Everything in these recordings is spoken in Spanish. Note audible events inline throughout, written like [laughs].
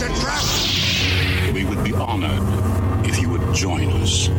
It's a trap! We would be honored if you would join us.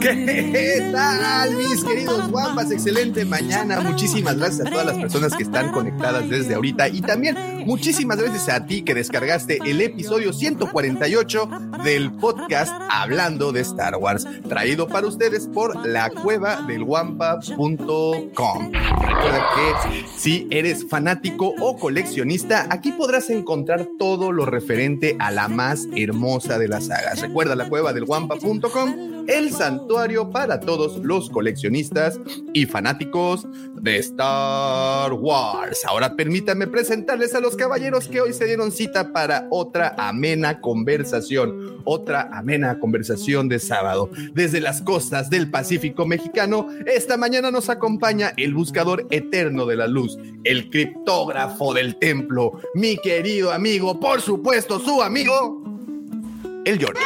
¿Qué tal, mis queridos guapas? Excelente mañana. Muchísimas gracias a todas las personas que están conectadas desde ahorita y también muchísimas gracias a ti que descargaste el episodio 148 del podcast Hablando de Star Wars, traído para ustedes por la cueva del guampa.com. Recuerda que si eres fanático o coleccionista, aquí podrás encontrar todo lo referente a la más hermosa de las sagas. Recuerda la cueva del guampa.com el santuario para todos los coleccionistas y fanáticos de Star Wars. Ahora permítanme presentarles a los caballeros que hoy se dieron cita para otra amena conversación, otra amena conversación de sábado. Desde las costas del Pacífico mexicano, esta mañana nos acompaña el buscador eterno de la luz, el criptógrafo del templo, mi querido amigo, por supuesto, su amigo, el George.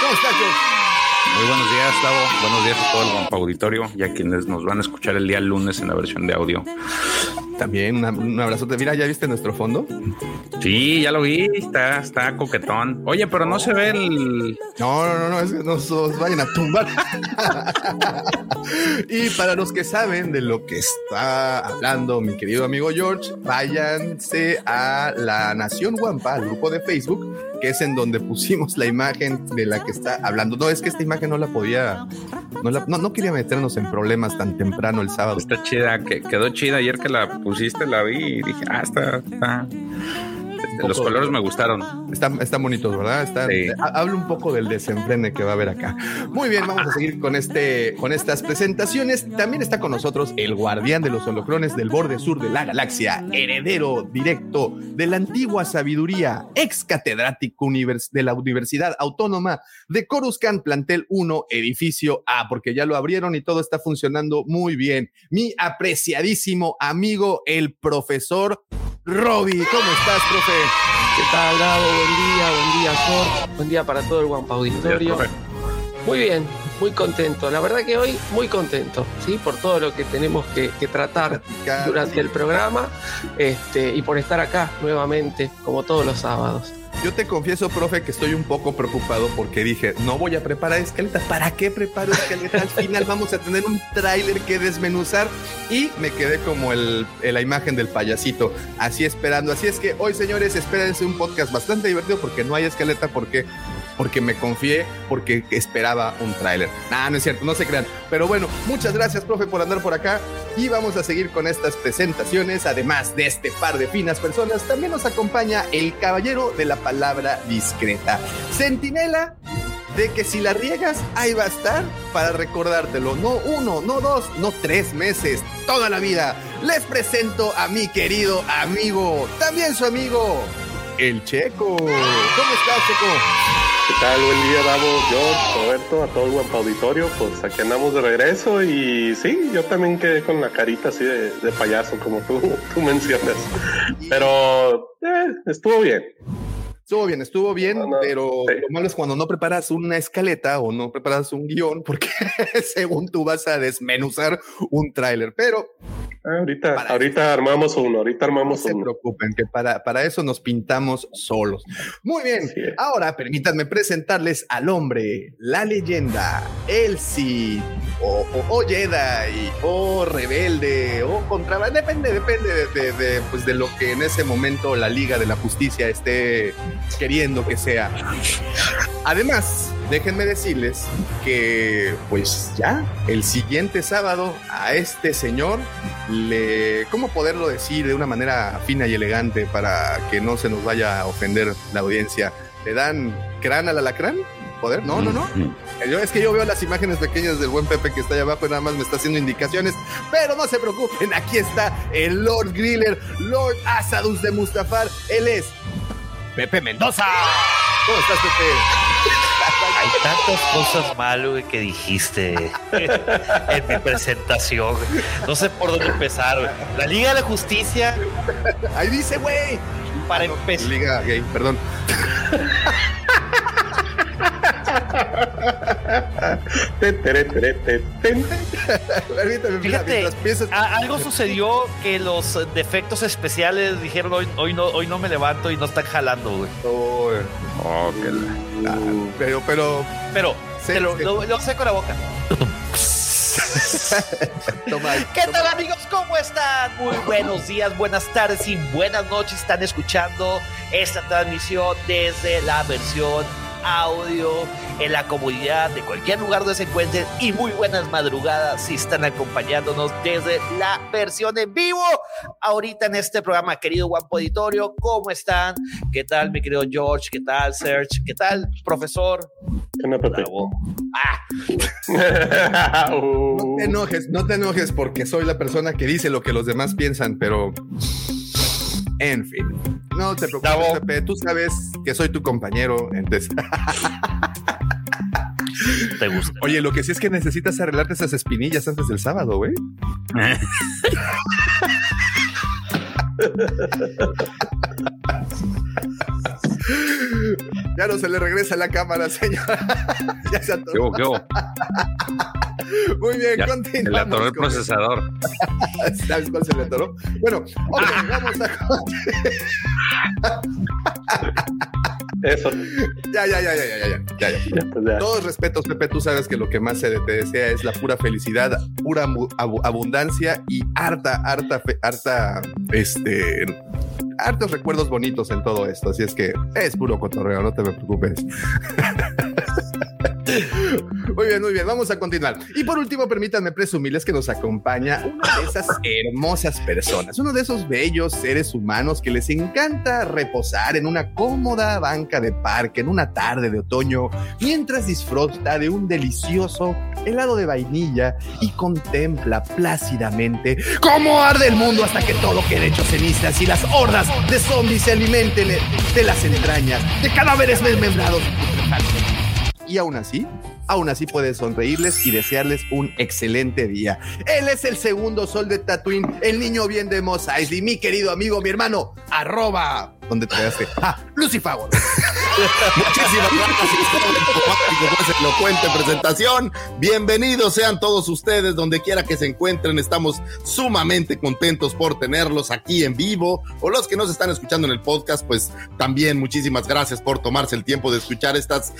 ¿Cómo estás, George? Muy buenos días, Tavo. Buenos días a todo el Auditorio y a quienes nos van a escuchar el día lunes en la versión de audio. También una- un abrazote. Mira, ¿ya viste nuestro fondo? Sí, ya lo vi, está, está coquetón. Oye, pero no se ve el. No, no, no, no, es que nos, nos vayan a tumbar. [laughs] y para los que saben de lo que está hablando mi querido amigo George, váyanse a la Nación Guampa, al grupo de Facebook, que es en donde pusimos la imagen de la que está hablando. No, es que esta imagen no la podía, no, la- no, no quería meternos en problemas tan temprano el sábado. Está chida, que quedó chida. Ayer que la pusiste, la vi y dije, ah, está. está. Este, Los colores me gustaron. Están, están bonitos, ¿verdad? Están, Sí. ha- Habla un poco del desenfrene que va a haber acá. Muy bien, vamos a seguir con, este, con estas presentaciones. También está con nosotros el guardián de los holocrones del borde sur de la galaxia, heredero directo de la antigua sabiduría, ex catedrático univers- de la Universidad Autónoma de Coruscant, plantel 1, edificio A, porque ya lo abrieron y todo está funcionando muy bien. Mi apreciadísimo amigo, el profesor Robbie. ¿Cómo estás, profe? ¿Qué tal, Gabo? Buen día, buen día. Buen día para todo el Guampa Auditorio. Muy bien, muy contento. La verdad que hoy muy contento, ¿sí? Por todo lo que tenemos que, que tratar durante el programa este, y por estar acá nuevamente, como todos los sábados. Yo te confieso, profe, que estoy un poco preocupado porque dije, no voy a preparar escaleta. ¿Para qué preparo escaleta? Al final vamos a tener un tráiler que desmenuzar y me quedé como el, la imagen del payasito, así esperando. Así es que hoy, señores, espérense un podcast bastante divertido porque no hay escaleta, porque porque me confié, porque esperaba un tráiler. Nah, no es cierto, no se crean. Pero bueno, muchas gracias, profe, por andar por acá. Y vamos a seguir con estas presentaciones. Además de este par de finas personas, también nos acompaña el caballero de la palabra discreta. Centinela de que si la riegas, ahí va a estar para recordártelo. No uno, no dos, no tres meses, toda la vida. Les presento a mi querido amigo, también su amigo, el Checo. ¿Cómo estás, Checo? ¿Qué tal? Buen día, Davo, yo, Roberto, a todo el Guampa Auditorio. Pues aquí andamos de regreso y sí, yo también quedé con la carita así de, de payaso, como tú, [laughs] tú mencionas. Pero eh, estuvo bien. Estuvo bien, estuvo bien, No, no, pero sí. lo malo es cuando no preparas una escaleta o no preparas un guion, porque [laughs] según tú vas a desmenuzar un tráiler. Pero Ah, Ahorita, ahorita armamos uno, ahorita no armamos se uno. preocupen, que para, para eso nos pintamos solos. Muy bien, ahora permítanme presentarles al hombre, la leyenda, el Cid, o, o, o Jedi, o rebelde, o contra... Depende, depende de, de- de, pues, de lo que en ese momento la Liga de la Justicia esté queriendo que sea. Además, déjenme decirles que pues ya el siguiente sábado a este señor le, ¿cómo poderlo decir de una manera fina y elegante para que no se nos vaya a ofender la audiencia? ¿Le dan crán al alacrán? poder. No, no, no. Yo, es que yo veo las imágenes pequeñas del buen Pepe que está allá abajo y nada más me está haciendo indicaciones. Pero no se preocupen, aquí está el Lord Griller, Lord Asadus de Mustafar. Él es Pepe Mendoza. ¿Cómo estás, Pepe? Hay tantas cosas malas que dijiste en mi presentación. No sé por dónde empezar. La Liga de la Justicia. Ahí dice, güey. Para empezar. Liga gay, perdón. Fíjate, algo sucedió que los defectos especiales dijeron hoy, hoy no, hoy no me levanto y no están jalando, güey. Oh, pero, pero, pero, lo, lo, lo sé con la boca. [laughs] ¿Qué tal amigos? ¿Cómo están? Muy buenos días, buenas tardes y buenas noches. Están escuchando esta transmisión desde la versión audio en la comodidad de cualquier lugar donde se encuentren y muy buenas madrugadas si están acompañándonos desde la versión en vivo ahorita en este programa querido Guapo Auditorio ¿cómo están? ¿qué tal mi querido George? ¿qué tal Serge? ¿qué tal profesor? No, ah. [laughs] no te enojes, no te enojes porque soy la persona que dice lo que los demás piensan, pero en fin, no te preocupes, Pepe, tú sabes que soy tu compañero, entonces. ¿Te gusta? Oye, lo que sí es que necesitas arreglarte esas espinillas antes del sábado, güey. [laughs] ya no se le regresa la cámara, señor. [laughs] ya se atoró. ¿Qué hubo, Muy bien, ya, continuamos. Se le atoró el procesador. [laughs] ¿Sabes cuál se le atoró? Bueno, ok, vamos a [laughs] Eso. Ya, ya, ya, ya, ya, ya, ya, ya. Pues ya. Todos respetos, Pepe, tú sabes que lo que más se te desea es la pura felicidad, pura abu- abu- abundancia y harta, harta, harta, este, hartos recuerdos bonitos en todo esto. Así es que es puro cotorreo, no te me preocupes. [laughs] Muy bien, muy bien, vamos a continuar. Y por último, permítanme presumirles que nos acompaña una de esas hermosas personas, uno de esos bellos seres humanos que les encanta reposar en una cómoda banca de parque en una tarde de otoño mientras disfruta de un delicioso helado de vainilla y contempla plácidamente cómo arde el mundo hasta que todo quede hecho cenizas y las hordas de zombies se alimenten de las entrañas de cadáveres desmembrados y aún así, aún así puedes sonreírles y desearles un excelente día. Él es el segundo sol de Tatooine, el niño bien de Mos Eisley, mi querido amigo, mi hermano, arroba, ¿dónde te quedaste? Ah, Lucifer. [laughs] Muchísimas gracias por esa elocuente presentación. Bienvenidos sean todos ustedes donde quiera que se encuentren. Estamos sumamente contentos por tenerlos aquí en vivo o los que nos están escuchando en el podcast, pues también muchísimas gracias por tomarse el tiempo de escuchar estas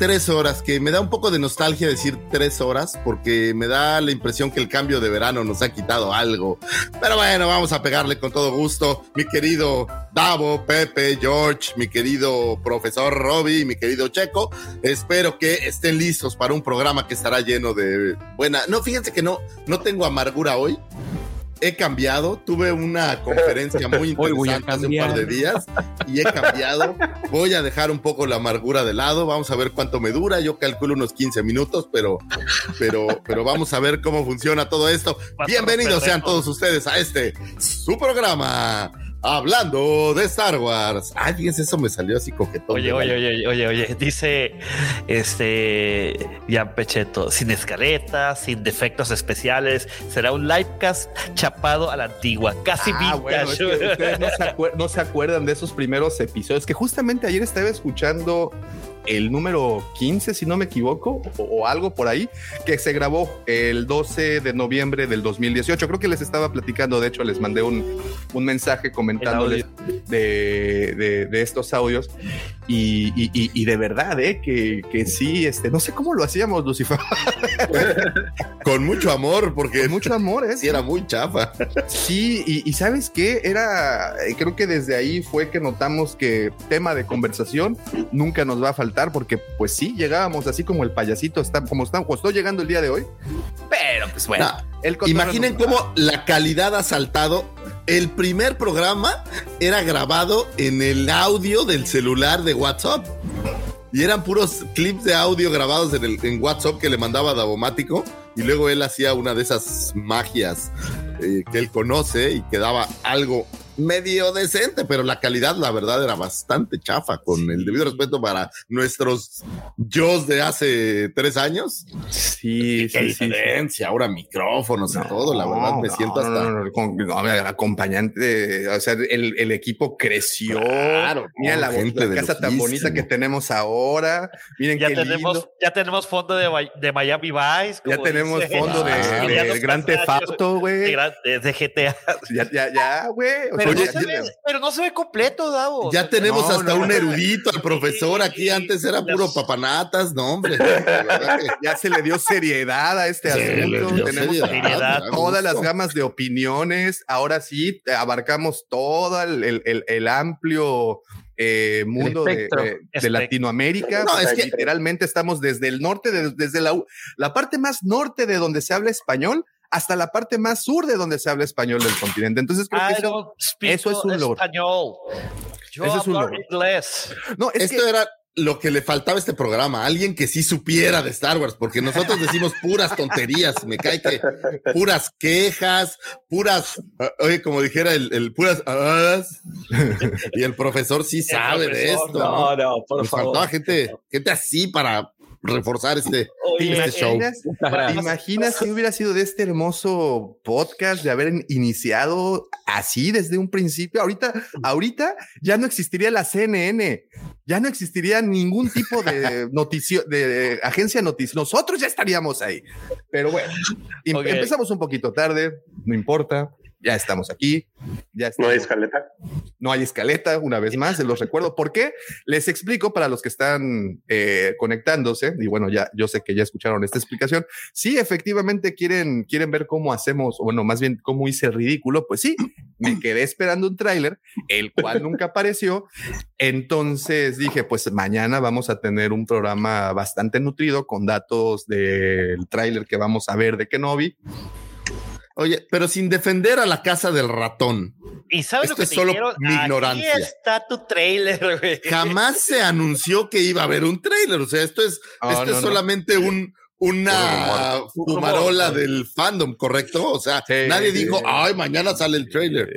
tres horas, que me da un poco de nostalgia decir tres horas, porque me da la impresión que el cambio de verano nos ha quitado algo. Pero bueno, vamos a pegarle con todo gusto. Mi querido Davo, Pepe, George, mi querido profesor Robbie, mi querido Checo, espero que estén listos para un programa que estará lleno de buena. No, fíjense que no, no tengo amargura hoy he cambiado. Tuve una conferencia muy [laughs] interesante hace un par de días y he cambiado. Voy a dejar un poco la amargura de lado. Vamos a ver cuánto me dura. Yo calculo unos 15 minutos, pero, pero, pero vamos a ver cómo funciona todo esto. Bienvenidos sean todos ustedes a este su programa. Hablando de Star Wars. Ay, fíjense, eso me salió así coquetón. Oye, oye, oye, oye, oye, dice este Jan Pecheto, sin escaletas, sin defectos especiales, será un livecast chapado a la antigua, casi Ah, bueno, es vintage. que ustedes no se, acuer- no se acuerdan de esos primeros episodios que justamente ayer estaba escuchando el número 15, si no me equivoco, o, o algo por ahí, que se grabó el 12 de noviembre del 2018. Creo que les estaba platicando, de hecho les mandé un, un mensaje comentándoles de, de- de estos audios y, y- y- y de verdad, ¿eh? que, que sí, este, no sé cómo lo hacíamos, Lucifer. [laughs] Con mucho amor, porque Con mucho amor, ¿eh? sí era muy chafa. Sí, y, sabes qué, era, eh, creo que desde ahí fue que notamos que tema de conversación nunca nos va a faltar, porque pues sí, llegábamos así como el payasito, está, como, está, como estoy llegando el día de hoy, pero pues bueno, Nah, el cotorreo Imaginen cómo la calidad ha saltado. El primer programa era grabado en el audio del celular de WhatsApp. y eran puros clips de audio grabados en, WhatsApp que le mandaba a Davomático y luego él hacía una de esas magias eh, que él conoce y quedaba algo medio decente, pero la calidad, la verdad, era bastante chafa, con el debido respeto para nuestros yo de hace tres años. Sí, qué diferencia, ahora micrófonos y todo, la verdad, me siento hasta. No, no, con, acompañante, o sea, el, el equipo creció. Claro, Mira la, gente la casa tan bonita que tenemos ahora. Miren ya qué tenemos, lindo. ya tenemos fondo de, de Miami Vice. Ya tenemos dice. fondo de, Ah, de ya nos Gran pasaron Theft Auto, De, güey. de- de GTA. Ya, ya, ya, güey. Pero, ya- no se ve, pero no se ve completo, Davo. Ya tenemos No, hasta no, un erudito al profesor aquí. Antes era puro papanatas, no, hombre. que- ya se le dio seriedad a este Se asunto. Tenemos seriedad, todas las gamas de opiniones. Ahora sí, eh, abarcamos todo el, el- el- el amplio eh, mundo de, espectro. de- de Espectro. Latinoamérica. No, es que- literalmente estamos desde el norte, de- desde la, la parte más norte de donde se habla español hasta la parte más sur de donde se habla español del continente. Entonces creo que eso, es un logro. español. Yo Eso es un logro. inglés. no, es Esto que era lo que le faltaba a este programa, alguien que sí supiera de Star Wars, porque nosotros [laughs] decimos puras tonterías, me cae que puras quejas, puras, ah, oye, como dijera el, el puras, ah, y el profesor sí sabe de esto. no, no, por Nos favor. faltaba gente, gente así para reforzar este, [laughs] Oye, este show. ¿Te imaginas si hubiera sido de este hermoso podcast de haber iniciado así desde un principio? Ahorita, ahorita ya no existiría la CNN, ya no existiría ningún tipo de [laughs] noticio, de agencia noticia. Nosotros ya estaríamos ahí. Pero bueno, em- empezamos un poquito tarde, no importa. Ya estamos aquí, ya No hay escaleta. no hay escaleta, una vez más, se los recuerdo. ¿Por qué? Les explico para los que están eh, conectándose, y bueno, ya yo sé que ya escucharon esta explicación. Si efectivamente quieren, quieren ver cómo hacemos, o bueno, más bien cómo hice el ridículo, pues sí, me quedé esperando un tráiler, el cual nunca apareció. Entonces dije, pues mañana vamos a tener un programa bastante nutrido con datos del tráiler que vamos a ver de Kenobi. Oye, pero sin defender a la casa del ratón. ¿Y sabes Esto lo que es te solo dijeron? mi Aquí ignorancia. está tu trailer, güey. Jamás se anunció que iba a haber un trailer. O sea, esto es, Ah, esto no, es no. solamente un, una Un fumarola del fandom, ¿correcto? O sea, Sí, nadie sí. dijo, ay, mañana sale el trailer.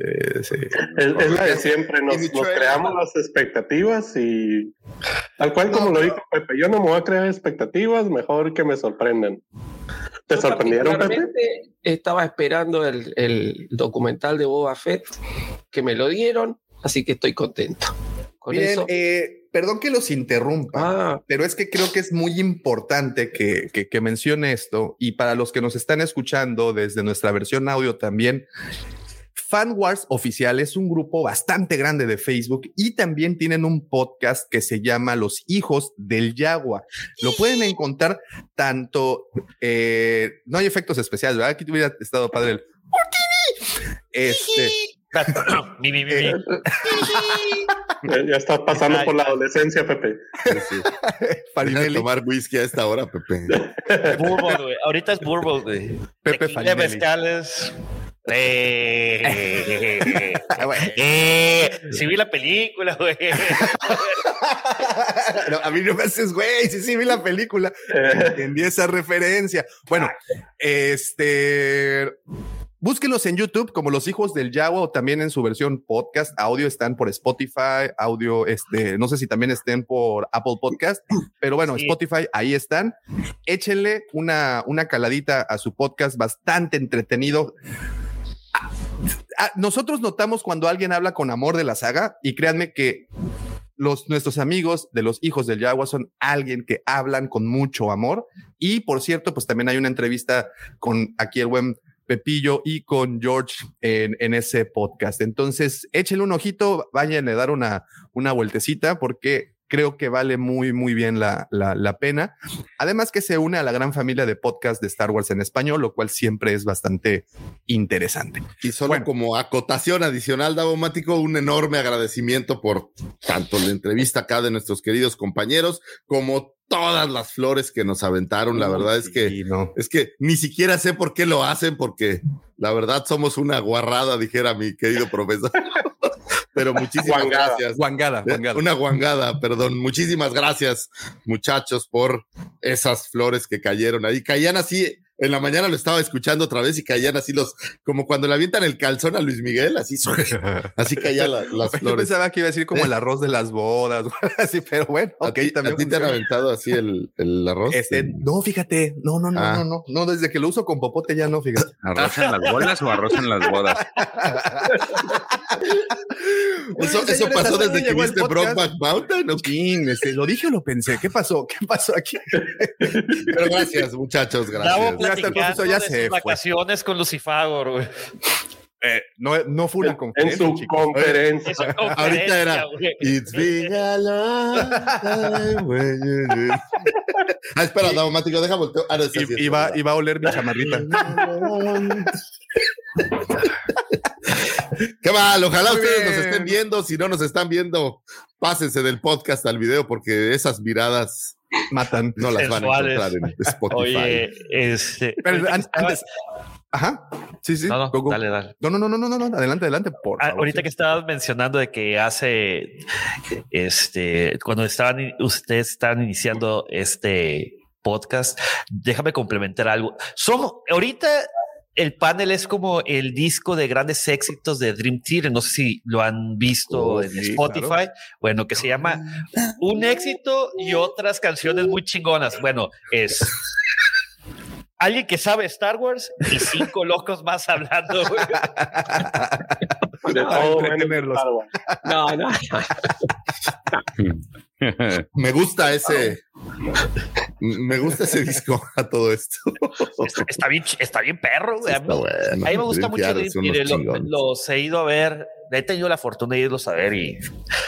Sí. Es, es la de siempre, nos, creamos las expectativas y tal cual como lo dijo Pepe, yo no me voy a crear expectativas, mejor que me sorprendan. ¿Te sorprendieron, Pepe? Estaba esperando el, el documental de Boba Fett que me lo dieron, así que estoy contento. Con Miren, eso. eh, perdón que los interrumpa, Ah, pero es que creo que es muy importante que, que, que mencione esto y para los que nos están escuchando desde nuestra versión audio también. Fan Wars Oficial es un grupo bastante grande de Facebook y también tienen un podcast que se llama Los Hijos del Yagua. Lo pueden encontrar tanto, eh, no hay efectos especiales, ¿verdad? Aquí hubiera estado padre el... Este, [coughs] mi, mi, mi, mi. eh, Ya, estás pasando por la adolescencia, Pepe. Farinelli, tomar whisky a esta hora, Pepe. Bourbon, güey. Ahorita es Bourbon, güey. Pepe Tequila Farinelli. mezcales. Eh, [laughs] eh, sí vi la película, güey. [laughs] No, a mí no me haces, güey, sí, sí, vi la película. Entendí esa referencia. Bueno, este. Búsquenlos en YouTube como Los Hijos del Yagua o también en su versión podcast. Audio están por Spotify, audio, este, no sé si también estén por Apple Podcast, pero bueno, Sí. Spotify, ahí están. Échenle una, una caladita a su podcast bastante entretenido. Ah, nosotros notamos cuando alguien habla con amor de la saga y créanme que los, nuestros amigos de los hijos del Yagua son alguien que hablan con mucho amor. Y por cierto, pues también hay una entrevista con aquí el buen Pepillo y con George en, ese podcast. Entonces, échenle un ojito, vayan a dar una, una vueltecita porque creo que vale muy, muy bien la, la, la pena. Además que se une a la gran familia de podcast de Star Wars en español, lo cual siempre es bastante interesante. Y solo Bueno. como acotación adicional, Davomático, un enorme agradecimiento por tanto la entrevista acá de nuestros queridos compañeros como todas las flores que nos aventaron. La verdad es que no. es que ni siquiera sé por qué lo hacen, porque la verdad somos una guarrada, dijera mi querido profesor. [laughs] pero muchísimas Guangada. gracias. Guangada, Eh, guangada. Una guangada, perdón. Muchísimas gracias, muchachos, por esas flores que cayeron ahí. Caían así, en la mañana lo estaba escuchando otra vez y caían así los, como cuando le avientan el calzón a Luis Miguel, así, [laughs] así caían la- [laughs] las Yo flores. pensaba que iba a decir como el arroz de las bodas, [laughs] así, pero bueno, ¿A ok, ti, también a ti te han aventado así el, el arroz? Este, no, fíjate, no, no, no, Ah. no, no, no, desde que lo uso con popote ya no, fíjate. ¿Arroz en las bolas o arroz en las bodas? ¿Eso, Oye, eso señores, pasó ¿hasta dónde desde que viste? Brokeback Mountain? ¿o qué? Chin, este, ¿Lo dije o lo pensé? ¿Qué pasó? ¿Qué pasó aquí? Pero gracias, muchachos, Bravo hasta el profesor ya de se sus fue. vacaciones con Lucifagor, güey. Eh, no, no fue una En conferencia, su chicos. conferencia. Ahorita conferencia, era güey. It's been a long time when you did. Ah, espera, Daumático, deja volteo. Ah, no, esa sí Iba, iba a oler mi chamarrita. Qué mal, ojalá Muy ustedes bien. nos estén viendo. Si no nos están viendo, pásense del podcast al video porque esas miradas Matan. no las van a encontrar en Spotify. Oye, este. Pero an- antes. Ajá. Sí, sí. No, no, go, go. dale, dale. No, no, no, no, no, no, no, adelante, adelante, por Ah, favor. ahorita sí. que estabas mencionando de que hace, este, cuando estaban, ustedes estaban iniciando este podcast, déjame complementar algo. Somos, ahorita el panel es como el disco de grandes éxitos de Dream Theater. No sé si lo han visto Oh, en sí, Spotify. claro. Bueno, que se llama Un éxito y otras canciones muy chingonas. Bueno, es alguien que sabe Star Wars y cinco [laughs] locos más hablando. güey. De todo menos entretenerlos. Star Wars. No, no. [laughs] Me gusta ese. Me gusta ese disco a todo esto. Está, está bien, está bien perro, güey. A mí, Está bueno. a mí me gusta mucho chingones. los he ido a ver. He tenido la fortuna de irlos a ver y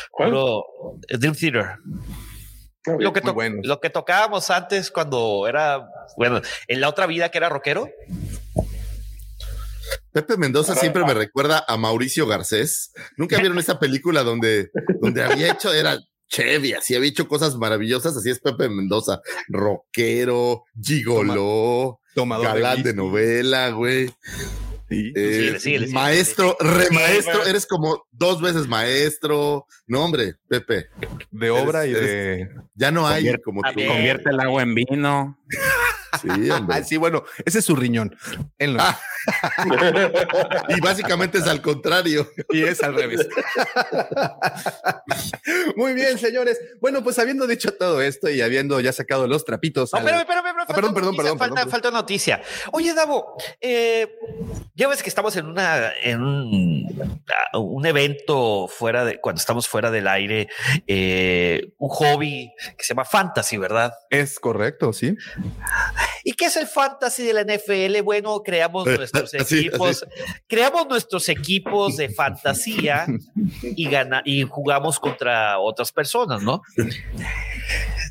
¿Cuál? puro- Dream Theater. Lo que, lo tocábamos antes cuando era, bueno, en la otra vida que era rockero. Pepe Mendoza siempre me recuerda a Mauricio Garcés. ¿Nunca vieron esa película donde, donde había hecho, era Chevy, así había hecho cosas maravillosas? Así es Pepe Mendoza, rockero, gigoló, Tomador galán de whisky. novela, güey. Sí. Eh, síguele, síguele, maestro, remaestro, Sí, eres como dos veces maestro. No, hombre, Pepe, de obra y eres- de. ya no hay Convierte- como A tú. ver. Convierte el agua en vino. [laughs] Sí, [laughs] hombre. Ah, sí, bueno, ese es su riñón. Él no. Ah. [laughs] y básicamente es al contrario. Y es al revés. [laughs] Muy bien, señores. Bueno, pues habiendo dicho todo esto y habiendo ya sacado los trapitos. No, al- espérame, Ah, falta perdón, perdón, perdón, Falta, perdón. falta noticia. Oye, Davo, eh, ya ves que estamos en una, en un, un evento fuera de, cuando estamos fuera del aire, eh, un hobby que se llama fantasy, ¿verdad? Es correcto, sí. ¿Y qué es el fantasy de la NFL? Bueno, creamos [laughs] nuestros así, equipos, creamos nuestros equipos de fantasía y gana, y jugamos contra otras personas, ¿no?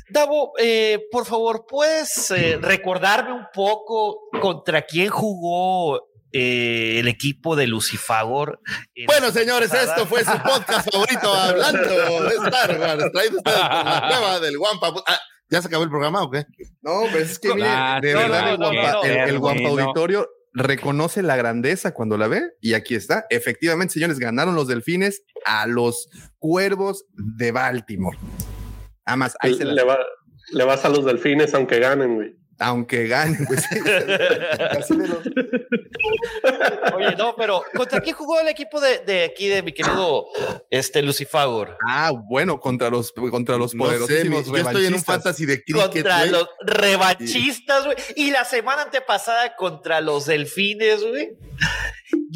Davo, eh, por favor, ¿puedes eh, recordarme un poco contra quién jugó eh, el equipo de Lucifagor? en Bueno, señores, pasada? esto fue su podcast favorito hablando de Star Wars. Traído ustedes por la nueva del Wampa. Ah, ¿Ya se acabó el programa o qué? No, pero es que mire, Ah, de no, verdad no, el, no, guampa, no, el- el no. Guampa No. Auditorio reconoce la grandeza cuando la ve y aquí está. Efectivamente, señores, ganaron los delfines a los cuervos de Baltimore. Además, ahí se las- le, va- le vas a los delfines aunque ganen, güey. Aunque ganen, pues sí. Así de los- Oye, no, pero ¿contra quién jugó el equipo de, de aquí de mi querido este Lucifagor? Ah, bueno, contra los contra los No sé, poderosísimos yo estoy en un fantasy de cricket, Contra los revanchistas, güey. Y la semana antepasada contra los delfines, güey.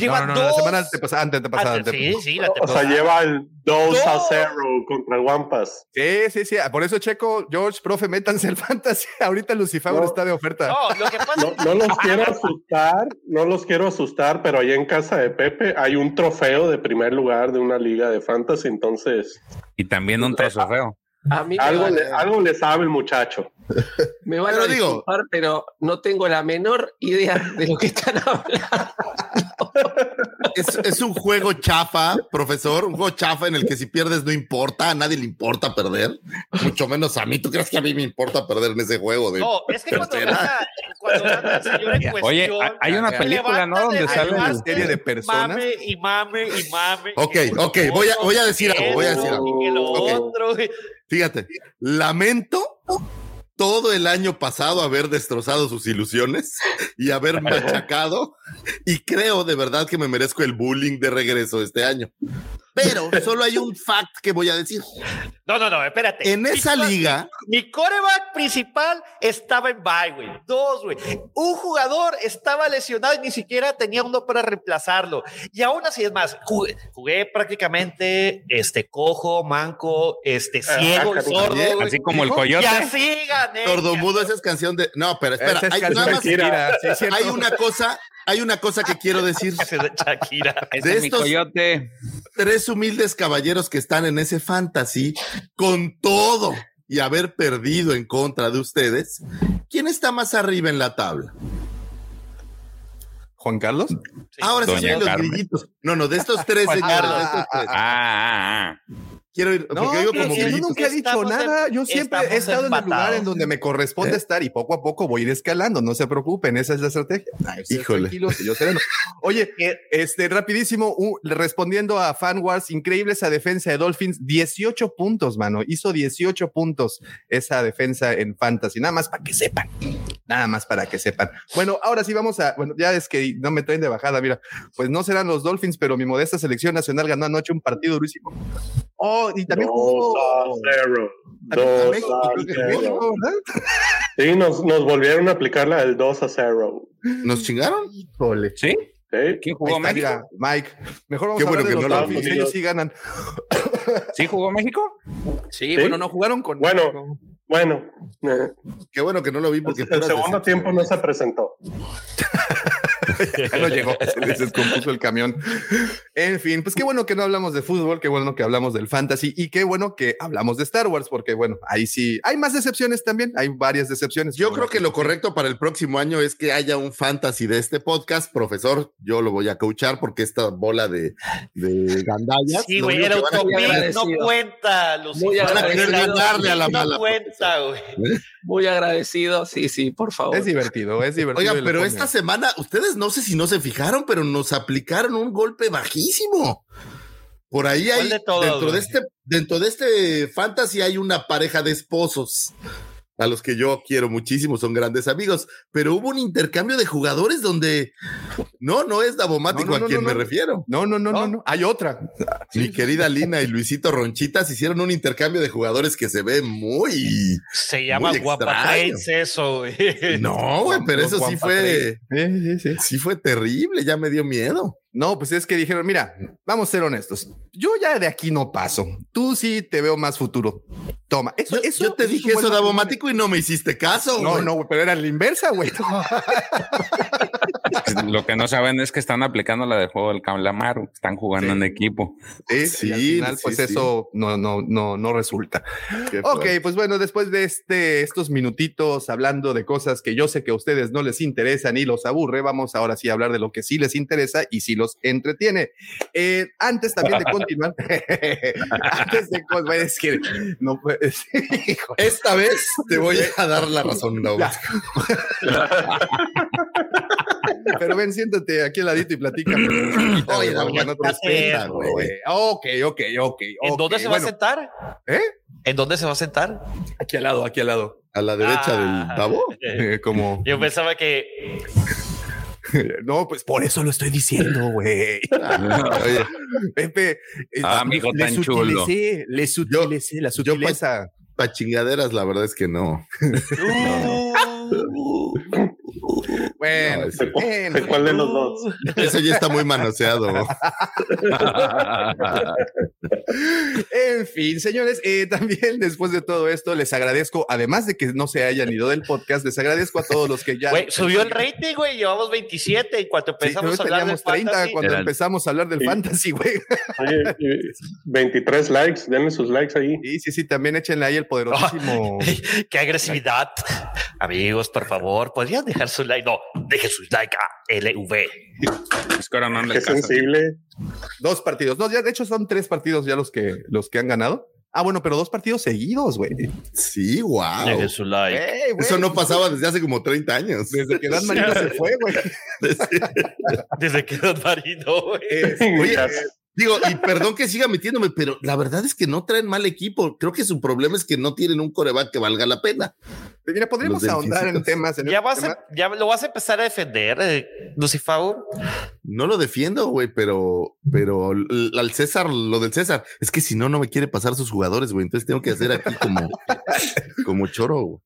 No, no, no, la dos- semana antepasada, antepasada, Ante- Sí, antepasada. sí, la O sea, antepasada. lleva el 2 a No. 0 contra el Wampas. Sí, sí, sí. Por eso, Checo, George, profe, métanse el [laughs] fantasy. Ahorita Lucifer No. está de oferta. No, lo que pasa No, no los [laughs] quiero asustar, no los quiero asustar, pero ahí en casa de Pepe hay un trofeo de primer lugar de una liga de fantasy, entonces Y también un trozo feo. A mí me algo van, le, algo le sabe el muchacho. Me van Pero a digo- disculpar, pero no tengo la menor idea de lo que están hablando. Es, es un juego chafa, profesor, un juego chafa en el que si pierdes no importa, a nadie le importa perder, mucho menos a mí. ¿Tú crees que a mí me importa perder en ese juego? De No, es que cuando gana, abandonando al señor en Oye, hay una película, ¿no? Donde de sale una serie de personas. Mame y mame y mame. Ok, ok, voy a- voy a decir algo, voy a decir algo. Fíjate, lamento todo el año pasado haber destrozado sus ilusiones y haber machacado y creo de verdad que me merezco el bullying de regreso este año. Pero [laughs] solo hay un fact que voy a decir. No, no, no, espérate. En esa Mi- liga- Mi coreback principal estaba en bye, güey. Dos, güey. Un jugador estaba lesionado y ni siquiera tenía uno para reemplazarlo. Y aún así, es más, jugué, jugué prácticamente este cojo, manco, este ciego, y Ah, sordo. güey. Así como el Y coyote. así gané. Sordomudo, esa es canción de. No, pero espera, es hay, canción nada de más- hay una cosa, hay una cosa que quiero decir. [laughs] Shakira. De es mi estos- coyote. Tres humildes caballeros que están en ese fantasy con todo y haber perdido en contra de ustedes. ¿Quién está más arriba en la tabla? Juan Carlos. Ahora sí Doña son los grillitos. No, no, de estos [laughs] tres señores. Ah, ah, ah. Quiero ir, No, porque digo como que yo nunca he dicho nada. en- Yo siempre he estado en el lugar en donde me corresponde ¿Eh? estar y poco a poco voy a ir escalando. No se preocupen, esa es la estrategia. Ay, ustedes Híjole. yo sereno. Oye, [laughs] este rapidísimo, uh, respondiendo a Fan Wars, increíble esa defensa de Dolphins, 18 puntos, mano. Hizo 18 puntos esa defensa en Fantasy. Nada más para que sepan. Nada más para que sepan. Bueno, ahora sí vamos a, bueno, ya es que no me traen de bajada, mira, pues no serán los Dolphins, pero mi modesta selección nacional ganó anoche un partido durísimo. Oh, y también jugó Dos a cero. también a Dos México, a creo que cero. México, ¿verdad? Sí, nos, nos volvieron a aplicar la del 2 a 0. ¿Nos chingaron? Híjole. ¿Sí? ¿Quién jugó está, México? mira, Mike. Mejor vamos Qué a bueno de que los no lo Dolphins, vi. ellos sí ganan. [laughs] ¿Sí jugó México? Sí, ¿Sí? bueno, no jugaron con Bueno. México. Bueno, eh, Qué bueno que no lo vi porque el puras segundo tiempo no se presentó. [laughs] ya no llegó, [laughs] se les descompuso el camión. En fin, pues qué bueno que no hablamos de fútbol, qué bueno que hablamos del fantasy y qué bueno que hablamos de Star Wars, porque bueno, ahí sí hay más decepciones también, hay varias decepciones. Yo creo que lo correcto para el próximo año es que haya un fantasy de este podcast. Profesor, yo lo voy a coachar porque esta bola de, de gandallas. Sí, güey, único el que van a autopic querer- no cuenta, Lucía. Muy van a querer ganarle a la no mala. cuenta, güey. Muy agradecido. Sí, sí, por favor. es divertido, es divertido. Lo pero esta semana, ustedes no sé si no se fijaron, pero nos aplicaron un golpe bajísimo. Por ahí ¿Cuál hay, de todos, dentro de este, dentro de este fantasy hay una pareja de esposos a los que yo quiero muchísimo, son grandes amigos, pero hubo un intercambio de jugadores donde no, no es Davomático No, no, no, a quien no, me no. refiero. No, no, no, no, no, hay otra. Mi querida Lina y Luisito Ronchitas hicieron un intercambio de jugadores que se ve muy. Se llama Muy Guapa. Trades eso, güey. No, güey, pero eso sí fue. Sí, sí, sí. Sí fue terrible, ya me dio miedo. No, pues es que dijeron, mira, vamos a ser honestos. Yo ya de aquí no paso. Tú sí te veo más futuro. Toma. Eso, Yo, eso- yo te dije eso, matrimonio. Davomático, y no me hiciste caso. No, güey. no, pero era la inversa, güey. [laughs] Lo que no saben es que están aplicando la de juego del calamaro. Están jugando Sí. en equipo. Sí, Sí, y al final, sí, pues sí. eso no, no, no, no resulta. Qué Ok, pues bueno, después de este, estos minutitos hablando de cosas que yo sé que a ustedes no les interesan y los aburre, vamos ahora sí a hablar de lo que sí les interesa y sí los entretiene. Eh, antes también de continuar, [laughs] antes de bueno, es que no puedes. [laughs] hijo. Esta vez te voy a dar la razón, Davomático. Pero ven, siéntate aquí al ladito y platica. Oye, Davomático, no te respeta, güey. Ok, ok, ok. ¿En dónde se va bueno, a sentar? ¿Eh? ¿En dónde se va a sentar? Aquí al lado, aquí al lado. A la derecha Ah. del Davo. [laughs] Eh, como. Yo pensaba que [laughs] No, pues por eso lo estoy diciendo, güey. [laughs] Oye, Pepe, eh, Ah, mijo, le tan chulo. sutilicé, le sutilicé, la yo pa- sutileza. pa' chingaderas, la verdad es que no. [laughs] Bueno, No, ese- bueno. ¿Cuál de los dos? Eso ya está muy manoseado. [laughs] En fin, señores, eh, también después de todo esto, les agradezco, además de que no se hayan ido del podcast, les agradezco a todos los que ya. Güey, subió el [laughs] rating, güey. Llevamos 27 y cuando Sí, empezamos pero a hablar teníamos del 30 fantasy, cuando Eran- empezamos a hablar del Sí. fantasy, güey. Oye, eh, 23 likes, denle sus likes ahí. Sí, sí, sí, también échenle ahí el poderosísimo. [laughs] ¡Qué agresividad! Amigos, por favor, ¿podrían dejar su like? No, dejen sus like a LV. Es que ahora no Qué sensible. Dos partidos. No, ya de hecho son tres partidos ya los que, los que han ganado. Ah, bueno, pero dos partidos seguidos, güey. Sí, wow. Dejen su like. Eso no pasaba desde hace como 30 años. Desde que Dan Marino [laughs] se fue, güey. [laughs] Desde que Don Marino, güey. Oye, digo, y perdón que siga metiéndome, pero la verdad es que no traen mal equipo. Creo que su problema es que no tienen un coreback que valga la pena. Mira, podríamos ahondar en temas. En Ya, vas tema. a, ya lo vas a empezar a defender, eh, Lucifer. No lo defiendo, güey, pero, pero al César, lo del César, es que si no, no me quiere pasar sus jugadores, güey. Entonces tengo que hacer aquí como, [laughs] como choro. güey.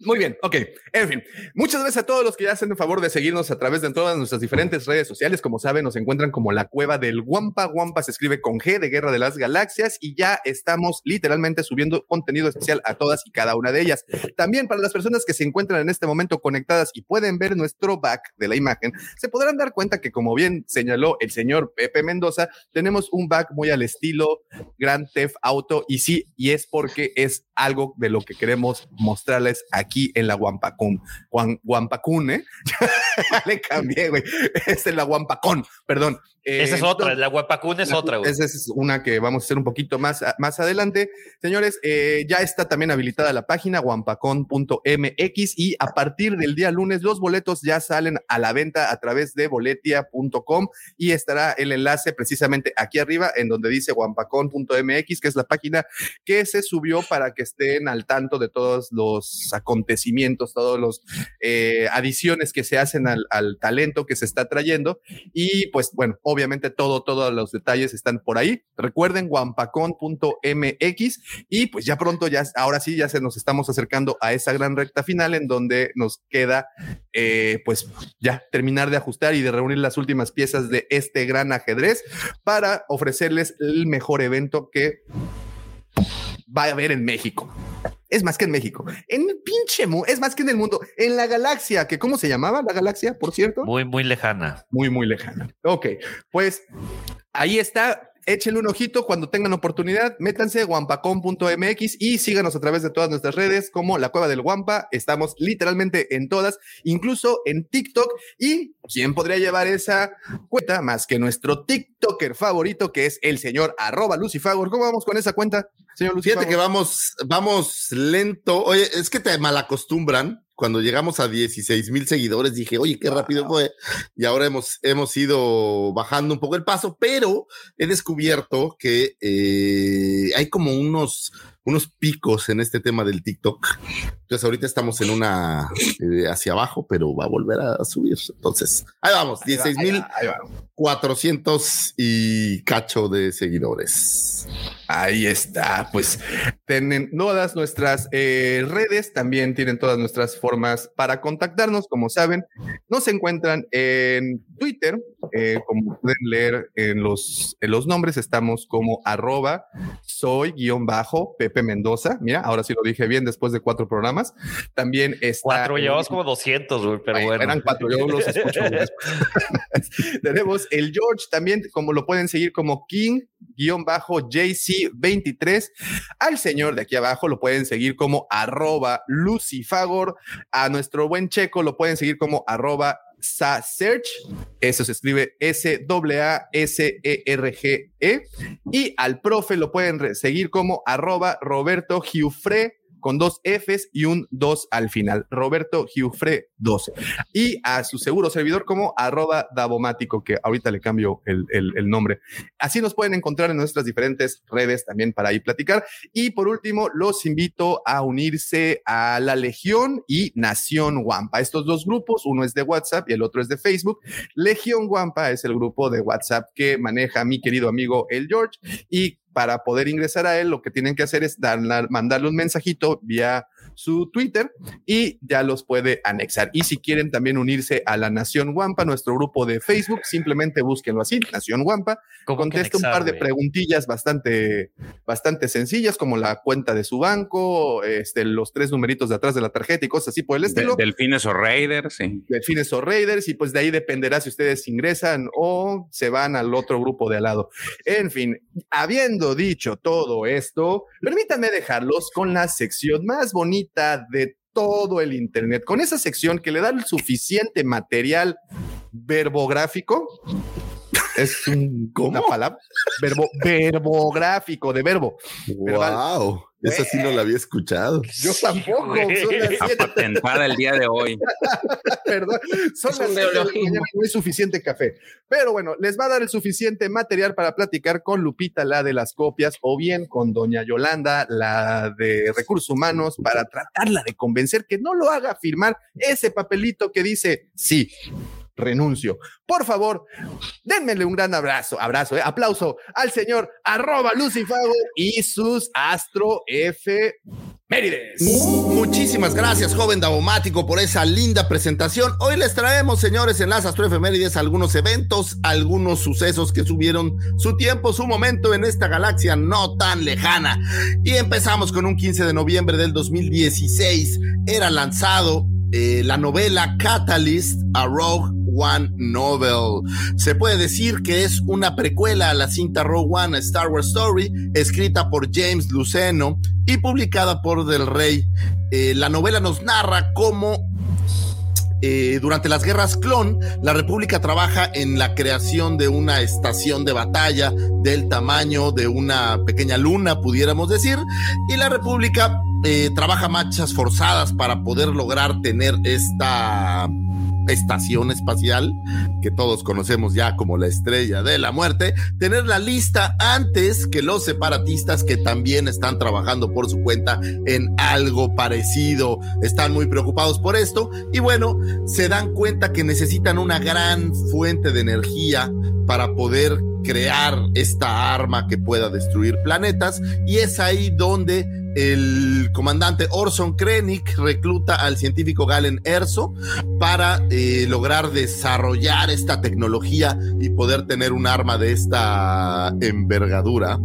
Muy bien, ok. En fin, muchas gracias a todos los que ya hacen el favor de seguirnos a través de todas nuestras diferentes redes sociales. Como saben, nos encuentran como la cueva del Guampa. Guampa se escribe con G de Guerra de las Galaxias y ya estamos literalmente subiendo contenido especial a todas y cada una de ellas. También para las personas que se encuentran en este momento conectadas y pueden ver nuestro back de la imagen, se podrán dar cuenta que, como bien señaló el señor Pepe Mendoza, tenemos un back muy al estilo Grand Theft Auto y sí, y es porque es algo de lo que queremos mostrarles aquí en la Guampacún. Guam- Guampacún, ¿eh? [laughs] Le cambié, güey. Es en la Guampacón, perdón. Eh, Esa es otra, la Guapacún es la- otra, güey. Esa es una que vamos a hacer un poquito más, más adelante. Señores, eh, ya está también habilitada la página guampacón.mx y a partir del día lunes los boletos ya salen a la venta a través de boletia.com y estará el enlace precisamente aquí arriba en donde dice guampacón.mx, que es la página que se subió para que estén al tanto de todos los acontecimientos, todos los eh, adiciones que se hacen al, al talento que se está trayendo. Y pues bueno, obviamente todo, todos los detalles están por ahí. Recuerden guampacón.mx y pues ya pronto, ya ahora sí, ya se nos estamos acercando a esa gran recta final en donde nos queda eh, pues ya terminar de ajustar y de reunir las últimas piezas de este gran ajedrez para ofrecerles el mejor evento que va a haber en México. Es más que en México. En el pinche es más que en el mundo. En la galaxia, que ¿cómo se llamaba la galaxia, por cierto? Muy, muy lejana. Muy, muy lejana. Ok, pues ahí está. Échenle un ojito cuando tengan oportunidad. Métanse guampacom.mx y síganos a través de todas nuestras redes como La Cueva del Guampa. Estamos literalmente en todas, incluso en TikTok. ¿Y quién podría llevar esa cuenta más que nuestro TikToker favorito, que es el señor arroba Lucifagor? ¿Cómo vamos con esa cuenta, señor? Fíjate que vamos, vamos lento. Oye, es que te malacostumbran. Cuando llegamos a 16 mil seguidores, dije, oye, qué rápido fue. Y ahora hemos, hemos ido bajando un poco el paso, pero he descubierto que eh, hay como unos, unos picos en este tema del TikTok. Entonces ahorita estamos en una eh, hacia abajo, pero va a volver a subir. Entonces, ahí vamos, Ahí va, 16 ahí mil va, ahí va. 400 y cacho de seguidores. Ahí está, pues tienen todas nuestras eh, redes, también tienen todas nuestras formas para contactarnos, como saben, nos encuentran en Twitter, eh, como pueden leer en los, en los nombres, estamos como arroba soy guion bajo Pepe Mendoza, mira, ahora sí lo dije bien después de cuatro programas, también está... Cuatro, llevamos como 200, güey, pero Ay, bueno. Eran cuatro, yo los escucho. [laughs] Tenemos el George también, como lo pueden seguir como King-JC23. Al señor de aquí abajo lo pueden seguir como arroba Lucifagor. A nuestro buen Checo lo pueden seguir como arroba Sasearch. Eso se escribe S-A-S-E-R-G-E. E. Y al profe lo pueden seguir como arroba Roberto Giufre con dos Fs y un 2 al final. Roberto Giufre 2. Y a su seguro servidor como arroba Davomático, que ahorita le cambio el nombre. Así nos pueden encontrar en nuestras diferentes redes también para ahí platicar. Y por último, los invito a unirse a la Legión y Nación Guampa. Estos dos grupos, uno es de WhatsApp y el otro es de Facebook. Legión Guampa es el grupo de WhatsApp que maneja mi querido amigo el George y para poder ingresar a él, lo que tienen que hacer es darle- mandarle un mensajito vía su Twitter y ya los puede anexar. Y si quieren también unirse a la Nación Guampa, nuestro grupo de Facebook, simplemente búsquenlo así, Nación Guampa. ¿Cómo que Contesta un par de preguntillas bastante, bastante sencillas, como la cuenta de su banco, este, los tres numeritos de atrás de la tarjeta y cosas así por el De- estilo. delfines o Raiders, sí. Delfines o Raiders, y pues de ahí dependerá si ustedes ingresan o se van al otro grupo de al lado. En fin, habiendo dicho todo esto, permítanme dejarlos con la sección más bonita de todo el Internet, con esa sección que le da el suficiente material verbográfico Es un, una palabra, verbo, verbográfico, de verbo. Wow. Esa sí no la había escuchado. [laughs] Yo tampoco. Patentada el día de hoy. [laughs] Perdón. Son las no hay suficiente café. Pero bueno, les va a dar el suficiente material para platicar con Lupita, la de las copias, o bien con Doña Yolanda, la de recursos humanos, para tratarla de convencer que no lo haga firmar ese papelito que dice sí renuncio. Por favor, denmele un gran abrazo, abrazo, eh, aplauso al señor Lucifago y sus Astro F. Mérides. Muchísimas gracias, joven Davomático, por esa linda presentación. Hoy les traemos, señores, en las Efemérides algunos eventos, algunos sucesos que subieron su tiempo, su momento en esta galaxia no tan lejana. Y empezamos con un 15 de noviembre del 2016. Era lanzado eh, la novela Catalyst, a Rogue One Novel. Se puede decir que es una precuela a la cinta Rogue One Star Wars Story, escrita por James Luceno y publicada por Del Rey. Eh, la novela nos narra cómo eh, durante las guerras clon, la República trabaja en la creación de una estación de batalla del tamaño de una pequeña luna, pudiéramos decir, y la República eh, trabaja marchas forzadas para poder lograr tener esta estación espacial, que todos conocemos ya como la estrella de la muerte, tener la lista antes que los separatistas que también están trabajando por su cuenta en algo parecido. Están muy preocupados por esto y bueno, se dan cuenta que necesitan una gran fuente de energía para poder crear esta arma que pueda destruir planetas y es ahí donde el comandante Orson Krennic recluta al científico Galen Erso para eh, lograr desarrollar esta tecnología y poder tener un arma de esta envergadura.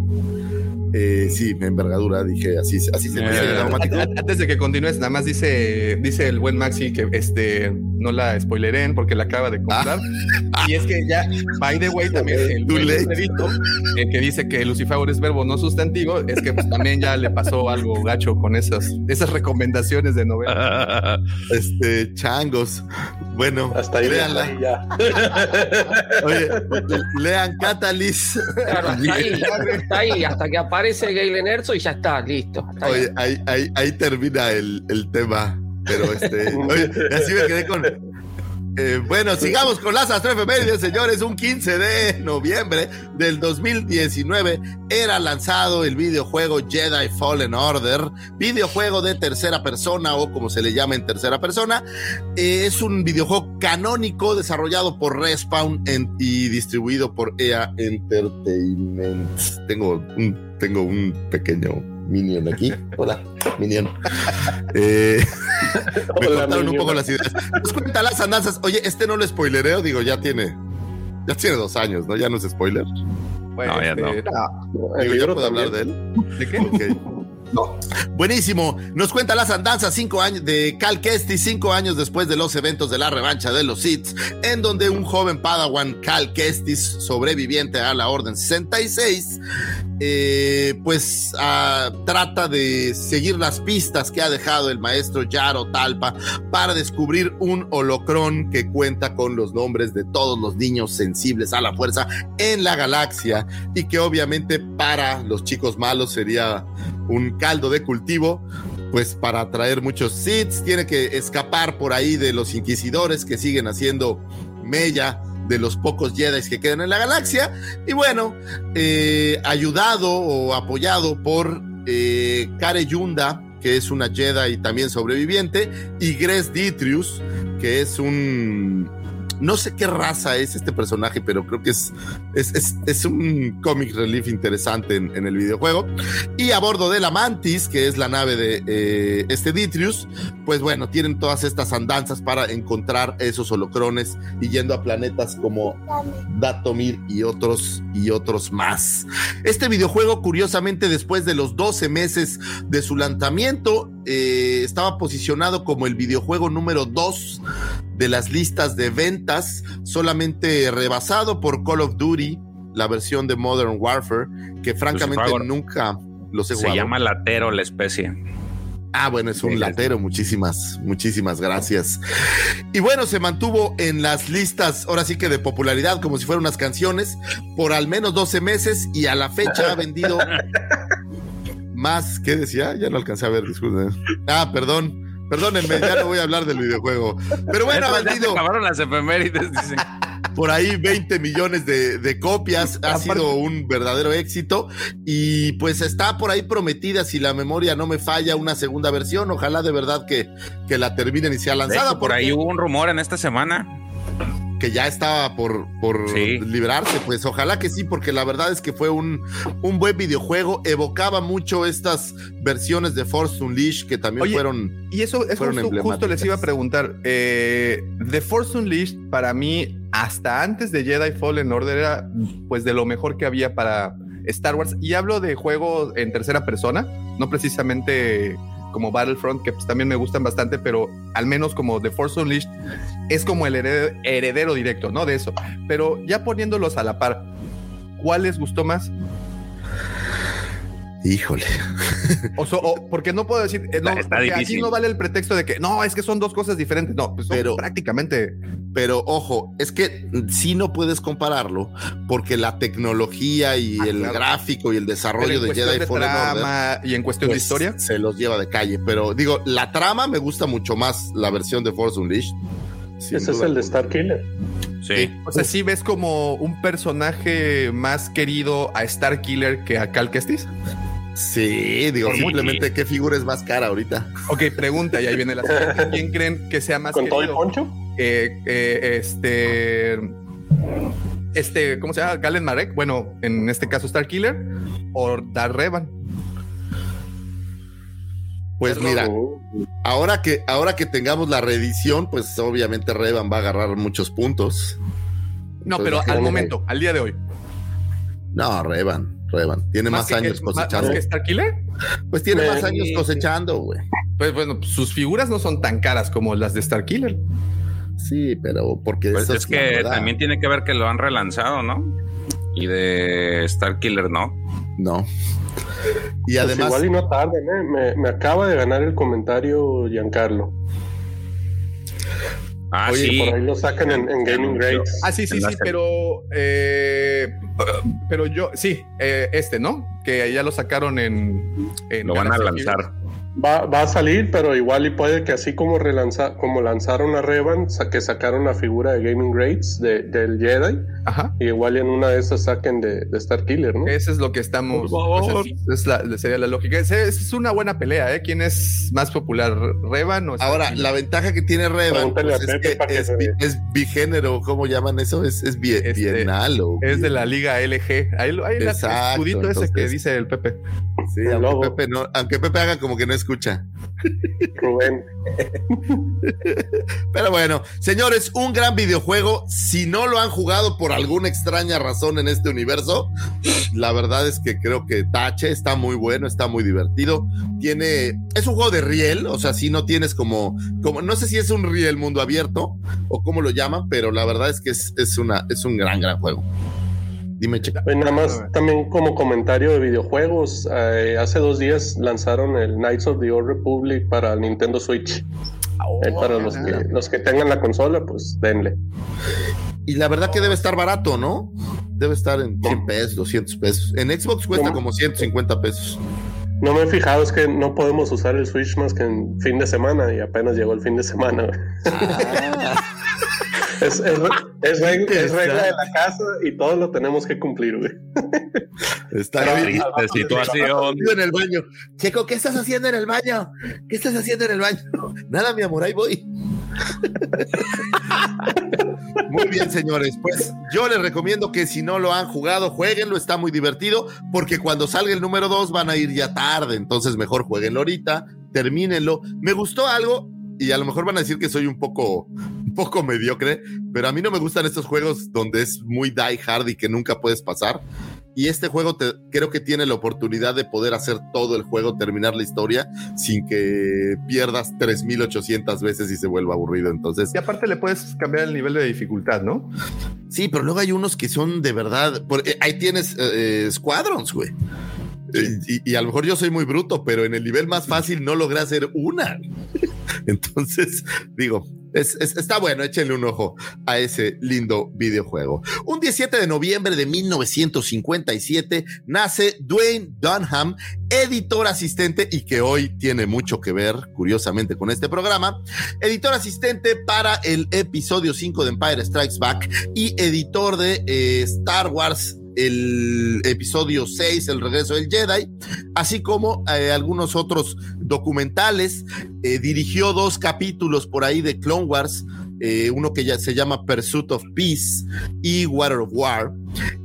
Eh, sí, envergadura, dije, así, así se eh, Antes de que continúes, nada más dice, dice el buen Maxi que este no la spoileren porque la acaba de comprar. Ah. Y es que ya, by the way, también el, el que dice que Lucifer es verbo no sustantivo, es que pues, también ya le pasó algo gacho con esas, esas recomendaciones de novela. [laughs] Este, changos. Bueno, hasta ahí, leanla. ya. Oye, lean Catalyst. Claro, hasta ahí, hasta ahí, hasta que aparece Galen Erso y ya está, listo. Oye, ahí, ahí, ahí termina el, el tema. Pero este, oye, así me quedé con. Eh, bueno, sigamos con las astroefemérides, señores. Un 15 de noviembre del 2019 era lanzado el videojuego Jedi Fallen Order, videojuego de tercera persona o como se le llama en tercera persona. Eh, es un videojuego canónico desarrollado por Respawn y distribuido por EA Entertainment. Tengo un, tengo un pequeño Minion aquí. [laughs] Hola, Minion. [laughs] Eh, me contaron un poco las ideas. Nos cuenta las andanzas. Oye, este no lo spoilereo, digo, ya tiene, ya tiene dos años, ¿no? Ya no es spoiler. Bueno, no, ya no. Este, digo, ¿yo puedo hablar de él? ¿De qué? Buenísimo. Nos cuenta las andanzas cinco años de Cal Kestis, cinco años después de los eventos de la revancha de los Sith, en donde un joven Padawan, Cal Kestis, sobreviviente a la Orden 66, eh, pues ah, trata de seguir las pistas que ha dejado el maestro Yaro Talpa para descubrir un holocrón que cuenta con los nombres de todos los niños sensibles a la fuerza en la galaxia y que obviamente para los chicos malos sería un caldo de cultivo, pues para atraer muchos Siths, tiene que escapar por ahí de los inquisidores que siguen haciendo mella de los pocos Jedi que quedan en la galaxia. Y bueno, eh, ayudado o apoyado por eh, Kare Yunda, que es una Jedi también sobreviviente, y Gres Dietrius, que es un no sé qué raza es este personaje, pero creo que es, es, un comic relief interesante en, el videojuego. Y a bordo de la Mantis, que es la nave de eh, este Dietrius, pues bueno, tienen todas estas andanzas para encontrar esos holocrones y yendo a planetas como Datomir y otros y otros más. Este videojuego, curiosamente, después de los 12 meses de su lanzamiento, eh, estaba posicionado como el videojuego número 2 de las listas de ventas, solamente rebasado por Call of Duty, la versión de Modern Warfare, que francamente nunca los he Se llama latero la especie. Ah, bueno, es un latero. Muchísimas, muchísimas gracias. Y bueno, se mantuvo en las listas, ahora sí que de popularidad, como si fueran unas canciones, por al menos 12 meses y a la fecha ha vendido [laughs] más. ¿Qué decía? Ya no alcancé a ver, disculpen. Ah, perdón. Perdónenme, ya no voy a hablar del videojuego. Pero bueno, ha vendido. acabaron las efemérides, dicen. [laughs] por ahí 20 millones de, copias. Ha sido un verdadero éxito. Y pues está por ahí prometida, si la memoria no me falla, una segunda versión. Ojalá de verdad que, que la terminen y sea lanzada. por ahí hubo un rumor en esta semana que ya estaba por, por librarse, pues ojalá que sí, porque la verdad es que fue un, un buen videojuego, evocaba mucho estas versiones de Force Unleashed que también fueron. Y eso es justo, les iba a preguntar. Eh, The Force Unleashed, para mí, hasta antes de Jedi Fallen Order, era pues de lo mejor que había para Star Wars. Y hablo de juegos en tercera persona, no precisamente como Battlefront, que pues, también me gustan bastante, pero al menos como The Force Unleashed es como el heredero, directo, ¿no? De eso. Pero ya poniéndolos a la par, ¿cuál les gustó más? Híjole. [laughs] O, porque no puedo decir, eh, no, aquí no vale el pretexto de que no, es que son dos cosas diferentes. No, pues pero prácticamente. Pero ojo, es que sí no puedes compararlo porque la tecnología y ah, el gráfico y el desarrollo de Jedi de Fallen y en cuestión de pues, historia se los lleva de calle. Pero digo, la trama me gusta mucho más la versión de Force Unleashed. Ese es el de Star Killer. Sí. O sea, sí ves como un personaje más querido a Star Killer que a Cal Kestis. Sí, digo, simplemente qué figura es más cara ahorita. Ok, pregunta, y ahí viene la siguiente. ¿Quién creen que sea más ¿Con todo el poncho? Eh, eh, este. Este, ¿cómo se llama? Galen Marek. Bueno, en este caso Star Killer o Dar Revan. Pues mira, ahora que, ahora que tengamos la reedición, pues obviamente Revan va a agarrar muchos puntos. No, pero al momento, al día de hoy. No, Revan. Tiene más, años cosechando. ¿Más que Star Killer? Pues tiene más años cosechando, güey. Pues bueno, sus figuras no son tan caras como las de Star Killer. Sí, pero porque pues es que también tiene que ver que lo han relanzado, ¿no? Y de Star Killer no. No. Y pues además. Igual y no tarde, ¿eh? me, me acaba de ganar el comentario Giancarlo. Ah, Oye, sí. por ahí lo sacan en, Gaming Grades. Ah, sí, sí, sí, pero. Eh, pero yo, sí, eh, este, ¿no? Que ya lo sacaron en. lo van a lanzar. Va, va, a salir, pero igual y puede que así como relanza, como lanzaron a Revan, que sacaron la figura de Gaming Grades de, del Jedi, Ajá. y igual y en una de esas saquen de, de Star Killer, ¿no? Eso es lo que estamos. Pues, es sería la lógica. Es, es, una buena pelea, ¿eh? ¿Quién es más popular, Revan o Ahora, la ventaja que tiene Revan pues, es que es, es, bigénero, ¿cómo llaman eso? Es, es este, bienal. O es de la Liga LG. Ahí, hay el escudito ese que dice el Pepe. Sí, aunque Pepe, no, aunque Pepe haga como que no es escucha. Rubén. [laughs] Pero bueno, señores, un gran videojuego. Si no lo han jugado por alguna extraña razón en este universo, la verdad es que creo que Tache está muy bueno, está muy divertido. Tiene, es un juego de riel, o sea, si no tienes como, como, no sé si es un riel mundo abierto o cómo lo llaman, pero la verdad es que es, es una, es un gran, gran juego. Dime, chica. Nada más también como comentario de videojuegos, eh, hace dos días lanzaron el Knights of the Old Republic para el Nintendo Switch. Eh, para los que, los que tengan la consola, pues denle. Y la verdad que debe estar barato, ¿no? Debe estar en 100 pesos, 200 pesos. En Xbox cuesta como 150 pesos. No me he fijado, es que no podemos usar el Switch más que en fin de semana y apenas llegó el fin de semana. Ah. [laughs] Es, regla, de la casa y todos lo tenemos que cumplir, güey. Está bien. situación. En el baño. Checo, ¿qué estás haciendo en el baño? ¿Qué estás haciendo en el baño? Nada, mi amor, ahí voy. Muy bien, señores. Pues yo les recomiendo que si no lo han jugado, jueguenlo, está muy divertido, porque cuando salga el número 2 van a ir ya tarde, entonces mejor jueguenlo ahorita, termínenlo. Me gustó algo, y a lo mejor van a decir que soy un poco, un poco mediocre, pero a mí no me gustan estos juegos donde es muy die hard y que nunca puedes pasar. Y este juego te, creo que tiene la oportunidad de poder hacer todo el juego, terminar la historia sin que pierdas 3800 veces y se vuelva aburrido. Entonces, y aparte le puedes cambiar el nivel de dificultad, ¿no? Sí, pero luego hay unos que son de verdad. Eh, ahí tienes eh, Squadrons, güey. Y, y, a lo mejor yo soy muy bruto, pero en el nivel más fácil no logré hacer una. [laughs] Entonces, digo, es, está bueno, échenle un ojo a ese lindo videojuego. Un 17 de noviembre de 1957 nace Dwayne Dunham, editor asistente y que hoy tiene mucho que ver, curiosamente, con este programa. Editor asistente para el episodio 5 de Empire Strikes Back y editor de eh, Star Wars el episodio 6, El regreso del Jedi, así como eh, algunos otros documentales. Eh, dirigió dos capítulos por ahí de Clone Wars, eh, uno que ya se llama Pursuit of Peace y Water of War.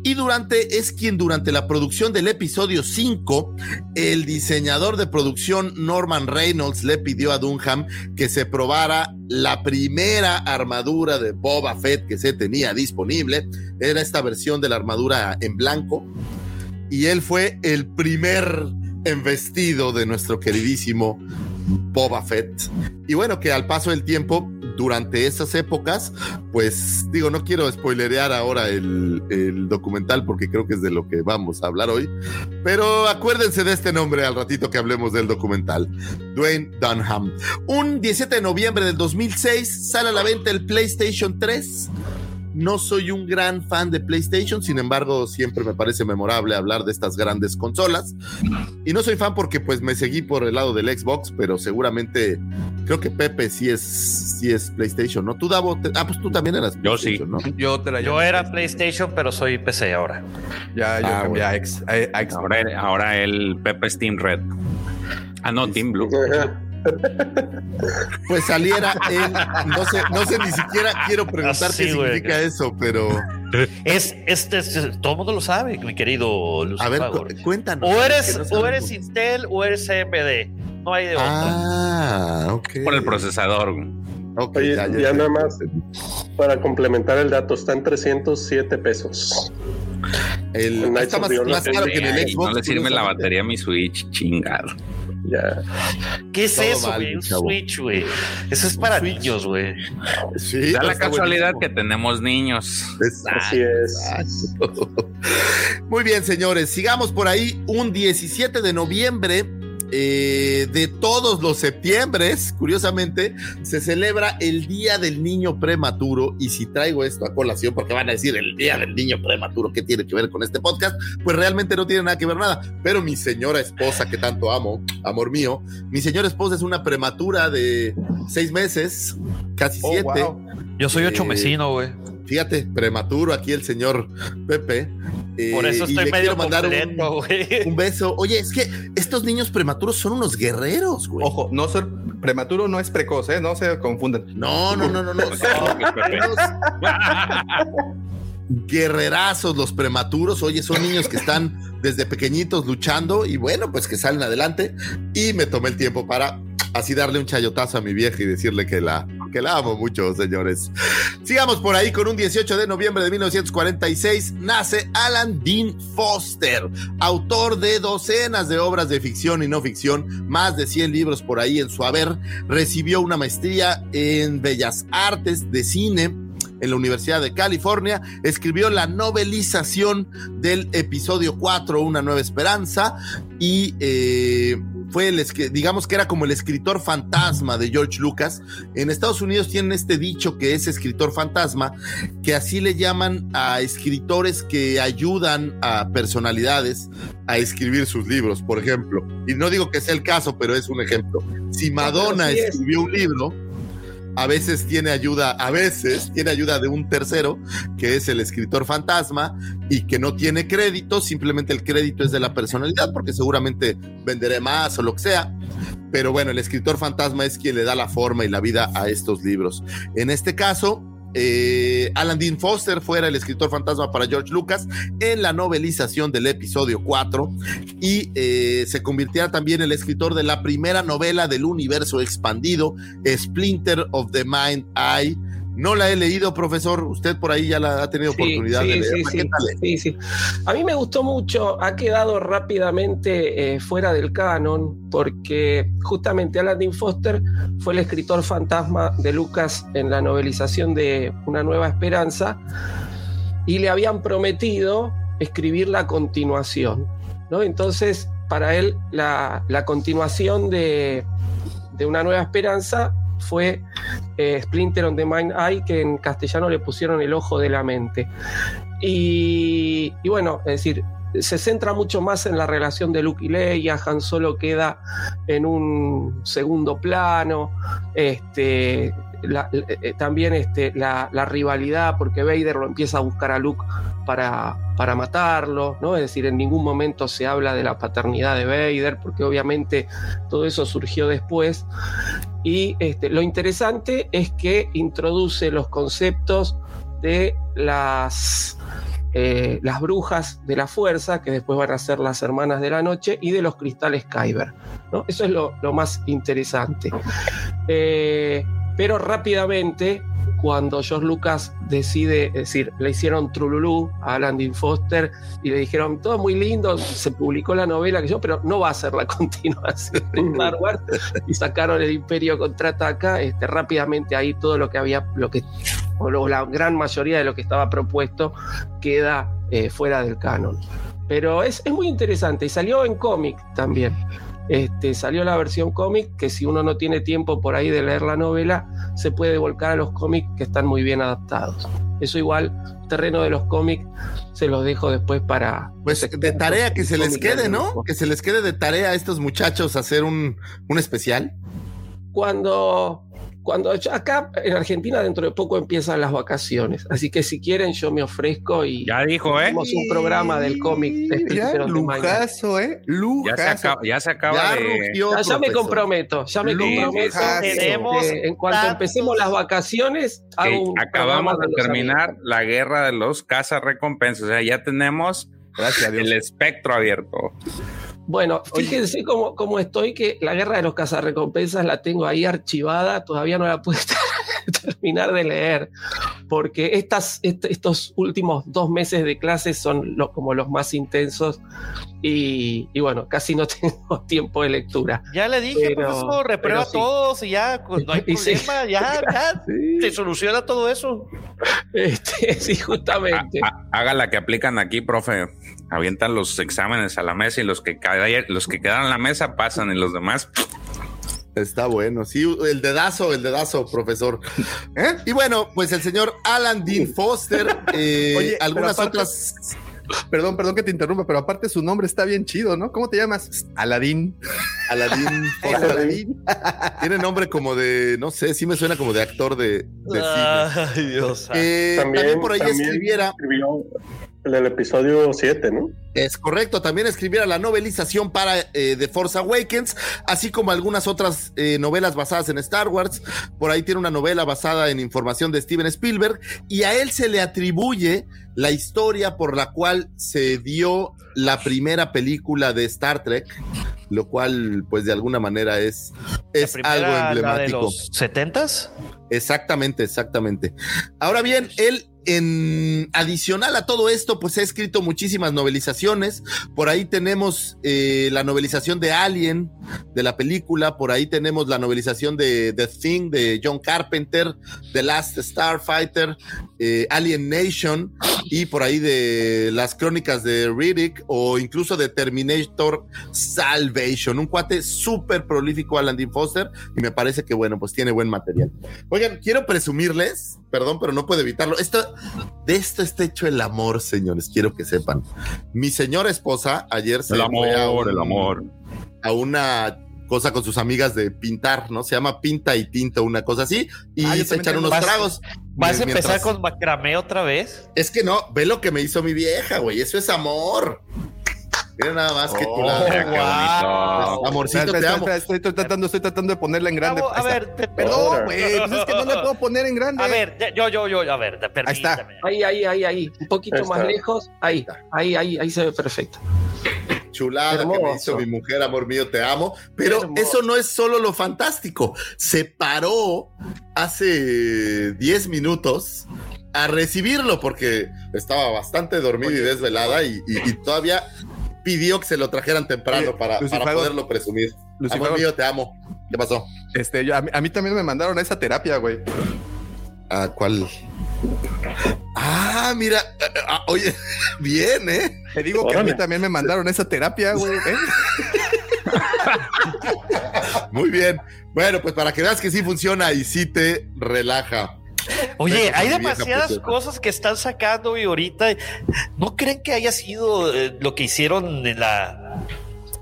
Y durante, es quien durante la producción del episodio 5, el diseñador de producción Norman Reynolds le pidió a Dunham que se probara la primera armadura de Boba Fett que se tenía disponible. Era esta versión de la armadura en blanco. Y él fue el primer embestido de nuestro queridísimo Boba Fett. Y bueno, que al paso del tiempo, durante esas épocas, pues digo, no quiero spoilerear ahora el, el, documental porque creo que es de lo que vamos a hablar hoy, pero acuérdense de este nombre al ratito que hablemos del documental, Dwayne Dunham. Un 17 de noviembre del 2006 sale a la venta el PlayStation 3 no soy un gran fan de PlayStation, sin embargo, siempre me parece memorable hablar de estas grandes consolas. Y no soy fan porque pues me seguí por el lado del Xbox, pero seguramente creo que Pepe sí es, sí es PlayStation, ¿no? Tú, Davo, ah, pues tú también eras Yo sí. ¿no? Yo, te la yo era PlayStation, pero soy PC ahora. Ya, yo Ah, cambié bueno. a, X, a- a Xbox. Ahora, ahora el Pepe es Team Red. Ah, no, Team Blue. Pues saliera él, no sé, no sé ni siquiera quiero preguntar Así, qué güey. significa eso, pero Es, este, es- todo el mundo lo sabe, mi querido Luz a ver, cu- cuéntanos. O eres, no o sabemos. eres Intel o eres AMD. No hay de otra. Ah, ok. Por el procesador. Ok, Oye, ya, ya, ya, nada más para complementar el dato, está en 307 pesos. El, está más, caro que en el Xbox. no le sirve la batería a mi Switch, chingado. Ya. ¿Qué es todo eso, güey? Un chavo. Switch, güey. Eso es para niños, güey. Sí, Da la casualidad buenísimo. que tenemos niños. Exacto, Así es. exacto. Muy bien, señores, sigamos por ahí. Un 17 de noviembre eh, de todos los septiembres, curiosamente, se celebra el Día del Niño Prematuro. Y si traigo esto a colación, porque van a decir el Día del Niño Prematuro, ¿qué tiene que ver con este podcast? Pues realmente no tiene nada que ver nada. Pero mi señora esposa, que tanto amo, amor mío, mi señora esposa es una prematura de seis meses, casi Oh, siete. wow. Yo soy ocho Eh, mesino, güey. Fíjate, prematuro aquí el señor Pepe. Eh, Por eso estoy medio completo, un, [laughs] güey. un beso. Oye, es que estos niños prematuros son unos guerreros, güey. Ojo, no ser prematuro no es precoz, ¿eh? No se confundan. No, no, no, no, no. [laughs] Son [laughs] guerrerazos los prematuros. Oye, son niños que están desde pequeñitos luchando y bueno, pues que salen adelante. Y me tomé el tiempo para así darle un chayotazo a mi vieja y decirle que la, que la amo mucho, señores. Sigamos por ahí con un 18 de noviembre de 1946. Nace Alan Dean Foster, autor de docenas de obras de ficción y no ficción, más de 100 libros por ahí en su haber. Recibió una maestría en Bellas Artes de Cine en la Universidad de California, escribió la novelización del episodio 4, Una Nueva Esperanza, y eh, fue el, esque- digamos que era como el escritor fantasma de George Lucas. En Estados Unidos tienen este dicho que es escritor fantasma, que así le llaman a escritores que ayudan a personalidades a escribir sus libros, por ejemplo. Y no digo que sea el caso, pero es un ejemplo. Si Madonna sí es. escribió un libro, a veces tiene ayuda, a veces tiene ayuda de un tercero, que es el escritor fantasma, y que no tiene crédito, simplemente el crédito es de la personalidad, porque seguramente venderé más o lo que sea. Pero bueno, el escritor fantasma es quien le da la forma y la vida a estos libros. En este caso, eh, Alan Dean Foster fuera el escritor fantasma para George Lucas en la novelización del episodio 4 y eh, se convirtiera también el escritor de la primera novela del universo expandido, Splinter of the Mind Eye. No la he leído, profesor. Usted por ahí ya la ha tenido Sí, oportunidad sí, de leerla. sí, ¿Qué tal es? sí, sí. A mí me gustó mucho, ha quedado rápidamente eh, fuera del canon, porque justamente Alan Dean Foster fue el escritor fantasma de Lucas en la novelización de Una Nueva Esperanza, y le habían prometido escribir la continuación. ¿no? Entonces, para él la, la continuación de, de Una Nueva Esperanza fue eh, Splinter on the Mind Eye, que en castellano le pusieron el ojo de la mente. Y, y bueno, es decir, se centra mucho más en la relación de Luke y Leia, Han Solo queda en un segundo plano, este, la, eh, también este, la, la, rivalidad, porque Vader lo empieza a buscar a Luke para, para matarlo, ¿no? Es decir, en ningún momento se habla de la paternidad de Vader, porque obviamente todo eso surgió después. Y este, lo interesante es que introduce los conceptos de las, eh, las brujas de la fuerza, que después van a ser las hermanas de la noche, y de los cristales Kyber. ¿no? Eso es lo, lo más interesante. Eh, pero rápidamente, cuando George Lucas decide, es decir, le hicieron Trululú a Alan Dean Foster y le dijeron, todo muy lindo, se publicó la novela que yo, pero no va a ser la [laughs] continuación de Star Wars, y sacaron el Imperio Contraataca, este, rápidamente ahí todo lo que había, lo que, o la gran mayoría de lo que estaba propuesto queda eh, fuera del canon. Pero es, es muy interesante y salió en cómic también. Este, salió la versión cómic, que si uno no tiene tiempo por ahí de leer la novela, se puede volcar a los cómics que están muy bien adaptados. Eso igual, terreno de los cómics, se los dejo después para... Pues de tarea que se les quede, ¿no? Que se les quede de tarea a estos muchachos hacer un, un especial. Cuando cuando acá en Argentina dentro de poco empiezan las vacaciones, así que si quieren yo me ofrezco y ya dijo, ¿eh? Hacemos un programa del cómic. Ya, lujazo, ¿eh? Lujazo. Ya se acaba, ya se acaba ya de... Rugió, ya, ya me comprometo, ya me comprometo. Tenemos en cuanto empecemos las vacaciones, hago un acabamos de terminar la guerra de los cazas recompensas, o sea, ya tenemos Gracias a Dios. el espectro abierto. Bueno, fíjense cómo, cómo, estoy, que la guerra de los cazarrecompensas la tengo ahí archivada, todavía no la pude [laughs] terminar de leer, porque estas, est estos últimos dos meses de clases son lo, como los más intensos y, y, bueno, casi no [laughs] tengo tiempo de lectura. Ya le dije, pero, profesor, reprueba sí. todos y ya pues, no hay [laughs] problema, sí. ya, ya sí. se soluciona todo eso. Este, sí, justamente. Ha, ha, haga la que aplican aquí, profe avientan los exámenes a la mesa y los que, los que quedan en la mesa pasan y los demás. Está bueno, sí, el dedazo, el dedazo, profesor. [laughs] ¿Eh? Y bueno, pues el señor Alan Dean Foster, eh, [laughs] Oye, algunas aparte, otras. Perdón, perdón que te interrumpa, pero aparte su nombre está bien chido, ¿no? ¿Cómo te llamas? Aladín. Aladín. [laughs] Aladín. Tiene nombre como de, no sé, sí me suena como de actor de, de Ay, cine. Dios. Eh, también, también, por ahí también escribiera. Escribió el del episodio 7, ¿no? Es correcto, también escribiera la novelización para eh, The Force Awakens, así como algunas otras eh, novelas basadas en Star Wars. Por ahí tiene una novela basada en información de Steven Spielberg y a él se le atribuye la historia por la cual se dio la primera película de Star Trek, lo cual pues de alguna manera es, es primera, algo emblemático. ¿La de los 70s? Exactamente, exactamente. Ahora bien, él en adicional a todo esto, pues ha escrito muchísimas novelizaciones. Por ahí tenemos eh, la novelización de Alien, de la película. Por ahí tenemos la novelización de The Thing, de John Carpenter, The Last Starfighter, eh, Alien Nation, y por ahí de las crónicas de Riddick o incluso de Terminator Salvation. Un cuate súper prolífico, Alan Dean Foster, y me parece que, bueno, pues tiene buen material. Oigan, quiero presumirles, perdón, pero no puedo evitarlo. Esto, de esto está hecho el amor, señores, quiero que sepan. Mi señora esposa ayer se el amor, fue a un, el amor. a una cosa con sus amigas de pintar, ¿no? Se llama pinta y tinta, una cosa así, y ah, se echan unos vas, tragos. ¿Vas a empezar mientras... con macramé otra vez? Es que no, ve lo que me hizo mi vieja, güey, eso es amor. Mira nada más que tú la. Oh, wow. Amorcito, espera, te amo. Estoy, estoy, tratando, estoy tratando de ponerla en grande. a ver, te, perdón, güey. Pues es que no la puedo poner en grande. A ver, yo, yo, yo, a ver, te, Ahí está. Ahí, ahí, ahí, ahí. Un poquito más lejos. Ahí, ahí, ahí, ahí se ve perfecto. Chulada Hermoso. que me hizo mi mujer, amor mío, te amo. Pero Hermoso. eso no es solo lo fantástico. Se paró hace 10 minutos a recibirlo porque estaba bastante dormido Oye, y desvelada y, y, y todavía pidió que se lo trajeran temprano Oye, para, para, poderlo presumir. Amor mío, te amo. ¿Qué pasó? Este, yo, a, mí, a, mí, también me mandaron a esa terapia, güey. ¿A cuál? Ah, mira, ah, oye, [laughs] bien, ¿eh? Te digo que a mí también me mandaron esa terapia, güey. ¿eh? [laughs] Muy bien. Bueno, pues para que veas que sí funciona y sí te relaja. Oye, hay demasiadas cosas que están sacando y ahorita no creen que haya sido eh, lo que hicieron en la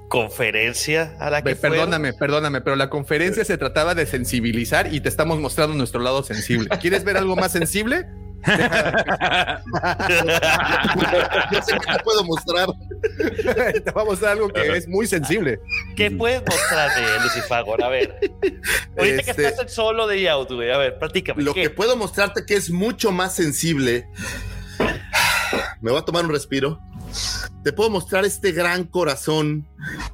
conferencia a la que Perdóname, perdóname, pero la conferencia se trataba de sensibilizar y te estamos mostrando nuestro lado sensible. ¿Quieres ver algo más sensible? Yo sé que te puedo mostrar. [laughs] te voy a mostrar algo que es muy sensible. ¿Qué puedes mostrar de Lucifagor? A ver. Ahorita que Este- estás en solo de güey. A ver, platícame. Lo ¿qué? que puedo mostrarte que es mucho más sensible. Me voy a tomar un respiro. Te puedo mostrar este gran corazón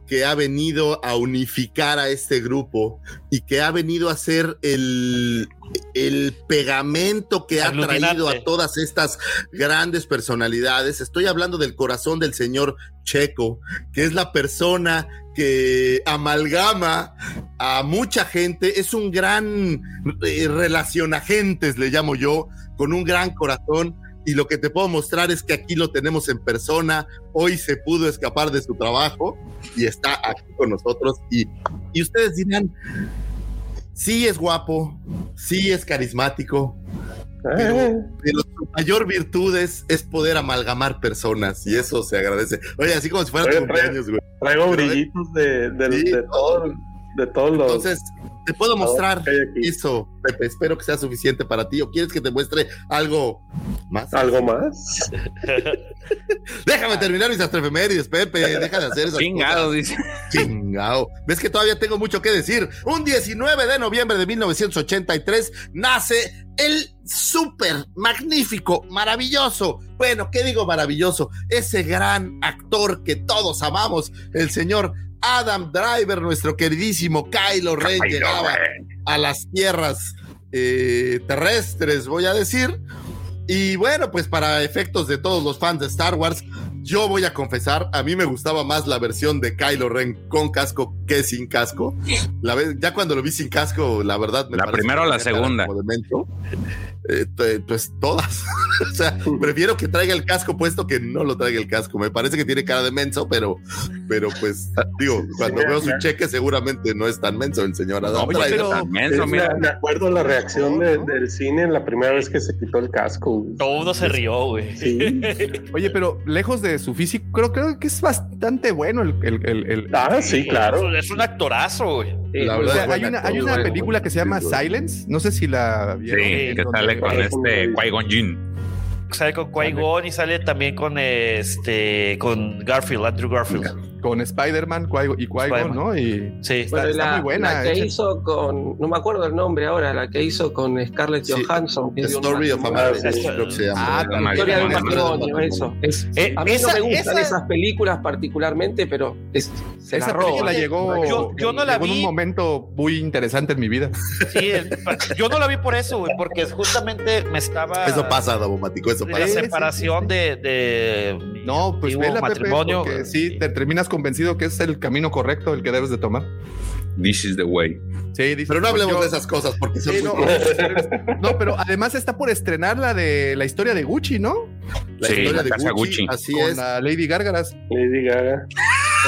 que ha venido a unificar a este grupo y que ha venido a ser el, el pegamento que ha traído a todas estas grandes personalidades. Estoy hablando del corazón del señor Checo, que es la persona que amalgama a mucha gente. Es un gran eh, relacionagentes, le llamo yo, con un gran corazón. Y lo que te puedo mostrar es que aquí lo tenemos en persona. Hoy se pudo escapar de su trabajo y está aquí con nosotros. Y, y ustedes dirán, sí es guapo, sí es carismático, pero, pero su mayor virtud es, es poder amalgamar personas y eso se agradece. Oye, así como si fuera Oye, tu cumpleaños, güey. Traigo brillitos de, de, Sí, de todo, de todos los. Entonces, te puedo mostrar eso, Pepe. Espero que sea suficiente para ti. ¿O quieres que te muestre algo más? ¿Algo más? [laughs] Déjame terminar mis astrefemérides, Pepe. Deja de hacer eso. Chingado, dice. Chingado. ¿Ves que todavía tengo mucho que decir? Un 19 de noviembre de 1983 nace el súper magnífico, maravilloso. Bueno, ¿qué digo maravilloso? Ese gran actor que todos amamos, el señor Adam Driver, nuestro queridísimo Kylo Ren, Kylo llegaba a las tierras eh, terrestres, voy a decir. Y bueno, pues para efectos de todos los fans de Star Wars, yo voy a confesar, a mí me gustaba más la versión de Kylo Ren con casco que sin casco. La vez, ya cuando lo vi sin casco, la verdad me ¿La primera o la segunda? Menso. Eh, pues todas. [laughs] o sea, prefiero que traiga el casco puesto que no lo traiga el casco. Me parece que tiene cara de menso, pero, pero pues digo, cuando Sí, veo su cheque seguramente no es tan menso el señor Adam Driver. pero mira. la- me acuerdo la reacción de- del cine en la primera vez que se quitó el casco. güey. Todo se rió, güey. Sí. [laughs] Oye, pero lejos de su físico, creo, creo que es bastante bueno el... el, el- el- Ah, sí, claro. Es un actorazo, güey. La O verdad sea, es buen hay una, hay una película que se llama Sí. Silence, no sé si la Sí, vieron. que donde- sale con este Qui-Gon Jinn. Sale con Qui-Gon y sale también con este con Garfield, Andrew Garfield. Con Spider-Man Qui- y Qui-Gon, Spider-Man. ¿no? Y Sí. Está- Bueno, está la, muy buena, la que hecha. hizo con, no me acuerdo el nombre ahora, la que hizo con Scarlett Sí, Johansson. que Story of a matrimonio. Marriage, Ah, Una Historia de un matrimonio. eso. Es, Eh, a mí esa- no me gustan esa- esas películas particularmente, pero es, se la esa roba. película llegó, Yo- yo no la llegó en vi. un momento muy interesante en mi vida. Sí, el- yo no la vi por eso, güey, porque justamente me estaba Eso pasa, Dabomático, eso la pasa. Sí, sí, separación de, de No, pues vela, Pepe, matrimonio. porque sí, te terminas convencido que es el camino correcto el que debes de tomar. This is the way. Sí, dice, Pero no pues hablemos yo- de esas cosas porque son Sí, muy no, no, pero además está por estrenar la de la historia de Gucci, ¿no? La Sí, historia la de casa Gucci, Gucci. así Con es. la Lady Gárgaras. Lady Gaga.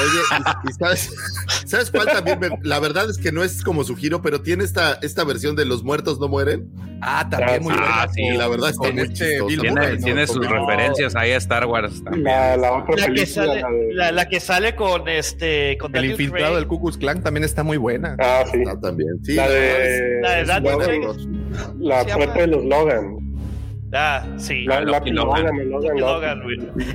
Oye, y, y sabes, [laughs] ¿sabes cuál también? me- la verdad es que no es como su giro, pero tiene esta, esta versión de Los Muertos No Mueren. Ah, también muy Ah, buena. sí, la verdad está con muy este Tiene, Murray, ¿no? tiene sus referencias ahí a Star Wars también. La, la otra La que, sale, la de- la, la que sale con este con El Daniel infiltrado Craig. del Ku Klux Klan también está muy buena. Ah, sí. Ah, también. Sí, La de. La de. La prepa de los Logan. Ah, sí. La, la Logan, Logan. Logan.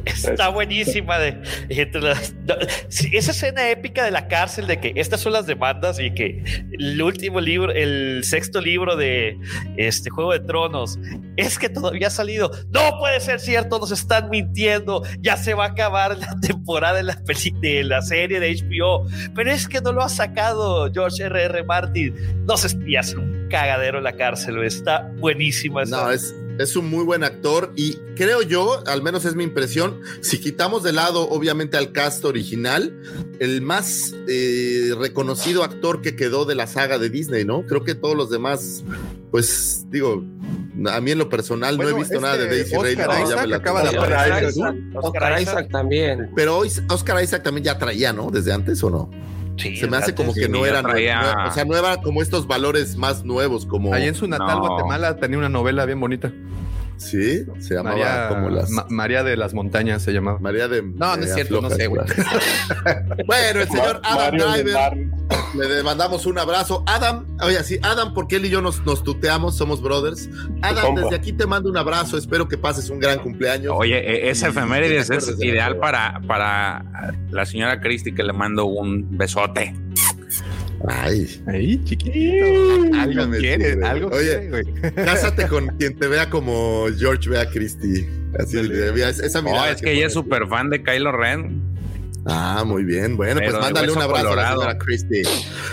Está buenísima de entre las- no, sí, esa escena épica de la cárcel de que estas son las demandas y que el último libro, el sexto libro de este Juego de Tronos es que todavía ha salido. No puede ser cierto, nos están mintiendo. Ya se va a acabar la temporada de la peli- de la serie de HBO, pero es que no lo ha sacado George R. R. Martin. No se espías un cagadero en la cárcel, está buenísima esa. No, es, Es un muy buen actor y creo yo, al menos es mi impresión, si quitamos de lado obviamente al cast original, el más eh, reconocido actor que quedó de la saga de Disney, ¿no? Creo que todos los demás, pues digo, a mí en lo personal no he visto nada de Daisy Oscar Ridley. Isaac ya me la acaba de aparecer. Oscar Isaac también. Pero hoy Oscar Isaac también ya traía, ¿no? Desde antes o no? Sí, Se me hace como que no ya era, traía- o sea, no era como estos valores más nuevos, como Ahí en su natal No. Guatemala tenía una novela bien bonita. Sí, se llamaba María, como las Ma- María de las Montañas se llamaba. María de No, no es cierto, no sé, güey. [laughs] Bueno, el señor Adam Driver, le mandamos un abrazo. Adam, oye, sí, Adam, porque él y yo nos, nos tuteamos, somos brothers. Adam, desde aquí te mando un abrazo, espero que pases un gran cumpleaños. Oye, e- esa efemérides es ideal para, para la señora Christie que le mando un besote. Ay, Ahí, chiquito. Algo Dígame tú, quiere, güey. algo Oye, quiere, güey. cásate con quien te vea como George vea a Christie. Así vea esa Oh, mirada. es que ella es súper fan de Kylo Ren, Ah, muy bien. Bueno, Pero pues mándale un abrazo a la colorado. señora Christie.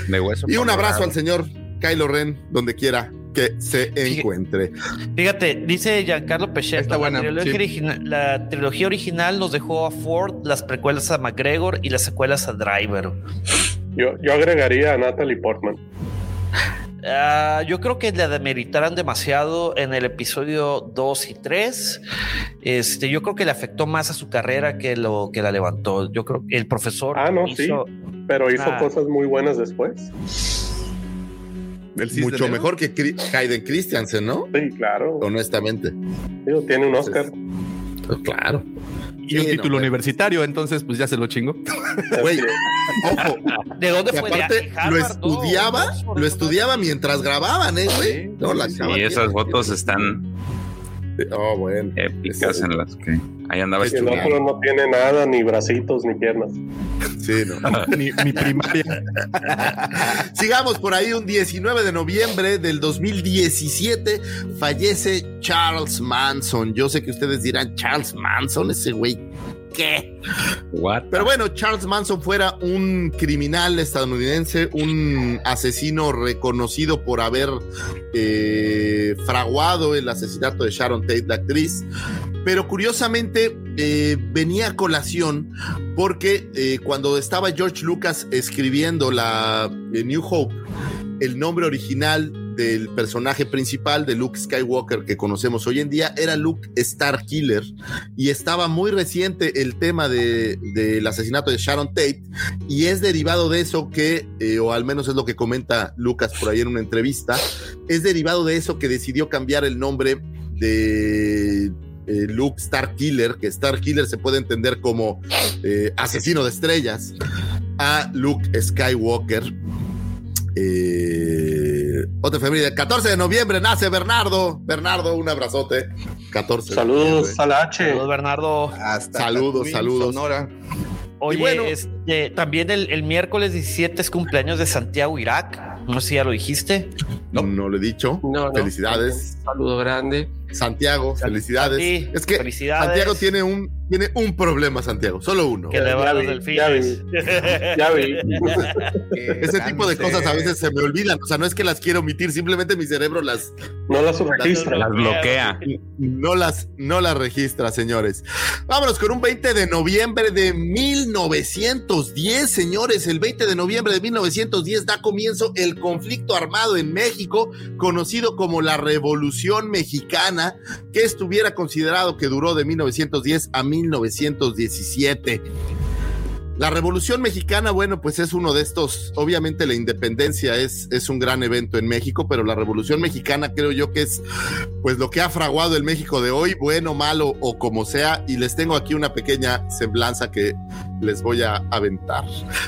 de hueso. Y un colorado. abrazo al señor Kylo Ren, donde quiera que se encuentre. Fíjate, dice Giancarlo Pechetto, Está buena, la, trilogía sí. la trilogía original nos dejó a Ford, las precuelas a McGregor y las secuelas a Driver. Yo, yo agregaría a Natalie Portman. Ah, yo creo que le demeritaran demasiado en el episodio 2 y 3. Este, yo creo que le afectó más a su carrera que lo que la levantó. Yo creo que el profesor Ah, no, hizo- Pero hizo cosas muy buenas después. Mucho mejor que Hayden Christensen, ¿no? Sí, claro. Honestamente. Digo, tiene un Oscar. Pues claro. Y un Sí, título universitario, entonces pues ya se lo chingo. [laughs] Güey, ojo, ¿De dónde fue? ¿De aparte lo estudiaba, lo estudiaba mientras grababan, ¿eh, güey? No, sí, esas fotos están Oh, bueno. épicas en las que ahí andaba el otro no tiene nada, ni bracitos, ni piernas. Sí, no. [laughs] mi, mi primaria. [laughs] Sigamos por ahí, un 19 de noviembre del 2017 fallece Charles Manson. Yo sé que ustedes dirán, Charles Manson, ese güey, ¿qué? What? Pero bueno, Charles Manson fuera un criminal estadounidense, un asesino reconocido por haber eh, fraguado el asesinato de Sharon Tate, la actriz. Pero curiosamente eh, venía a colación porque eh, cuando estaba George Lucas escribiendo la New Hope, el nombre original del personaje principal de Luke Skywalker que conocemos hoy en día era Luke Starkiller y estaba muy reciente el tema de- del asesinato de Sharon Tate y es derivado de eso que, eh, o al menos es lo que comenta Lucas por ahí en una entrevista, es derivado de eso que decidió cambiar el nombre de eh, Luke Starkiller, que Starkiller se puede entender como eh, asesino de estrellas, a Luke Skywalker. Otra efeméride, 14 de noviembre nace Bernardo. Bernardo, un abrazote. 14 de Saludos a la H. Saludos, Bernardo. Hasta Saludos, saludos. Sonora. Oye, bueno- este, también el, el miércoles 17 es cumpleaños de Santiago Irak. No sé si ya lo dijiste. No, no lo he dicho. No, no. Felicidades. Un saludo grande. Santiago, felicidades. Sí, es que felicidades. Santiago tiene un, tiene un problema, Santiago, solo uno. Que le va a los delfines. Ya vi. [laughs] Ese tipo de cosas a veces se me olvidan. O sea, no es que las quiero omitir, simplemente mi cerebro las No la subregistra. Las bloquea. no las, no las registra, señores. Vámonos con un 20 de noviembre de 1910, señores. El 20 de noviembre de 1910 da comienzo el conflicto armado en México, conocido como la Revolución Mexicana, que estuviera considerado que duró de 1910 a 1917. La Revolución Mexicana, bueno, pues es uno de estos, obviamente la independencia es, es un gran evento en México, pero la Revolución Mexicana creo yo que es pues lo que ha fraguado el México de hoy, bueno, malo o como sea, y les tengo aquí una pequeña semblanza que les voy a aventar.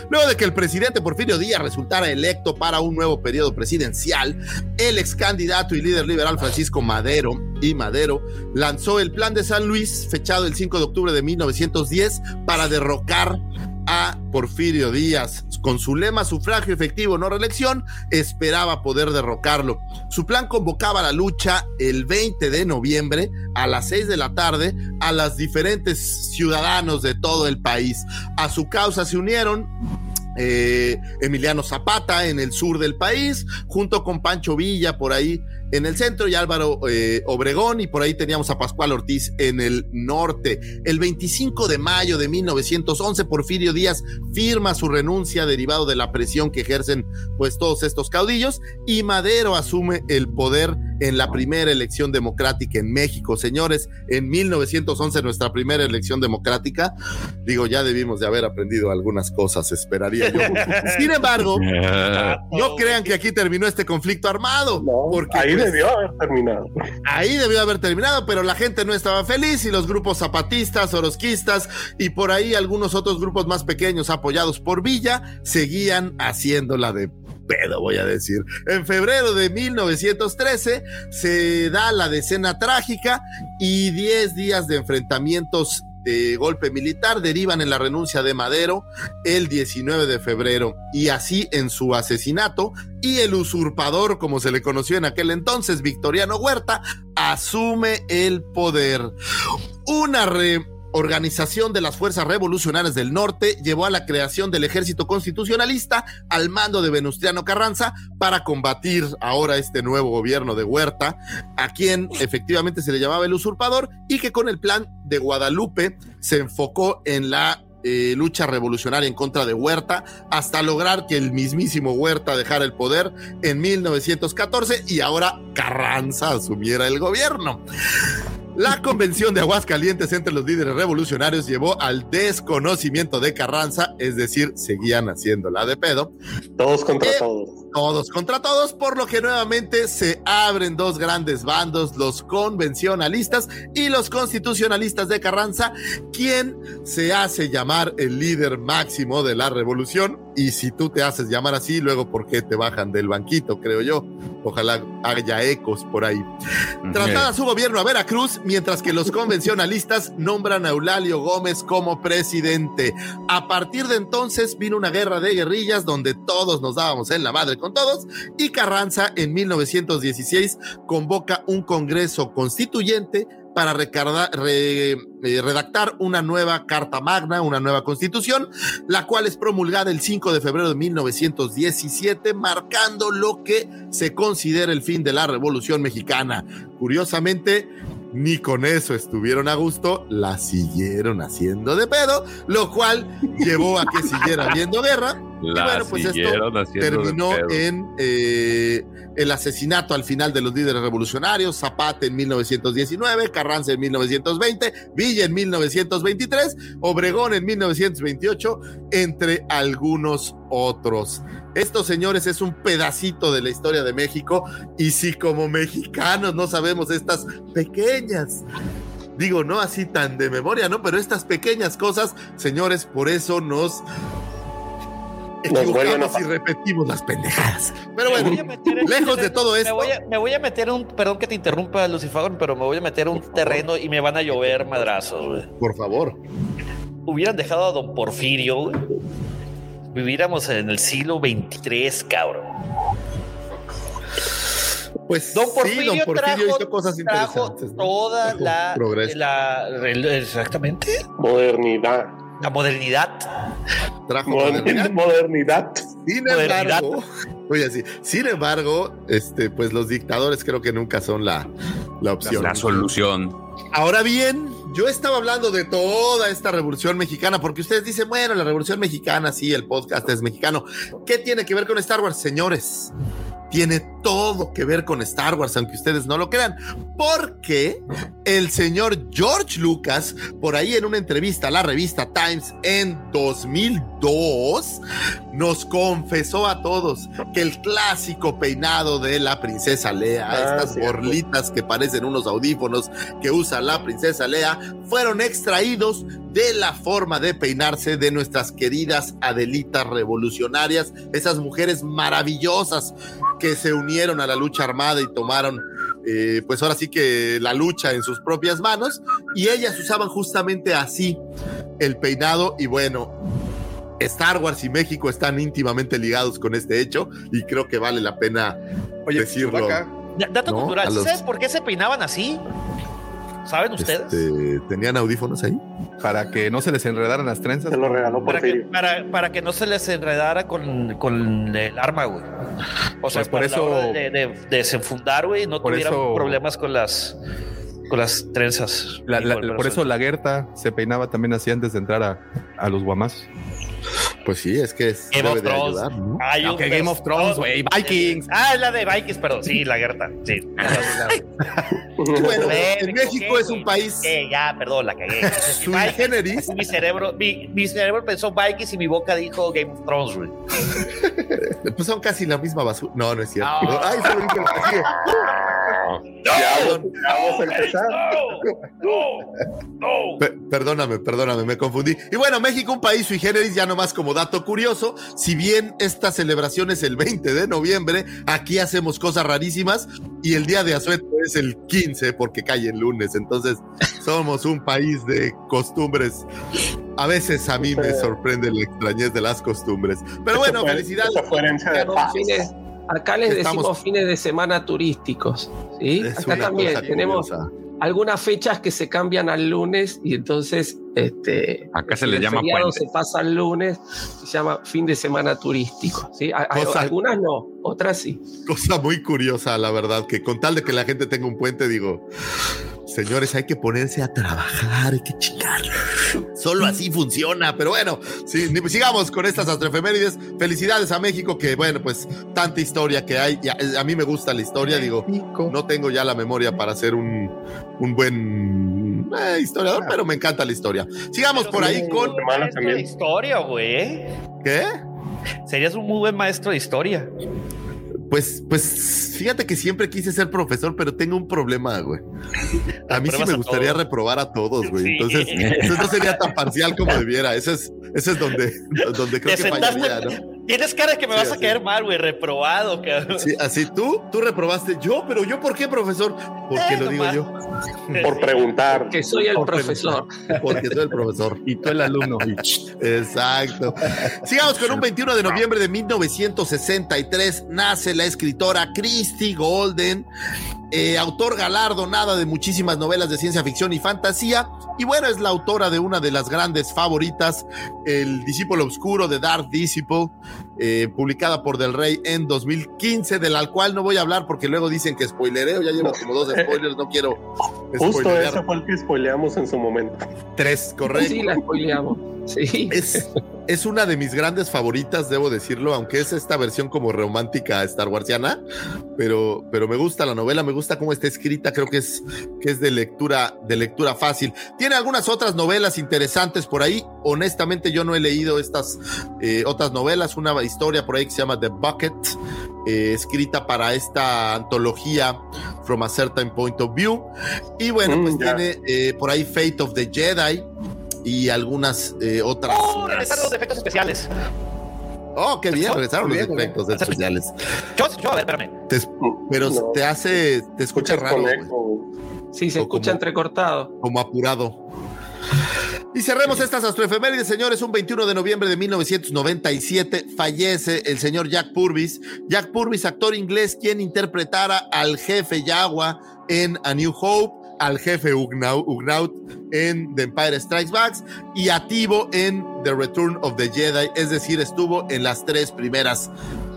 Luego de que el presidente Porfirio Díaz resultara electo para un nuevo periodo presidencial, el ex candidato y líder liberal Francisco Madero y Madero lanzó el Plan de San Luis, fechado el 5 de octubre de 1910, para derrocar a Porfirio Díaz. Con su lema sufragio efectivo, no reelección, esperaba poder derrocarlo. Su plan convocaba la lucha el 20 de noviembre a las 6 de la tarde a las diferentes ciudadanos de todo el país. A su causa se unieron eh, Emiliano Zapata en el sur del país, junto con Pancho Villa por ahí en el centro y Álvaro eh, Obregón y por ahí teníamos a Pascual Ortiz en el norte. El 25 de mayo de 1911 Porfirio Díaz firma su renuncia derivado de la presión que ejercen pues todos estos caudillos y Madero asume el poder en la primera elección democrática en México. Señores, en 1911 nuestra primera elección democrática, digo, ya debimos de haber aprendido algunas cosas, esperaría yo. [laughs] Sin embargo, no crean que aquí terminó este conflicto armado, porque debió haber terminado. Ahí debió haber terminado, pero la gente no estaba feliz y los grupos zapatistas, orosquistas y por ahí algunos otros grupos más pequeños apoyados por Villa seguían haciéndola de pedo, voy a decir. En febrero de 1913 se da la decena trágica y 10 días de enfrentamientos de golpe militar derivan en la renuncia de Madero el 19 de febrero y así en su asesinato y el usurpador, como se le conoció en aquel entonces, Victoriano Huerta, asume el poder. Una re Organización de las Fuerzas Revolucionarias del Norte llevó a la creación del Ejército Constitucionalista al mando de Venustiano Carranza para combatir ahora este nuevo gobierno de Huerta, a quien efectivamente se le llamaba el usurpador y que con el plan de Guadalupe se enfocó en la eh, lucha revolucionaria en contra de Huerta hasta lograr que el mismísimo Huerta dejara el poder en 1914 y ahora Carranza asumiera el gobierno. La convención de Aguascalientes entre los líderes revolucionarios llevó al desconocimiento de Carranza, es decir, seguían haciéndola de pedo. Todos contra Eh, todos. Todos contra todos, por lo que nuevamente se abren dos grandes bandos, los convencionalistas y los constitucionalistas de Carranza, quien se hace llamar el líder máximo de la revolución. Y si tú te haces llamar así, luego, ¿por qué te bajan del banquito? Creo yo. Ojalá haya ecos por ahí. Traslada su gobierno a Veracruz, mientras que los convencionalistas nombran a Eulalio Gómez como presidente. A partir de entonces vino una guerra de guerrillas donde todos nos dábamos en la madre con todos y Carranza en 1916 convoca un congreso constituyente para eh, redactar una nueva Carta Magna, una nueva constitución, la cual es promulgada el 5 de febrero de 1917, marcando lo que se considera el fin de la Revolución Mexicana. Curiosamente, ni con eso estuvieron a gusto, la siguieron haciendo de pedo, lo cual llevó a que siguiera habiendo guerra. Y bueno, pues esto terminó en eh, el asesinato al final de los líderes revolucionarios, Zapata en 1919, Carranza en 1920, Villa en 1923, Obregón en 1928, entre algunos otros. Estos señores es un pedacito de la historia de México y si como mexicanos no sabemos estas pequeñas digo, no así tan de memoria, ¿no? Pero estas pequeñas cosas, señores, por eso nos Nos vuelven a equivocamos y repetimos las pendejadas. Pero Me bueno, voy a meter en- lejos de todo me esto, voy, a, me voy a meter un, perdón que te interrumpa, Lucifer, pero me voy a meter un terreno y me van a llover madrazos, güey. por favor. Hubieran dejado a don Porfirio, güey. Viviéramos en el siglo 23, cabrón. Pues Don sí, Porfirio, don Porfirio trajo, hizo cosas interesantes. toda la, progreso. la- el- exactamente Modernidad. la modernidad. Trajo Modernidad. modernidad. Modernidad. Sin modernidad. embargo, a decir, sin embargo, este, pues los dictadores creo que nunca son la, la opción. La solución. Ahora bien, yo estaba hablando de toda esta revolución mexicana, porque ustedes dicen, bueno, la revolución mexicana, sí, el podcast es mexicano. ¿Qué tiene que ver con Star Wars, señores? Tiene todo que ver con Star Wars, aunque ustedes no lo crean, porque el señor George Lucas, por ahí en una entrevista a la revista Times en 2002, nos confesó a todos que el clásico peinado de la princesa Lea, Ah, estas borlitas que parecen unos audífonos que usa la princesa Lea, fueron extraídos de la forma de peinarse de nuestras queridas Adelitas revolucionarias, esas mujeres maravillosas que se unieron a la lucha armada y tomaron, eh, pues ahora sí que la lucha en sus propias manos, y ellas usaban justamente así el peinado y bueno. Star Wars y México están íntimamente ligados con este hecho y creo que vale la pena Oye, decirlo. Dato No, cultural, a ¿sí los- ¿sabes por qué se peinaban así? ¿Saben ustedes? Este, ¿Tenían audífonos ahí? Para que no se les enredaran las trenzas. Se lo regaló Para que, para, para que no se les enredara con, con el arma, güey. O sea, Pues por eso- de, de- de desenfundar, güey, no tuvieran eso- problemas con las con las trenzas. La- la- por eso la Gerta se peinaba también así antes de entrar a, a los guamás. Pues sí, es que es, Game debe of de Thrones. ayudar, ¿no? Hay un Game of Thrones, güey, Vikings. Ah, la de Vikings, perdón. Sí, la Gerta. Sí. [laughs] Y bueno, en México es un país Eh, ya, perdón, la cagué. [laughs] sui Vikings, generis. Mi cerebro, mi, mi cerebro pensó Vikings y mi boca dijo Game of Thrones, güey. [laughs] Pues son casi la misma basura. No, no es cierto. No. Ay, se lo dije. Ya vamos a empezar. Pe- perdóname, perdóname, me confundí. Y bueno, México, un país sui generis, ya nomás como dato curioso, si bien esta celebración es el 20 de noviembre, aquí hacemos cosas rarísimas y el día de Asueto es el 15 porque cae el lunes. Entonces, somos un país de costumbres. A veces a mí me sorprende la extrañez de las costumbres. Pero bueno, felicidades. fines- acá les Estamos- decimos fines de semana turísticos. ¿sí? Acá también tenemos curiosa. Algunas fechas que se cambian al lunes y entonces este, Acá se le llama feriado puente. se pasa al lunes se llama fin de semana turístico. ¿sí? A- a- Cosa- algunas no, otras sí. Cosa muy curiosa, la verdad, que con tal de que la gente tenga un puente, digo, señores, hay que ponerse a trabajar, hay que chingar. Solo así funciona, pero bueno, sí, sigamos con estas astroefemérides. Felicidades a México, que bueno, pues tanta historia que hay. A, a mí me gusta la historia, digo, no tengo ya la memoria para ser un, un buen eh, historiador, pero me encanta la historia. Sigamos por ahí con... De historia, güey. ¿Qué? Serías un muy buen maestro de historia. Pues, pues, fíjate que siempre quise ser profesor, pero tengo un problema, güey. A mí sí me gustaría reprobar a todos, güey. Sí. Entonces, eso no sería tan parcial como debiera. Ese es, ese es donde, donde creo Te que fallaría, ¿no? Tienes cara de que me Sí, vas a así. caer mal, güey. Reprobado, cabrón. Sí, así tú, tú reprobaste. Yo, pero yo, ¿por qué, profesor? Porque Eh, lo digo nomás. yo. Por preguntar. Que soy el Por profesor. Porque soy el profesor. Y tú el alumno. [laughs] Exacto. Sigamos con un 21 de noviembre de 1963. Nace la escritora Christy Golden, eh, autor galardonada de muchísimas novelas de ciencia ficción y fantasía. Y bueno, es la autora de una de las grandes favoritas, El discípulo oscuro de Dark Disciple, eh, publicada por Del Rey en 2015, de la cual no voy a hablar porque luego dicen que spoilereo. Ya llevo como dos spoilers, no quiero. Justo spoilerear. ese fue el que spoileamos en su momento. Tres, correcto. Sí, la spoileamos. Sí. Es, es una de mis grandes favoritas, debo decirlo, aunque es esta versión como romántica Star Warsiana, pero, pero me gusta la novela, me gusta cómo está escrita, creo que es, que es de lectura, de lectura fácil. Tiene algunas otras novelas interesantes por ahí. Honestamente, yo no he leído estas eh, otras novelas, una historia por ahí que se llama The Bucket, eh, escrita para esta antología From a Certain Point of View. Y bueno, Mm, pues ya. tiene eh, por ahí Fate of the Jedi y algunas eh, otras. ¡Oh! Regresaron los efectos especiales. Oh, qué bien, regresaron los bien. efectos especiales. [laughs] Yo, yo, a ver, espérame. Te- pero No. te hace, te escucha raro. Sí, se O escucha como- entrecortado. como apurado. Y cerremos estas astroefemérides, señores. Un 21 de noviembre de 1997 fallece el señor Jack Purvis. Jack Purvis, actor inglés, quien interpretara al jefe Yagua en A New Hope, al jefe Ugnaut, en The Empire Strikes Back y a en The Return of the Jedi. Es decir, estuvo en las tres primeras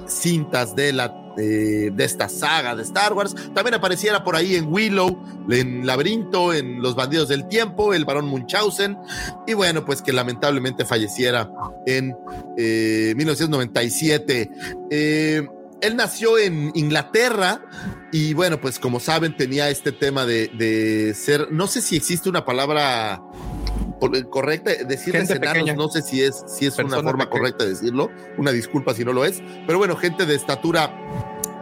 cintas de la de esta saga de Star Wars. También apareciera por ahí en Willow, en Laberinto, en Los Bandidos del Tiempo, el Barón Munchausen. Y bueno, pues que lamentablemente falleciera en eh, 1997. Eh, él nació en Inglaterra y bueno, pues como saben tenía este tema de, de ser, no sé si existe una palabra correcta, decirles enanos, pequeña. no sé si es, si es una forma pequeña. correcta de decirlo, una disculpa si no lo es, pero bueno, gente de estatura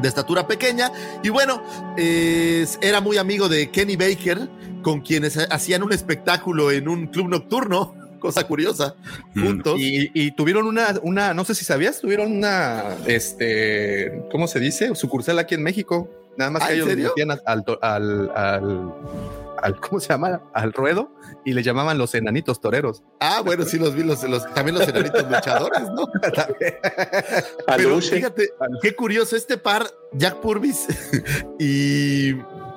de estatura pequeña y bueno, era muy amigo de Kenny Baker, con quienes hacían un espectáculo en un club nocturno, cosa curiosa, Mm. juntos. Y, y tuvieron una, una, no sé si sabías, tuvieron una, este, ¿cómo se dice? Sucursal aquí en México. Nada más ¿Ah, que ellos metían al, al, al, al- al- ¿cómo se llama? Al ruedo y le llamaban los enanitos toreros. Ah, bueno, sí los vi, los, los- también los enanitos luchadores, ¿no? [laughs] Pero fíjate, qué curioso, este par, Jack Purvis [laughs] y,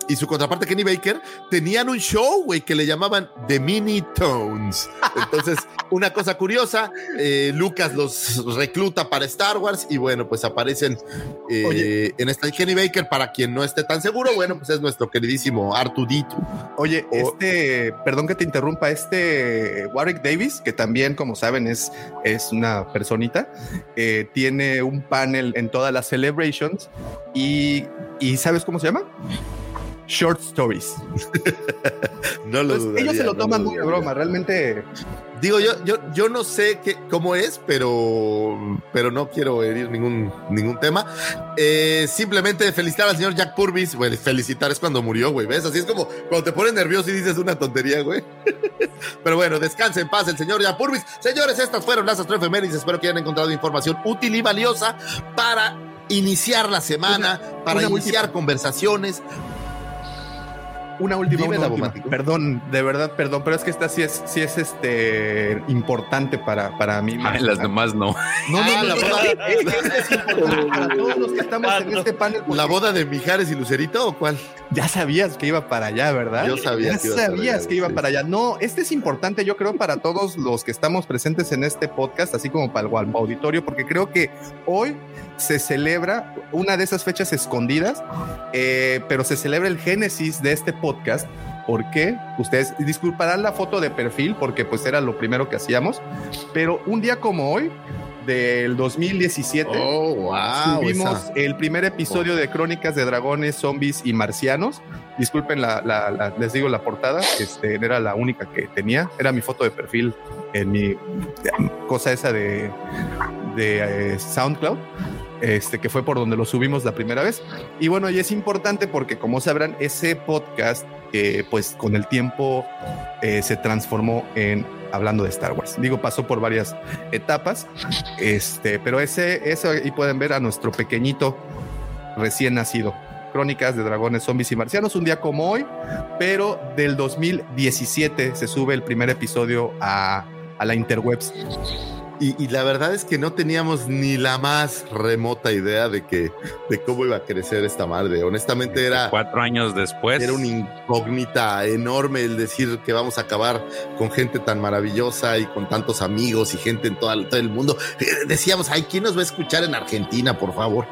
y su contraparte Kenny Baker tenían un show, güey, que le llamaban The Mini Tones. Entonces, [laughs] una cosa curiosa, eh, Lucas los recluta para Star Wars y bueno, pues aparecen eh, en esta Kenny Baker, para quien no esté tan seguro, bueno, pues es nuestro queridísimo Artudito. Oye, este, perdón que te interrumpa, este Warwick Davis, que también, como saben, es, es una personita, eh, tiene un panel en todas las celebrations y, y ¿sabes cómo se llama? Short stories. [laughs] no lo dudaría, Ellos se lo toman muy de broma, realmente. Digo, yo, yo, yo no sé qué, cómo es, pero, pero no quiero herir ningún, ningún tema. Eh, simplemente felicitar al señor Jack Purvis. Bueno, felicitar es cuando murió, güey. ¿Ves? Así es como cuando te pones nervioso y dices una tontería, güey. [laughs] pero bueno, descanse en paz el señor Jack Purvis. Señores, estas fueron las astroefemérides. Espero que hayan encontrado información útil y valiosa para iniciar la semana, para iniciar conversaciones, una última, Perdón, de verdad, perdón, pero es que esta sí es, sí es este importante para, para mí. las demás no. No, no, la boda. para todos los que estamos en este panel. ¿La boda de Mijares y Lucerito o cuál? Ya sabías que iba para allá, ¿verdad? Yo sabía. Ya que sabías que iba para allá. No, este es importante, yo creo, para todos los que estamos presentes en este podcast, así como para el auditorio, porque creo que hoy se celebra una de esas fechas escondidas, eh, pero se celebra el génesis de este podcast. ¿Por qué? Ustedes disculparán la foto de perfil porque pues era lo primero que hacíamos, pero un día como hoy, del 2017, oh, tuvimos el primer episodio de Crónicas de Dragones, Zombies y Marcianos. Disculpen, la, les digo la portada, este, era la única que tenía, era mi foto de perfil en mi cosa esa de, de eh, SoundCloud este, que fue por donde lo subimos la primera vez. Y bueno, y es importante porque, como sabrán, ese podcast, pues con el tiempo eh, se transformó en hablando de Star Wars. Digo, pasó por varias etapas, este, pero ese, eso ahí pueden ver a nuestro pequeñito recién nacido. Crónicas de Dragones, Zombies y Marcianos, un día como hoy, pero del 2017 se sube el primer episodio a, a la Interwebs. Y, la verdad es que no teníamos ni la más remota idea de que de cómo iba a crecer esta madre. Honestamente era cuatro años después. Era una incógnita enorme el decir que vamos a acabar con gente tan maravillosa y con tantos amigos y gente en todo el mundo. Eh, decíamos, ay, ¿quién nos va a escuchar en Argentina, por favor?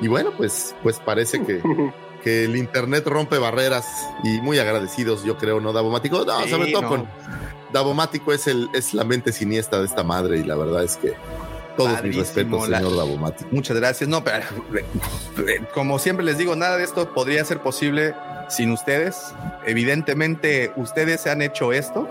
Y bueno, pues, pues parece que [laughs] que el internet rompe barreras y muy agradecidos, yo creo, ¿no, Davomático? No, sobre todo con Davomático es, el, es la mente siniestra de esta madre y la verdad es que todos mis respetos, señor Davomático. Muchas gracias. No, pero como siempre les digo, nada de esto podría ser posible sin ustedes. Evidentemente, ustedes se han hecho esto.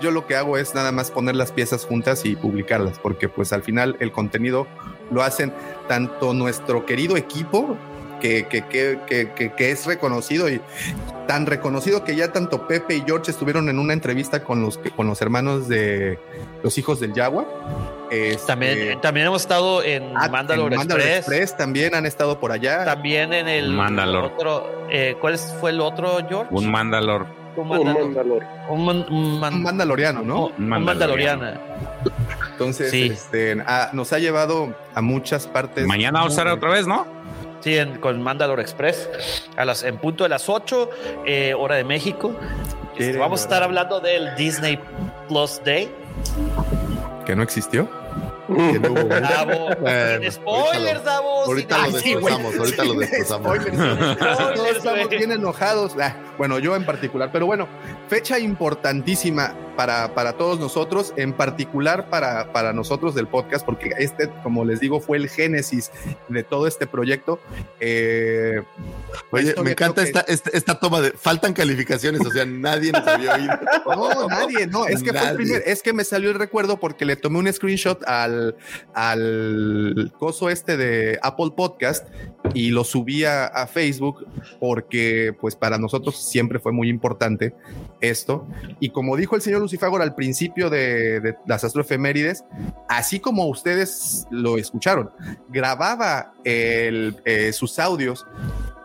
Yo lo que hago es nada más poner las piezas juntas y publicarlas, porque pues al final el contenido lo hacen tanto nuestro querido equipo que, que, que, que, es reconocido y tan reconocido que ya tanto Pepe y George estuvieron en una entrevista con los, con los hermanos de los hijos del Yagua. Este, también, también hemos estado en ah, Mandalore, Express. También han estado por allá. También en el Mandalor. otro. Eh, ¿Cuál fue el otro, George? Un Mandalor. Un Mandalor. Un, mandaloriano, ¿no? Un, mandaloriano. Entonces, este, ah, nos ha llevado a muchas partes. Mañana vamos a estar otra vez, ¿no? Sí, con Mandalore Express, a las, en punto de las 8, eh, hora de México. Este, vamos a estar hablando del Disney Plus Day. ¿Que no existió? [laughs] Que no Davo, spoilers, Davo. Ahorita lo destrozamos, ahorita lo destrozamos. [laughs] Todos estamos bien enojados. Ah, bueno, yo en particular, pero bueno, fecha importantísima para, para todos nosotros, en particular para, para nosotros del podcast, porque este, como les digo, fue el génesis de todo este proyecto. Eh, Oye, me encanta esta, esta, toma de faltan calificaciones, o sea, nadie nos había oído. [laughs] No, nadie, no, es que fue el primer, es que me salió el recuerdo porque le tomé un screenshot al, al coso este de Apple Podcast y lo subí a, Facebook porque pues para nosotros siempre fue muy importante esto. Y como dijo el señor Lucifagor al principio de, las astroefemérides, así como ustedes lo escucharon, grababa eh, sus audios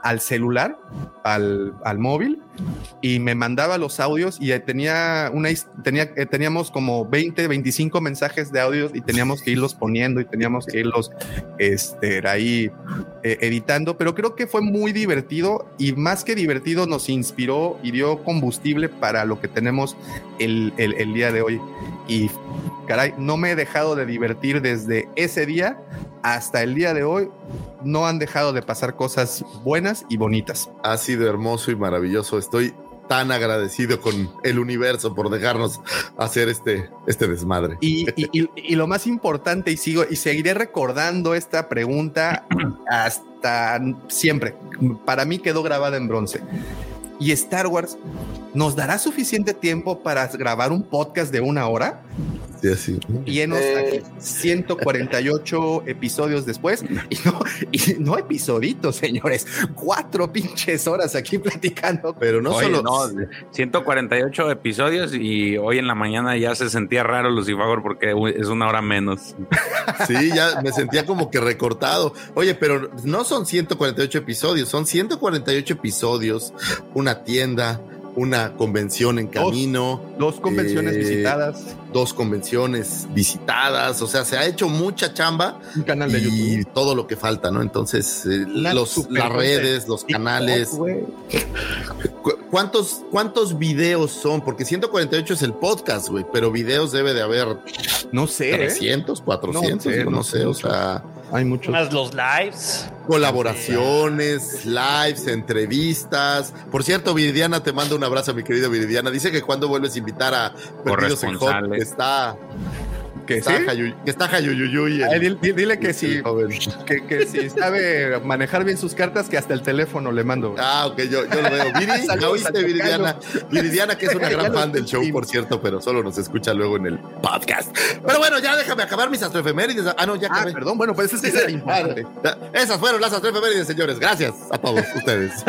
al celular, al, al móvil, y me mandaba los audios y tenía una tenía, eh, teníamos como 20, 25 mensajes de audios y teníamos que irlos poniendo y teníamos que irlos este, ahí eh, editando, pero creo que fue muy divertido y más que divertido nos inspiró y dio combustible para lo que tenemos el, el, el día de hoy. Y caray, no me he dejado de divertir desde ese día hasta el día de hoy no han dejado de pasar cosas buenas y bonitas. Ha sido hermoso y maravilloso. Estoy tan agradecido con el universo por dejarnos hacer este, este desmadre. Y, y, lo más importante, y sigo y seguiré recordando esta pregunta hasta siempre. Para mí quedó grabada en bronce. ¿Y Star Wars nos dará suficiente tiempo para grabar un podcast de una hora? Sí, Llenos aquí 148 episodios después y no, y no episoditos, señores. Cuatro pinches horas aquí platicando. Pero no solo. No, 148 episodios y hoy en la mañana ya se sentía raro Lucifer porque es una hora menos. [laughs] Sí, ya me sentía como que recortado. Oye, pero no son 148 episodios, son 148 episodios, una tienda, una convención en camino. Dos, convenciones eh, visitadas. Dos convenciones visitadas. O sea, se ha hecho mucha chamba. Un canal de y todo lo que falta, ¿no? Entonces, eh, los, las redes, los canales. ¿Cuántos, ¿Cuántos videos son? Porque 148 es el podcast, güey, pero videos debe de haber. No sé. 300, 400, no, no sé, o sea. Hay muchos. Más los lives. Colaboraciones, lives, entrevistas. Por cierto, Viridiana, te mando un abrazo, mi querida Viridiana. Dice que cuando vuelves a invitar a Perdidos en Hop, está que está, ¿sí? que está dile, que si, que, que, si sabe manejar bien sus cartas, que hasta el teléfono le mando. Ah, ok, yo, yo lo veo. Viri, [laughs] ¿la oíste, Viridiana? Viridiana, que es una [laughs] gran fan del show, por cierto, pero solo nos escucha luego en el podcast. Pero bueno, ya déjame acabar mis astroefemérides. Ah, no, ya ah, acabé. Ah, perdón, bueno, pues es que es [laughs] importante. Esas fueron las astroefemérides, señores. Gracias a todos ustedes.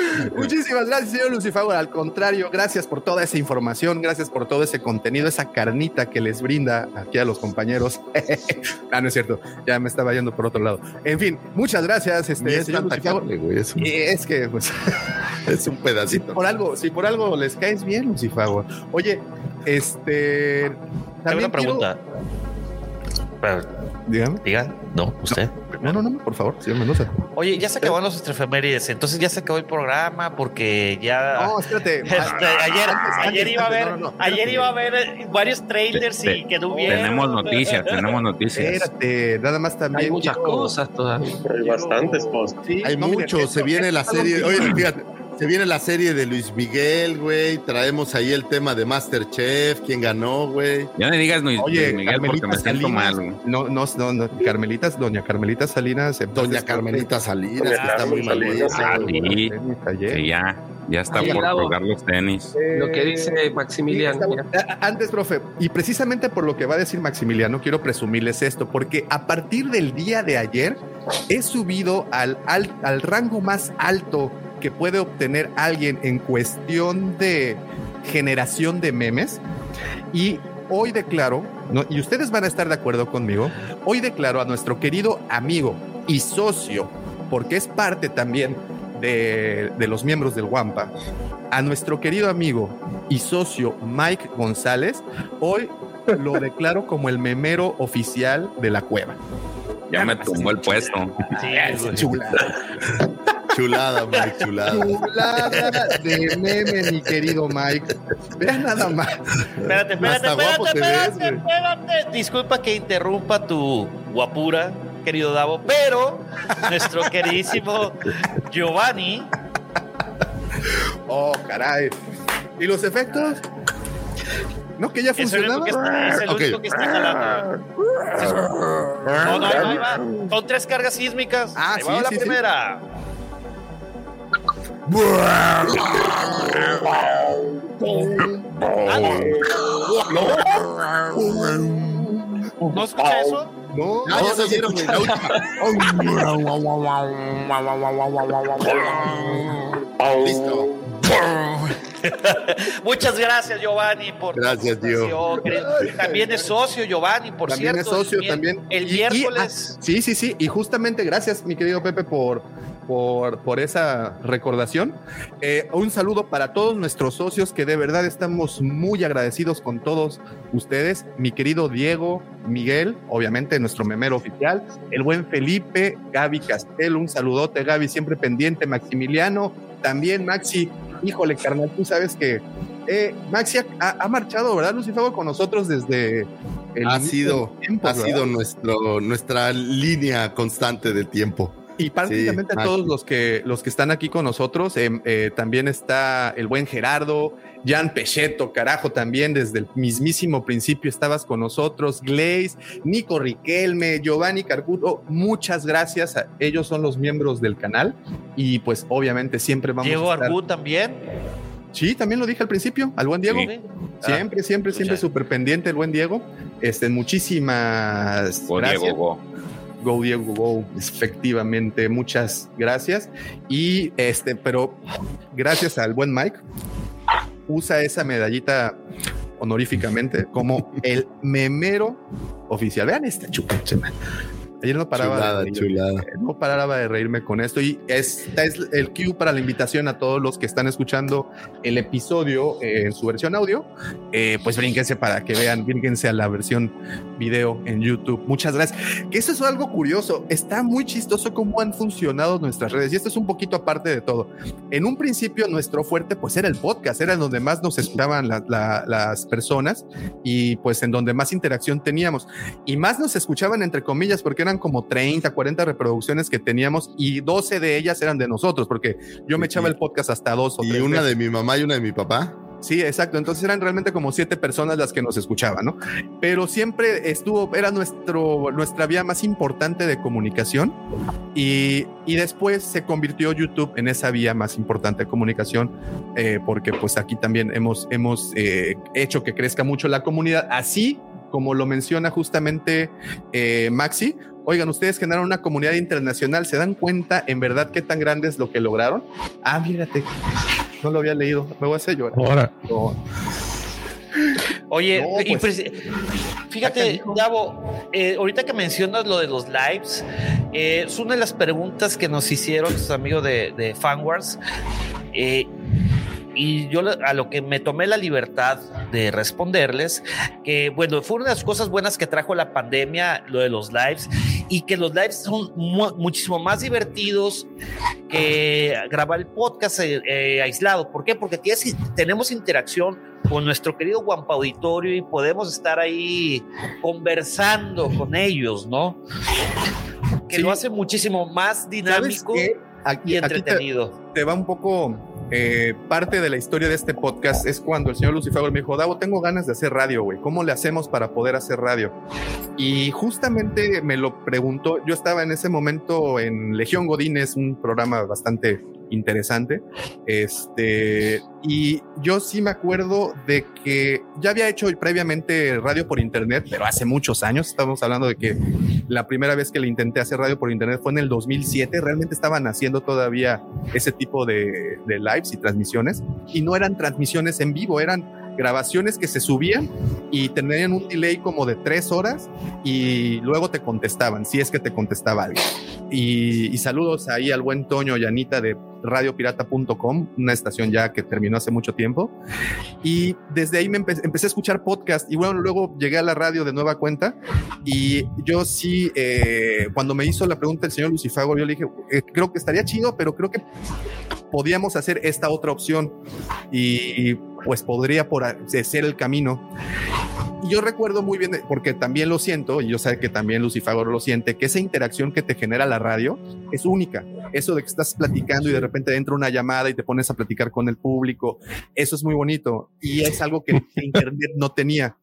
[laughs] Muchísimas gracias, señor Lucifer. Al contrario, gracias por toda esa información, gracias por todo ese contenido, esa carnita que les brinda aquí a los compañeros. [laughs] ah, no es cierto, ya me estaba yendo por otro lado. En fin, muchas gracias, este, es señor es, que, pues, [laughs] es un pedacito. Si por algo, si por algo les caes bien, Lucifer. Oye, este. También una pregunta. Dígame. Diga, no, usted. No, no, no, por favor, señor Mendoza. Oye, ya se acabaron los estrefemérides, entonces ya se acabó el programa porque ya. No, espérate. Este, ayer, ayer iba a haber, ayer iba a haber varios trailers y quedó bien. Tenemos noticias, tenemos noticias. Espérate, nada más también. Hay muchas cosas todavía. Hay bastantes cosas. Hay mucho, se viene la serie. Oye, fíjate. Se viene la serie de Luis Miguel, güey. Traemos ahí el tema de Masterchef, quién ganó, güey. Ya me digas Luis, Oye, Miguel porque me siento mal. Güey. No, no, no, no, Carmelita, doña Carmelita Salinas. Doña Carmelita Salinas, que está muy mal. Ah, sí, que ya, ya está por colgar los tenis. lo que dice Maximiliano. antes, profe, y precisamente por lo que va a decir Maximiliano, quiero presumirles esto, porque a partir del día de ayer he subido al, al, al rango más alto que puede obtener alguien en cuestión de generación de memes. Y hoy declaro, y ustedes van a estar de acuerdo conmigo, hoy declaro a nuestro querido amigo y socio, porque es parte también de, de los miembros del Wampa, a nuestro querido amigo y socio Mike González, hoy lo [laughs] declaro como el memero oficial de la cueva. Ya me tumbó el puesto. Sí, chula. Chulada, Mike, [laughs] chulada. Chulada de meme, mi querido Mike. Vean nada más. Espérate, espérate, espérate, espérate, espérate. Disculpa que interrumpa tu guapura, querido Davo, pero nuestro [laughs] queridísimo Giovanni. Oh, caray. ¿Y los efectos? No, que ya funcionaba. Es el único que está, jalando. [laughs] No, no, ahí va. Son tres cargas sísmicas. Ah, ahí sí, va la sí, primera. ¿No escucha eso? No, Ah, ya se oyeron, güey. La última. Listo. [laughs] Muchas gracias, Giovanni, por Gracias, Dios. También es socio, Giovanni, por también cierto. es socio, también. El Y- y- miércoles. ah, sí, sí, sí. Y justamente gracias, mi querido Pepe, por, por, por esa recordación. Eh, un saludo para todos nuestros socios que de verdad estamos muy agradecidos con todos ustedes. Mi querido Diego, Miguel, obviamente nuestro memero oficial, el buen Felipe, Gaby Castel, un saludote, Gaby, siempre pendiente, Maximiliano, también Maxi. Híjole, carnal, tú sabes que eh, Maxi ha, ha- ha marchado, ¿verdad, Lucifago, con nosotros desde el Ha sido, de tiempos, ha ¿verdad? sido nuestro, nuestra línea constante de tiempo. Y prácticamente Sí, a todos los que, los que están aquí con nosotros, em, eh, también está el buen Gerardo, Jan Pecheto, carajo, también desde el mismísimo principio estabas con nosotros, Glaze, Nico Riquelme, Giovanni Carcuto, muchas gracias, a- ellos son los miembros del canal y pues obviamente siempre vamos Diego a estar... Arbú también. Sí, también lo dije al principio, al buen Diego. Sí. Siempre, siempre, siempre súper pendiente el buen Diego. Este, muchísimas Go, gracias. Diego, go. Go Diego Go, efectivamente, muchas gracias. Y este, pero gracias al buen Mike, usa esa medallita honoríficamente como el memero oficial. Vean esta man. Ayer no paraba Chulada, de reírme, chulada. no paraba de reírme con esto y esta es el cue para la invitación a todos los que están escuchando el episodio eh, en su versión audio, eh, pues brínquense para que vean, brínquense a la versión video en YouTube. Muchas gracias. Que eso es algo curioso. Está muy chistoso cómo han funcionado nuestras redes. Y esto es un poquito aparte de todo. En un principio, nuestro fuerte, pues era el podcast, era en donde más nos escuchaban la- la- las personas y pues en donde más interacción teníamos. Y más nos escuchaban, entre comillas, porque eran como 30, 40 reproducciones que teníamos y 12 de ellas eran de nosotros, porque yo me echaba el podcast hasta dos o Y tres una veces. de mi mamá y una de mi papá. Sí, exacto. Entonces eran realmente como siete personas las que nos escuchaban, ¿no? Pero siempre estuvo, era nuestro, nuestra vía más importante de comunicación y, y después se convirtió YouTube en esa vía más importante de comunicación eh, porque pues aquí también hemos, hemos eh, hecho que crezca mucho la comunidad, así como lo menciona justamente eh, Maxi. Oigan, ustedes generaron una comunidad internacional, ¿se dan cuenta en verdad qué tan grande es lo que lograron? Ah, mírate, no lo había leído, me voy a hacer llorar. Ahora. No. Oye, No, y pues, presi- fíjate, Davo, eh, ahorita que mencionas lo de los lives, eh, es una de las preguntas que nos hicieron sus amigos de, de Fanwars. eh, y yo a lo que me tomé la libertad de responderles, que bueno, fue una de las cosas buenas que trajo la pandemia, lo de los lives, y que los lives son mu- muchísimo más divertidos que grabar el podcast eh, eh, aislado. ¿Por qué? Porque tienes- tenemos interacción con nuestro querido Guampa Auditorio y podemos estar ahí conversando con ellos, ¿no? Que Sí. lo hace muchísimo más ¿Sabes dinámico? Aquí, y aquí te- entretenido. te va un poco eh, parte de la historia de este podcast es cuando el señor Lucifer me dijo, Davo, tengo ganas de hacer radio, güey. ¿Cómo le hacemos para poder hacer radio? Y justamente me lo preguntó. Yo estaba en ese momento en Legión Godínez, un programa bastante interesante. Este, y yo sí me acuerdo de que ya había hecho previamente radio por internet, pero hace muchos años. Estamos hablando de que la primera vez que le intenté hacer radio por internet fue en el 2007. Realmente estaban haciendo todavía ese tipo de, de lives y transmisiones. Y no eran transmisiones en vivo, eran grabaciones que se subían y tenían un delay como de tres horas y luego te contestaban, si es que te contestaba alguien. Y, y saludos ahí al buen Toño y Anita de radiopirata.com, una estación ya que terminó hace mucho tiempo. Y desde ahí me empe- empecé a escuchar podcast y bueno, luego llegué a la radio de nueva cuenta y yo sí, eh, cuando me hizo la pregunta el señor Lucifago, yo le dije, eh, creo que estaría chido, pero creo que podíamos hacer esta otra opción y, y, pues podría por ser el camino. Yo recuerdo muy bien, porque también lo siento, y yo sé que también Lucifagor lo siente, que esa interacción que te genera la radio es única. Eso de que estás platicando y de repente entra una llamada y te pones a platicar con el público, eso es muy bonito y es algo que [laughs] Internet no tenía.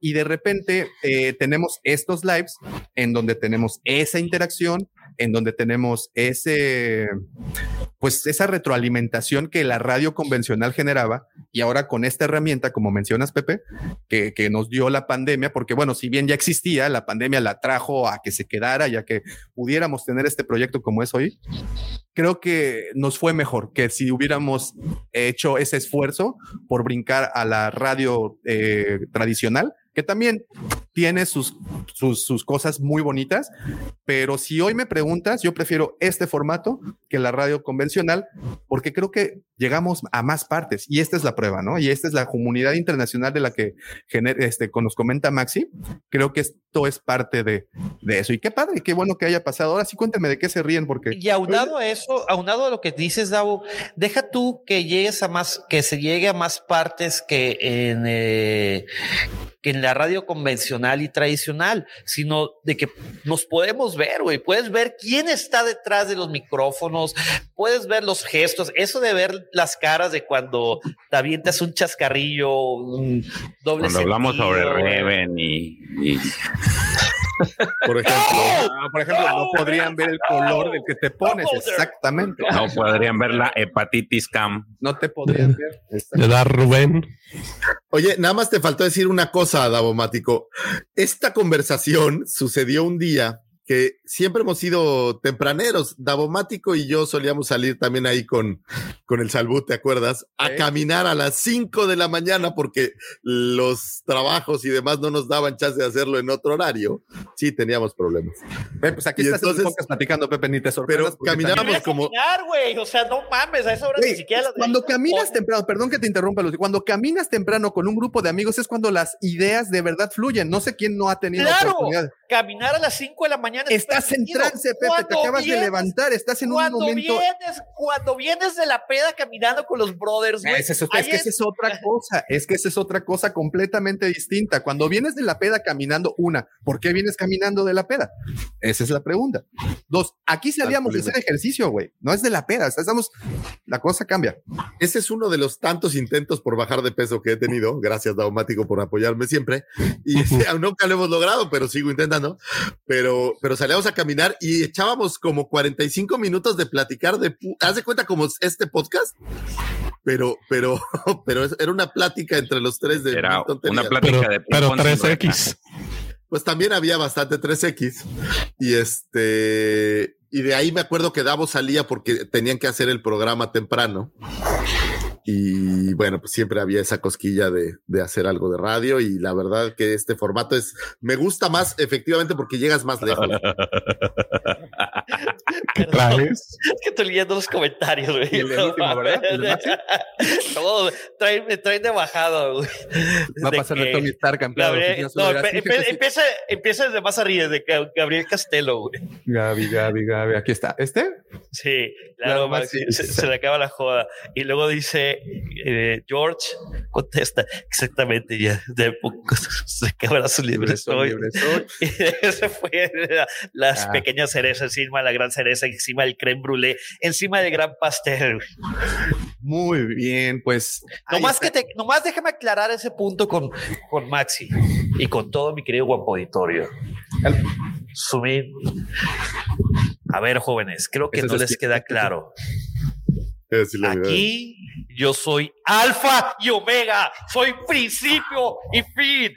Y de repente eh, tenemos estos lives en donde tenemos esa interacción, en donde tenemos ese, pues esa retroalimentación que la radio convencional generaba y ahora con esta herramienta, como mencionas, Pepe, que, que nos dio la pandemia, porque bueno, si bien ya existía, la pandemia la trajo a que se quedara, ya que pudiéramos tener este proyecto como es hoy, creo que nos fue mejor que si hubiéramos hecho ese esfuerzo por brincar a la radio eh, tradicional que también tiene sus, sus, cosas muy bonitas, pero si hoy me preguntas, yo prefiero este formato que la radio convencional, porque creo que llegamos a más partes y esta es la prueba, ¿no? Y esta es la comunidad internacional de la que este, nos comenta Maxi. Creo que esto es parte de, de eso. Y qué padre, qué bueno que haya pasado. Ahora sí cuéntame de qué se ríen, porque... Y aunado a eso, aunado a lo que dices, Davo, deja tú que llegues a más, que se llegue a más partes que en... Eh, que en la radio convencional y tradicional, sino de que nos podemos ver, güey. Puedes ver quién está detrás de los micrófonos, puedes ver los gestos, eso de ver las caras de cuando te avientas un chascarrillo, un doble Cuando hablamos sobre Reven y, y... Por ejemplo, [laughs] ah, por ejemplo, no podrían ver el color del que te pones, exactamente. No podrían ver la hepatitis cam. No te podrían ver. Le da Rubén. Oye, nada más te faltó decir una cosa, Davomático. Esta conversación sucedió un día que siempre hemos sido tempraneros. Davomático y yo solíamos salir también ahí con, con el Salbut, ¿te acuerdas? A caminar a las 5 de la mañana porque los trabajos y demás no nos daban chance de hacerlo en otro horario. Sí, teníamos problemas. pues aquí Y estás entonces- entonces, platicando, Pepe, ni te sorprendas. Pero caminábamos como... Caminar, güey, o sea, no mames, a esa hora ni siquiera las cuando caminas temprano, perdón que te interrumpa, Lucy, cuando caminas temprano con un grupo de amigos es cuando las ideas de verdad fluyen. No sé quién no ha tenido Claro, oportunidad. Caminar a las 5 de la mañana. Estás en trance, Pepe, te Cuando acabas de vienes- levantar, estás en un cuando momento. Vienes, cuando vienes de la peda caminando con los brothers, güey. Es, es ahí que esa es otra [laughs] cosa, es que esa es otra cosa completamente distinta. Cuando vienes de la peda caminando, una, ¿por qué vienes caminando de la peda? Esa es la pregunta. Dos, aquí salíamos de hacer ejercicio, güey, no es de la peda, estamos, la cosa cambia. Ese es uno de los tantos intentos por bajar de peso que he tenido. Gracias, Daumático, por apoyarme siempre. Y [laughs] aún nunca lo hemos logrado, pero sigo intentando. Pero, pero salíamos a caminar y echábamos como 45 minutos de platicar de, haz de cuenta como este podcast. Pero, pero, [laughs] pero era una plática entre los tres de Era una plática Pero, de pero ping-pong sin 3X. Pues también había bastante 3X. Y este, y de ahí me acuerdo que Davo salía porque tenían que hacer el programa temprano. Y bueno, pues siempre había esa cosquilla de, de hacer algo de radio. Y la verdad que este formato es, me gusta más efectivamente porque llegas más lejos. [laughs] [laughs] Perdón, Es que estoy leyendo los comentarios, güey. El del último, ¿verdad? ¿El de? Todo, [laughs] traen, me traen de bajada, güey. Va a pasar de Tony Stark, de Gabriel- no, empe- empe- "Fíjate, sí". empieza, empieza desde más arriba, Ga- Gabriel Castelo, güey. Gaby, Gaby, Gaby, aquí está. ¿Este? Sí, Claro, Max, Maxi. se, se le acaba la joda. Y luego dice, eh, George contesta, exactamente, ya de [laughs] se acabará su libre soy. Y ese fue la- las Ah. pequeñas cerezas encima de la gran cereza, encima del creme brûlée, encima del gran pastel. Muy bien, pues. Nomás, que te, nomás déjame aclarar ese punto con, con Maxi y con todo mi querido guapo auditorio. Sumir. A ver, jóvenes, creo que Eso no es les así. queda claro. Aquí yo soy alfa y omega, soy principio y fin.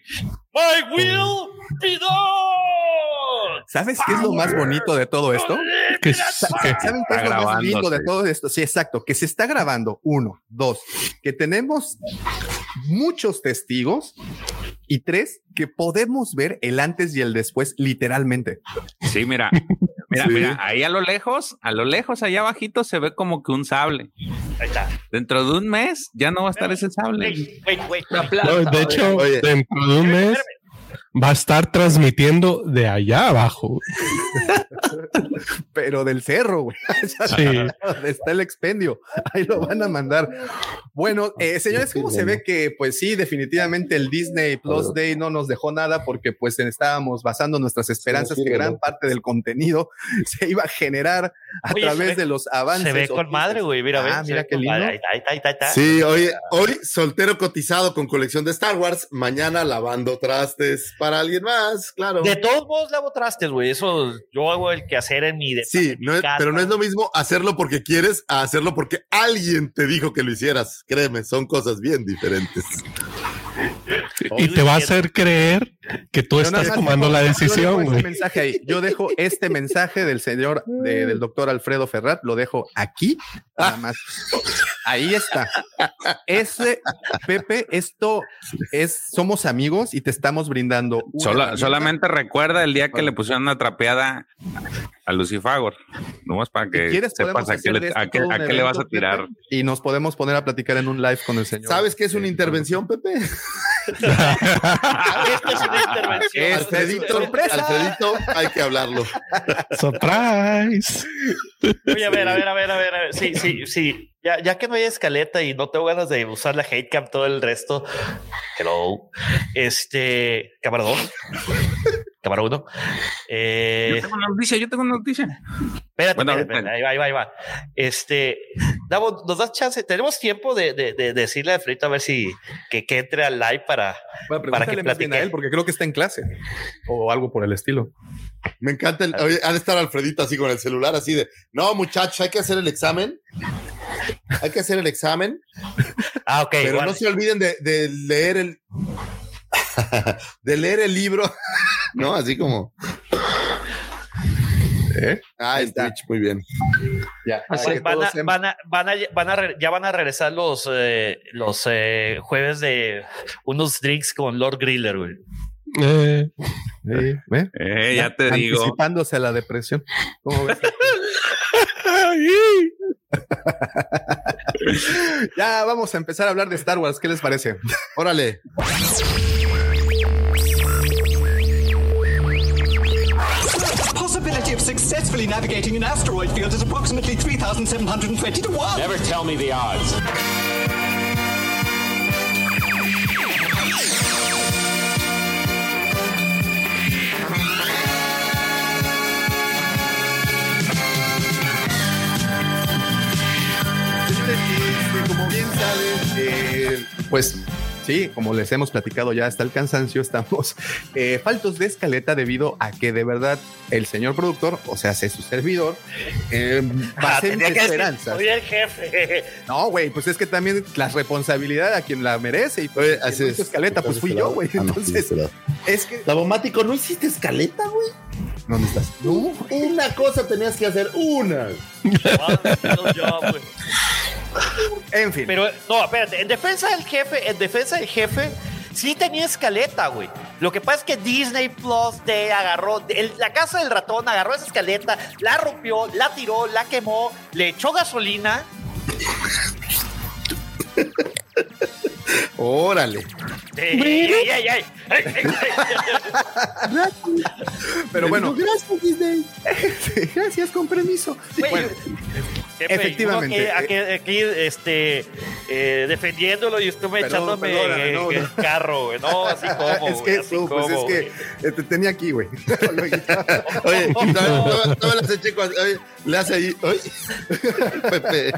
My will be done. ¿Sabes qué es lo más bonito de todo esto? Que, Sa- que- ¿Saben qué es lo más lindo de todo esto? Sí, exacto, que se está grabando. Uno, dos, que tenemos muchos testigos. Y tres, que podemos ver el antes y el después, literalmente. Sí, mira, mira, Sí. mira, ahí a lo lejos, a lo lejos, allá abajito se ve como que un sable. Ahí está. Dentro de un mes ya no va a estar ese sable. Wait, wait, wait. no, de hecho, Oye. dentro de un mes va a estar transmitiendo de allá abajo. [laughs] Pero del cerro, güey. [laughs] Sí. Está el expendio. Ahí lo van a mandar. Bueno, eh, señores, ¿cómo se ve que, pues sí, definitivamente el Disney Plus Day no nos dejó nada porque pues estábamos basando nuestras esperanzas que gran parte del contenido [laughs] se iba a generar a Oye, través ve- de los avances. Se ve o con madre, güey. Mira, Ah, mira qué lindo. Ahí ahí ahí. Sí, hoy, hoy soltero cotizado con colección de Star Wars, mañana lavando trastes para alguien más, claro. De todos modos lavo trastes, güey. Eso yo hago el que hacer en mi. Sí, no es- pero no es lo mismo hacerlo porque quieres a hacerlo porque alguien te dijo que lo hicieras. Créeme, son cosas bien diferentes. Y te va a hacer creer que tú Yo estás tomando dejo- la yo dejo decisión, este mensaje ahí. Yo dejo este mensaje del señor, de- del doctor Alfredo Ferrat, lo dejo aquí, nada más. Ahí está. Ese, Pepe, esto es, somos amigos y te estamos brindando. solamente recuerda el día que le pusieron una trapeada a Lucifagor. No más para que Si sepas a qué, le, de esto a qué- todo un a qué le vas a tirar. Pepe, Y nos podemos poner a platicar en un live con el señor. ¿Sabes qué es una intervención, Pepe? [laughs] Esta es una intervención. Este, Alfredito, sorpresa. Alfredito, hay que hablarlo. Surprise. Oye, a ver, a ver, a ver, a ver, a ver. Sí, sí, sí. Ya, ya que no hay escaleta y no tengo ganas de usar la hate cam todo el resto. Hello. Este, cámara 2. cámara 1. Eh, Yo tengo una noticia, yo tengo una noticia. Espérate, Bueno, espérate, ahí va, ahí va, ahí va. Este, Davo, ¿nos das chance? ¿Tenemos tiempo de, de, de decirle a Alfredito a ver si que, que entre al live para, Bueno, para que bien a platique? él, porque creo que está en clase o algo por el estilo. Me encanta el. Oye, ha de estar Alfredito así con el celular, así de. No, muchachos, hay que hacer el examen. Hay que hacer el examen. Ah, ok. Pero bueno. no se olviden de, de leer el. [laughs] de leer el libro. [laughs] ¿No? Así como. ¿Eh? Ah, en Twitch, muy bien. Ya, van, a, van, a, van, a, van a re- ya van a regresar los, eh, los eh, jueves de unos drinks con Lord Griller, güey. Eh. Eh, ya te digo. Anticipándose a la depresión. ¿Cómo ves? [laughs] ya vamos a empezar a hablar de Star Wars. ¿Qué les parece? Órale. Successfully navigating an asteroid field is approximately 3,720 to 1. Never tell me the odds. Señores, como bien saben, eh, pues sí, como les hemos platicado ya hasta el cansancio, estamos [laughs] eh, faltos de escaleta debido a que de verdad el señor productor, o sea, sé su servidor, eh, [laughs] Ah, tenía decir, esperanzas. Soy el jefe. [laughs] No, güey, pues es que también la responsabilidad a quien la merece y pues, Oye, así no es. escaleta, pues fui yo, güey. Ah, no, sí, Entonces, es que. Davomático, ¿no hiciste escaleta, güey? ¿Dónde estás? No, una cosa tenías que hacer, una. [laughs] En fin. Pero no, espérate, en defensa del jefe, en defensa del jefe, sí tenía escaleta, güey. Lo que pasa es que Disney Plus te agarró, el- la casa del ratón agarró esa escaleta, la rompió, la tiró, la quemó, le echó gasolina. [laughs] Órale. Ey, ey, ey. Pero bueno, Gracias, Disney. [laughs] gracias, con permiso. Bueno, Efectivamente. Aquí, este, eh, defendiéndolo y Perdón, echándome no, el no. carro, güey. No, así [laughs] como. es que, así no, pues como, es que eh, te tenía aquí, güey. [laughs] [laughs] Oye, todavía todavía le hace chico, oye, le hace ahí. oye. Pepe.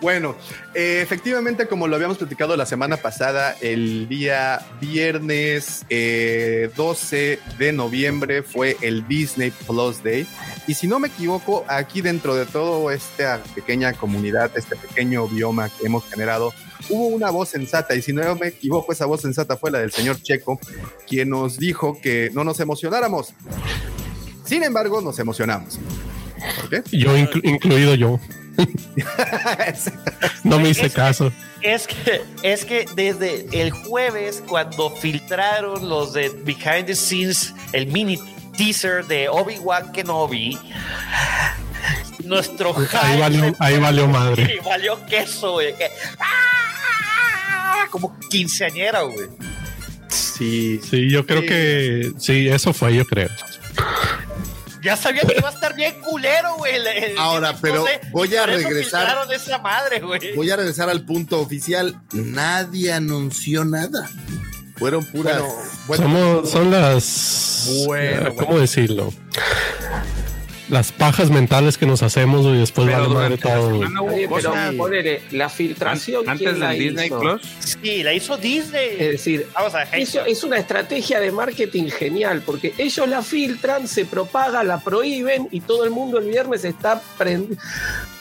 Bueno, eh, efectivamente, como lo habíamos platicado la semana pasada, el día viernes eh, 12 de noviembre fue el Disney Plus Day. Y si no me equivoco, aquí dentro de toda esta pequeña comunidad, este pequeño bioma que hemos generado, hubo una voz sensata. Y si no me equivoco, esa voz sensata fue la del señor Checo, quien nos dijo que no nos emocionáramos. Sin embargo, nos emocionamos. ¿Por qué? yo inclu- incluido yo. [laughs] No me hice Es- caso. Es que, es que desde el jueves, cuando filtraron los de Behind the Scenes, el mini teaser de Obi-Wan Kenobi, nuestro Ahí valió, ahí valió madre. [laughs] Sí, valió queso, güey. que- ¡Ah! Como quinceañera, güey. Sí. Sí, yo creo que sí, eso fue, yo creo. Ya sabía que iba a estar bien culero, güey. Ahora, pero sé, voy a regresar. esa madre, güey. Voy a regresar al punto oficial. Nadie anunció nada. Fueron puras. Bueno, Somos, son las. Bueno, ¿Cómo bueno. decirlo? Las pajas mentales que nos hacemos y después Pero vale madre todo. semana Oye, pero ponele, la filtración. Antes ¿quién del la Disney hizo? Plus. Sí, la hizo Disney. Es decir, Vamos a eso es una estrategia de marketing genial, porque ellos la filtran, se propaga, la prohíben y todo el mundo el viernes está prend-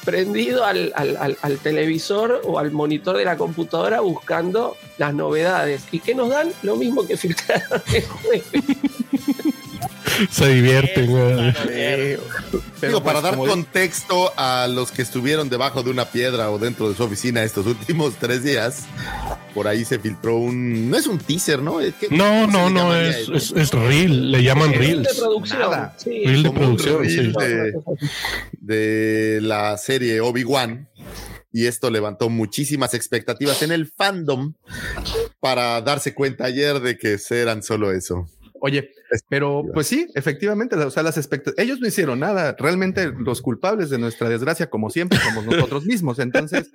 prendido al, al- al- al televisor o al monitor de la computadora buscando las novedades. ¿Y qué nos dan? Lo mismo que filtraron el jueves. [laughs] Se divierten. güey. Pero Digo, para pues, dar contexto a los que estuvieron debajo de una piedra o dentro de su oficina estos últimos [laughs] tres días, por ahí se filtró un. No es un teaser, ¿no? ¿Qué- No, no, no, es, eso? es, es reel, le llaman Reel de reels. producción. Nada. sí. Reel de producción, reel sí. de, de la serie Obi-Wan. Y esto levantó muchísimas expectativas en el fandom para darse cuenta ayer de que eran solo eso. Oye, pero pues sí, efectivamente, o sea, las expectativas, ellos no hicieron nada, realmente los culpables de nuestra desgracia, como siempre, somos nosotros mismos, entonces,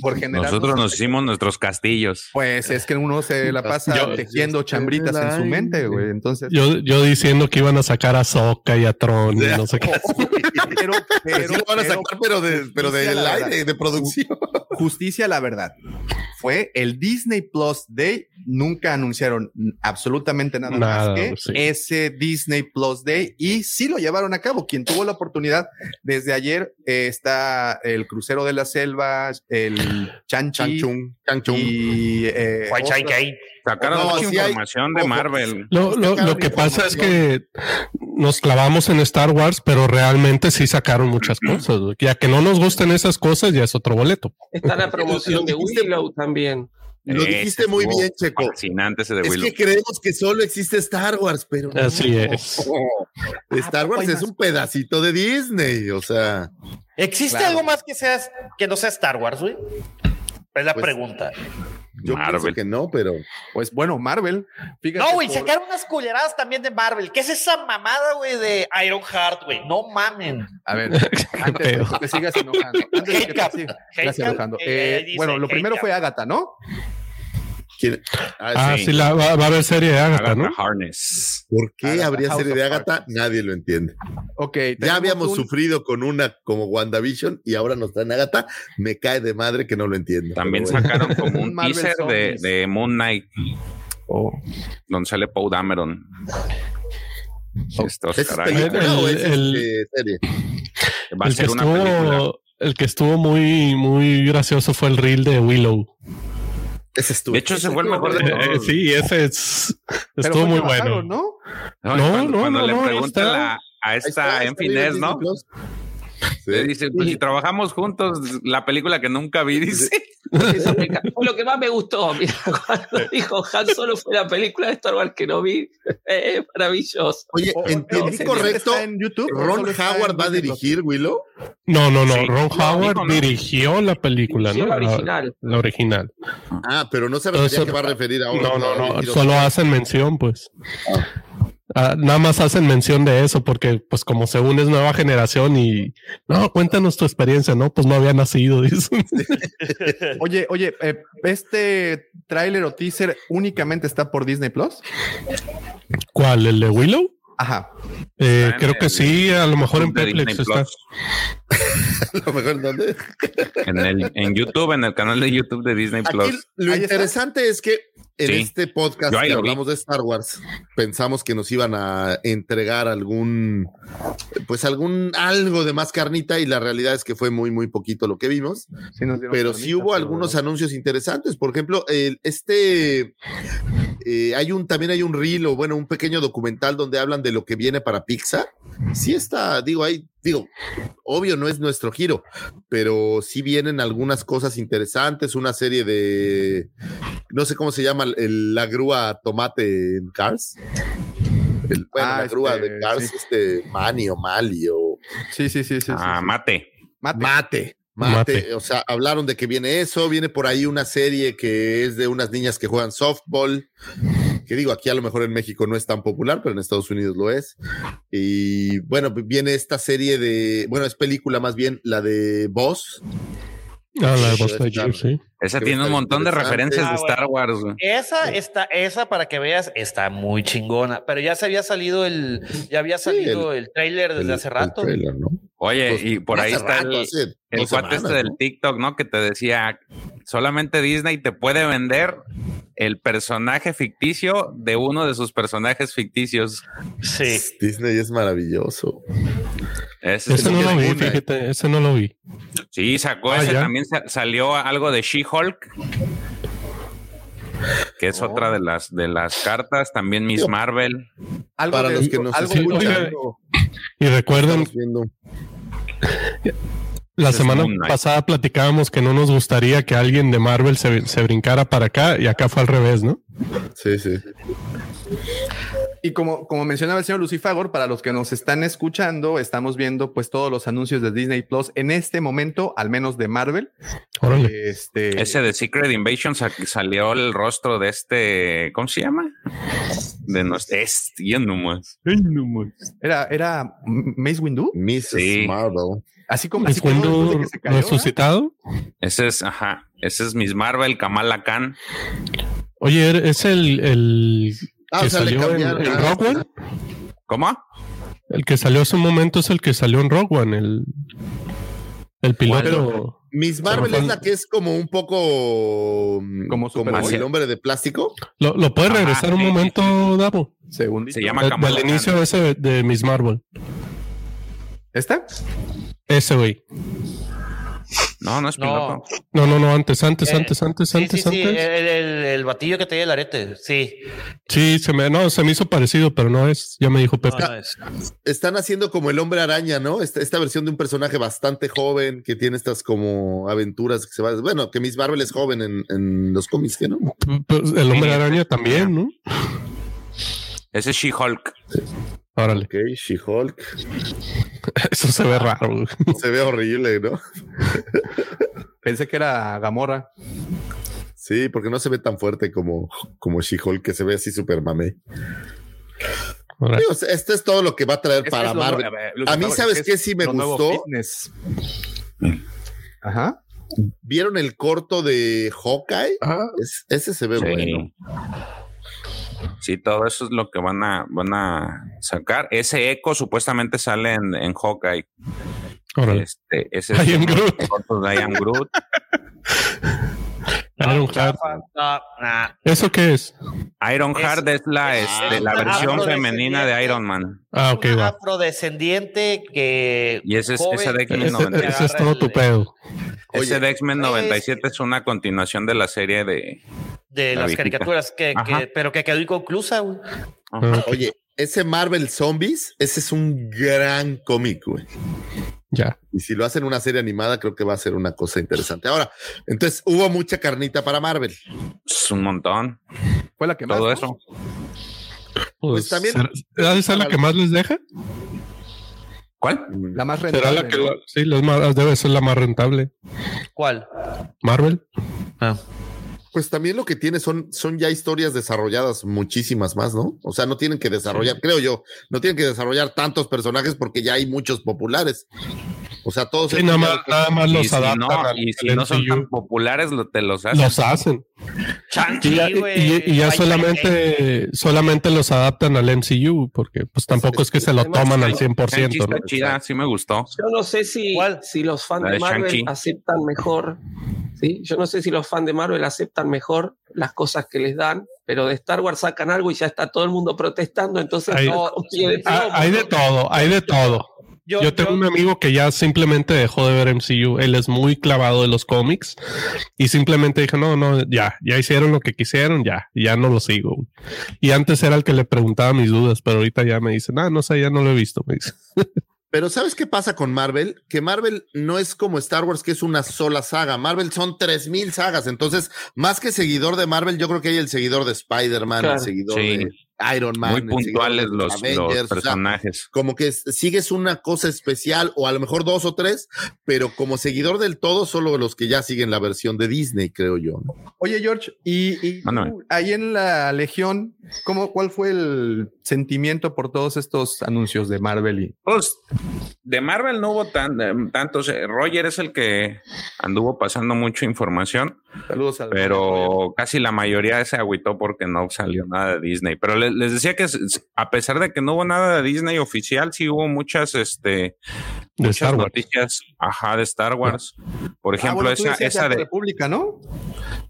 por generar... Nosotros nos hicimos nuestros castillos. Pues es que uno se la pasa Yo- tejiendo chambritas en su mente, güey, entonces... Yo, yo diciendo que iban a sacar a Soca y a Tron y [laughs] no sé qué. pero, pero, Sí lo van a pero- sacar, pero, de, pero del aire, de producción. Justicia, la verdad. Fue el Disney Plus Day. Nunca anunciaron absolutamente nada, Nada, más que sí. ese Disney Plus Day y sí lo llevaron a cabo. Quien tuvo la oportunidad desde ayer eh, está el Crucero de la Selva, el Chanchung, Chanchung. y eh. Sacaron No, mucha hay- información de ojo, Marvel. Lo, lo- Sacaron lo que pasa es que nos clavamos en Star Wars, pero realmente sí sacaron muchas cosas. Ya que no nos gusten esas cosas, ya es otro boleto. Está la promoción de Willow también. Lo dijiste muy bien, Checo. Fascinante ese de Es Willow. que creemos que solo existe Star Wars, pero no. Así es. [laughs] Star Wars es un pedacito de Disney, o sea. ¿Existe Claro. algo más que seas que no sea Star Wars, güey? Es la Pues, pregunta. Yo Marvel. pienso que no, pero Pues bueno, Marvel. Fíjate No, güey, por- sacaron unas culeradas también de Marvel. ¿Qué es esa mamada, güey, de Iron Heart, güey? No mamen. A ver, [laughs] antes de que te sigas enojando. Antes de que te sigas enojando. Eh, eh, dice bueno, lo primero fue Agatha, ¿no? ¿Quién- Ah, sí. sí, la, va, va a haber serie de Agatha, Agatha ¿no? Harness. ¿por qué Agatha, habría House serie de Agatha? Nadie lo entiende. Ok. Ya habíamos un- sufrido con una como WandaVision y ahora nos traen Agatha. Me cae de madre que no lo entiendo. También bueno. sacaron como [laughs] un teaser de, Moon Knight, Oh. donde sale Poe Dameron. Estos ¿Es caray. película o es El- este, serie? Va a que, ser una película. el que estuvo muy, muy gracioso fue el reel de Willow. Ese estuvo. De hecho, ese fue el mejor de Eh, todos. sí, ese es, estuvo muy bueno. ¿no? No, No, cuando, no, cuando no, le no, está Enfy bien en Ness, Disney ¿no? Sí. Le dice, pues si trabajamos juntos, la película que nunca vi, dice. Eso me lo que más me gustó. Mira, [laughs] cuando dijo Han Solo fue la película de Star Wars que no vi. [laughs] Es maravilloso. Oye, ¿entendí ¿ese correcto? en YouTube ¿Ron Howard va a dirigir Willow? No, no, no. Sí. Ron No, Howard dirigió la película, Dirigió ¿no? la original. La, original. Ah, pero no se refería que va a referir ahora. No, no, no. Solo hacen mención, pues. Ah, nada más hacen mención de eso porque, pues, como según es nueva generación y no, cuéntanos tu experiencia, no, pues no había nacido. [laughs] dicen. [laughs] Oye, oye, eh, este tráiler o teaser únicamente está por Disney Plus. ¿Cuál? ¿El de Willow? Ajá. Eh, creo que el sí, a lo mejor en Disney está. [laughs] A lo mejor, ¿dónde? En, el, en YouTube, en el canal de YouTube de Disney Aquí Plus. lo está. interesante es que en Sí. este podcast que vi. hablamos de Star Wars, pensamos que nos iban a entregar algún, pues algún algo de más carnita y la realidad es que fue muy, muy poquito lo que vimos. Sí nos dieron Pero sí hubo pero- algunos anuncios interesantes. Por ejemplo, el, este eh, hay un también hay un reel o bueno, un pequeño documental donde hablan de lo que viene para Pixar. Sí está, digo, ahí, digo, obvio no es nuestro giro, pero sí vienen algunas cosas interesantes, una serie de no sé cómo se llama el- la grúa tomate en Cars. El- bueno, Ah, la grúa este, de Cars, sí. este Manny o Mali o Sí, sí, sí, sí. sí, Ah, sí. mate. Mate. Mate. Mate. Mate. O sea, hablaron de que viene eso, viene por ahí una serie que es de unas niñas que juegan softball, que digo, aquí a lo mejor en México no es tan popular, pero en Estados Unidos lo es. Y bueno, viene esta serie de, bueno, es película más bien, la de Boss. Ah, la de Buzz Lightyear, sí. Esa tiene un montón de referencias de Ah, Star. Wars. güey. Esa está, esa para que veas, está muy chingona. Pero ya se había salido el, ya había salido el, trailer desde El- hace el rato. trailer, ¿no? Oye, Pues, y por ahí está rato, el, el cuate este del. TikTok, ¿no? Que te decía, solamente Disney te puede vender el personaje ficticio de uno de sus personajes ficticios. Sí. Disney es maravilloso. Ese es Ese el no lo vi, fíjate, ese no lo vi. Sí, sacó Ah, ese. ya. También sa- salió algo de She-Hulk. Que es otra de las de las cartas. También Miss Marvel. Algo Para de- los que nos algo están muy escuchando, Y recuerden, la semana pasada platicábamos que no nos gustaría que alguien de Marvel se, se brincara para acá y acá fue al revés, ¿no? Sí, sí. Y como, como mencionaba el señor Lucifagor, para los que nos están escuchando, estamos viendo pues todos los anuncios de Disney Plus en este momento, al menos de Marvel. Órale. Este, Ese de Secret Invasion sa- salió el rostro de este. ¿Cómo se llama? De nuestro. Este, ya nomás. Era, era Mace Windu, Mrs. Sí. Marvel. así como ¿Es así de que se cayó, ¿eh? resucitado? Ese es, ajá. Ese es Miss Marvel, Kamala Khan. Oye, es el, el Ah, que o sea, le salió en, Ah, Rogue One. ¿Cómo? El que salió hace un momento es el que salió en Rogue One, el, el piloto. Miss Marvel es la que es como un poco mm, Como como, el hombre de plástico. ¿Lo, lo puedes regresar un sí, momento, Davo? Segundito. Se llama Khan. inicio ese de, de Miss Marvel. ¿Esta? Ese, güey. No, no es No. piloto. No, no, no, antes, antes, Eh, antes, antes, Sí, antes, sí, sí, antes. el, el, el batillo que tenía el arete, sí. Sí, se me, no, se me hizo parecido, pero no es. Ya me dijo Pepe. No, no es. Están haciendo como el hombre araña, ¿no? Esta, esta versión de un personaje bastante joven que tiene estas como aventuras que se va. Bueno, que Miss Marvel es joven en, en los cómics, ¿qué no? Pues, el hombre Sí, araña sí. también, ¿no? Ese es She-Hulk. Órale. Ok, She-Hulk. [laughs] Eso se ve raro. güey. Se ve horrible, ¿no? [laughs] Pensé que era Gamora. Sí, porque no se ve tan fuerte como, como She-Hulk, que se ve así súper mamé. Órale. Digo, Este es todo lo que va a traer Es que para Marvel. nuevo- a ver, A Lucifagor, mí, es ¿sabes qué? Sí me gustó. fitness. Ajá. ¿Vieron el corto de Hawkeye? Es- ese se ve Sí. bueno. Sí, todo eso es lo que van a, van a sacar. Ese eco supuestamente sale en, en Hawkeye. Este, ese I am uno de Groot. I am Groot. Iron Heart. chafa, no, nah. ¿Eso qué es? Iron Es- Heart es la, este, es la versión femenina de Iron Man. Ah, ok, Un va. afrodescendiente que. Y ese es, ese de X-Men Ese, 97. ese es todo tu pedo. Ese Oye, de X-Men 97 es una continuación de la serie de. de La las viejita. caricaturas, que, pero que quedó inconclusa, güey. Oye, ese Marvel Zombies, ese es un gran cómic, güey. ya. Y si lo hacen una serie animada, creo que va a ser una cosa interesante. Ahora, entonces hubo mucha carnita para Marvel. Es un montón. Fue la que más. Todo eso. Pues también- ¿Será esa la que más les deja? ¿Cuál? La más ¿Será rentable. la que ¿no? la- sí, la más- debe ser la más rentable? ¿Cuál? Marvel. Pues también lo que tiene son, son ya historias desarrolladas muchísimas más, ¿no? O sea, no tienen que desarrollar, creo yo, no tienen que desarrollar tantos personajes porque ya hay muchos populares. O sea, todos Sí, nada más, nada más Y los si adaptan no, al, y si no son MCU. tan populares, lo- te los hacen. Los hacen. Chanchi, Y ya, y- y- ya Ay, solamente, solamente los adaptan al MCU, porque pues tampoco es que se lo toman al 100%. Shang-Chi ¿no? chida, sí me gustó. Yo no sé si, si los fans de de Marvel aceptan mejor. ¿sí? Yo no sé si los fans de Marvel aceptan mejor las cosas que les dan, pero de Star Wars sacan algo y ya está todo el mundo protestando, entonces Hay- no, plomo, hay de todo, hay de todo. Yo, Yo tengo yo- un amigo que ya simplemente dejó de ver MCU. Él es muy clavado de los cómics y simplemente dijo, no, no, ya, ya hicieron lo que quisieron, ya, ya no lo sigo. Y antes era el que le preguntaba mis dudas, pero ahorita ya me dice, no, no sé, ya no lo he visto. Me dice. Pero ¿sabes qué pasa con Marvel? Que Marvel no es como Star Wars, que es una sola saga. Marvel son 3000 sagas. Entonces, más que seguidor de Marvel, yo creo que hay el seguidor de Spider-Man, Claro. el seguidor Sí. de Iron Man. Muy puntuales los, Avengers, los o sea, personajes. como que sigues una cosa especial o a lo mejor dos o tres, pero como seguidor del todo, solo los que ya siguen la versión de Disney, creo yo. ¿no? Oye, George, y, y Mándame. tú, ahí en la Legión, ¿cómo, ¿cuál fue el sentimiento por todos estos anuncios de Marvel? Y, Pues de Marvel no hubo tan, eh, tantos. eh, Roger es el que anduvo pasando mucha información, saludos al pero casi la mayoría se agüitó porque no salió nada de Disney. Pero le- les decía que a pesar de que no hubo nada de Disney oficial, sí hubo muchas, este, De muchas Star Wars. noticias, ajá, de Star Wars. Por Ah, ejemplo, bueno, esa, esa de República, ¿no?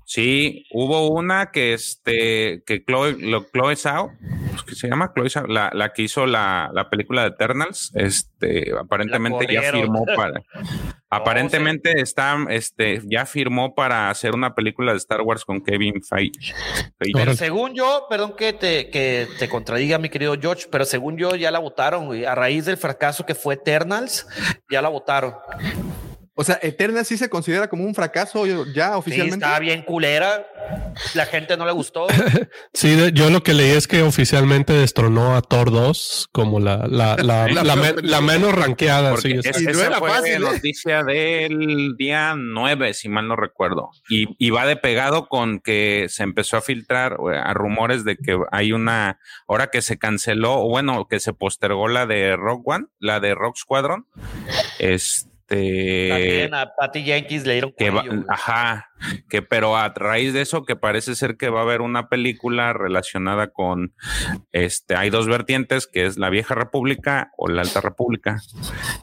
Sí, hubo una que este que Chloe, lo, Chloe Zhao, pues, que se llama Chloe Zhao, la, la que hizo la, la película de Eternals, este aparentemente ya firmó para aparentemente está este ya firmó para hacer una película de Star Wars con Kevin Feige. Feige. Pero según yo, perdón que te, que te contradiga, mi querido George, pero según yo ya la votaron, güey. A raíz del fracaso que fue Eternals, ya la votaron. O sea, Eterna sí se considera como un fracaso ya Sí, oficialmente. estaba bien culera. La gente no le gustó. [laughs] Sí, yo lo que leí es que oficialmente destronó a Thor 2 como la, la, la, [laughs] Sí, la, la me- menos ranqueada. Porque Sí, es- esa fue noticia del día 9, si mal no recuerdo. Y, y va de pegado con que se empezó a filtrar eh, a rumores de que hay una, ahora que se canceló, o bueno, que se postergó la de Rock One, la de Rock Squadron. Este. También a Patty Jenkins le dieron que cuello, ajá, que pero a raíz de eso que parece ser que va a haber una película relacionada con este hay dos vertientes que es la vieja república o la alta república.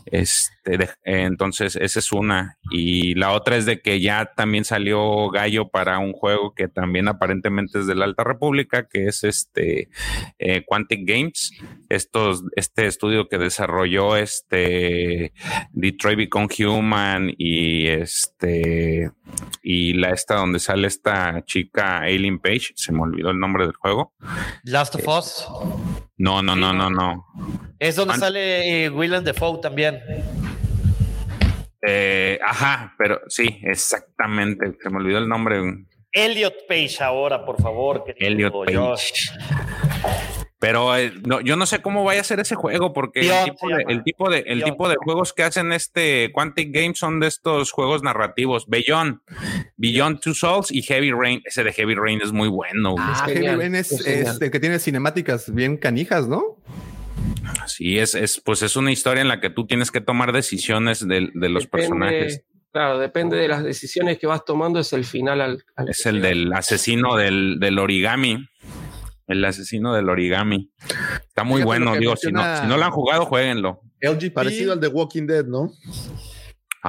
Este entonces esa es una y la otra es de que ya también salió Gallo para un juego que también aparentemente es de la alta república que es este eh, Quantic Games, estos este estudio que desarrolló este Detroit Become Human y este y la esta donde sale esta chica Aileen Page, se me olvidó el nombre del juego. Last of Us. No, no, no, no, no. Es donde An- sale eh, Willem Dafoe también. Eh, ajá, pero sí, exactamente. Se me olvidó el nombre. Elliot Page ahora, por favor. Elliot Page. yo. Pero eh, no, yo no sé cómo vaya a ser ese juego, porque el tipo, de, el tipo de el Beyond. tipo de juegos que hacen este Quantic Games son de estos juegos narrativos. Beyond, Beyond Two Souls y Heavy Rain. Ese de Heavy Rain es muy bueno. Ah, Heavy Rain es, es genial. es el que tiene cinemáticas bien canijas, ¿no? Sí, es, es, pues es una historia en la que tú tienes que tomar decisiones de, de los personajes. Claro, depende de las decisiones que vas tomando, es el final al. al- Es el del asesino del, del origami. El asesino del origami. Está muy Fíjate bueno. Digo, si no, si no lo han jugado, jueguenlo. LGP. Parecido al de Walking Dead, ¿no?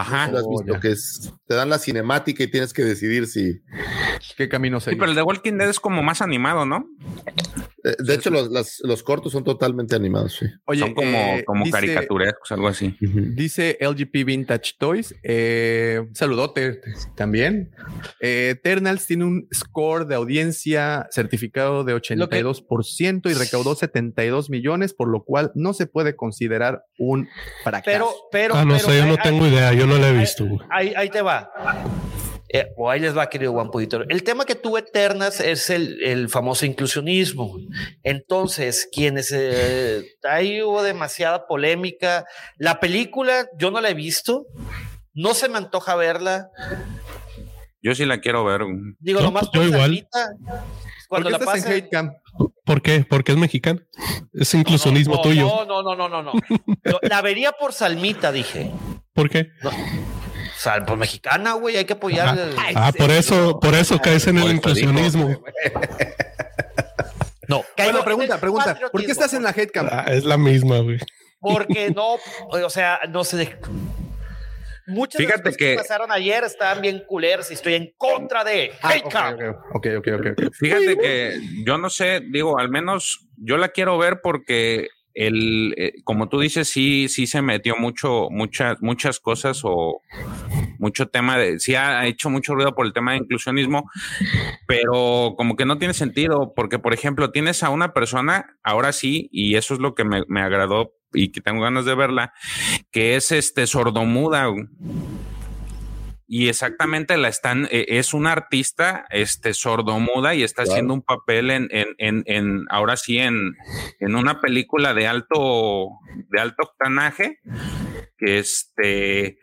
Ajá. ¿Lo has visto? que es, te dan la cinemática y tienes que decidir si. ¿Qué camino Sí, seguir? pero el de Walking Dead es como más animado, ¿no? Eh, De hecho, los, las- los cortos son totalmente animados, sí. Oye, Son como, eh, como dice- caricaturescos, algo así. Dice LGP Vintage Toys. Eh, saludote también. Eh, Eternals tiene un score de audiencia certificado de 82% y recaudó 72 millones, por lo cual no se puede considerar un fracaso. Pero, pero. Ah, no pero, sé, yo no tengo idea, yo no la he visto. Ahí, ahí te va. Eh, o ahí les va, querido Juan Pudito. El tema que tuvo Eternas es el, el famoso inclusionismo. Entonces, quienes eh, ahí hubo demasiada polémica. La película, yo no la he visto. No se me antoja verla. Yo sí la quiero ver. Digo, No, nomás pues igual. Salmita, ¿Por Cuando qué la estás en hate cam? ¿Por qué? Porque es mexicano. Es inclusionismo no, tuyo. No, no, no, no, no, no. Lo- La vería por Salmita, dije. ¿Por qué? Sal, pues mexicana, güey, hay que apoyar. el- Ah, por eso, por eso caes en el inclusionismo. No, Bueno, pregunta, pregunta. ¿Por qué estás en la hate cam? Ah, es la misma, güey. Porque no, o sea, no sé. Muchas Fíjate de las cosas que- pasaron ayer estaban bien culeras y estoy en contra de Ah, hate ok, cam. ok, ok, ok, ok. Fíjate que yo no sé, digo, al menos yo la quiero ver porque el, eh, como tú dices, sí, sí se metió mucho, muchas, muchas cosas o mucho tema de, sí ha hecho mucho ruido por el tema de inclusionismo, pero como que no tiene sentido, porque por ejemplo, tienes a una persona, ahora sí, y eso es lo que me, me agradó y que tengo ganas de verla, que es este sordomuda. Y exactamente la están, eh, es una artista este, sordomuda y está haciendo un papel en, en, en, en, ahora sí, en, en una película de alto, de alto octanaje, que este,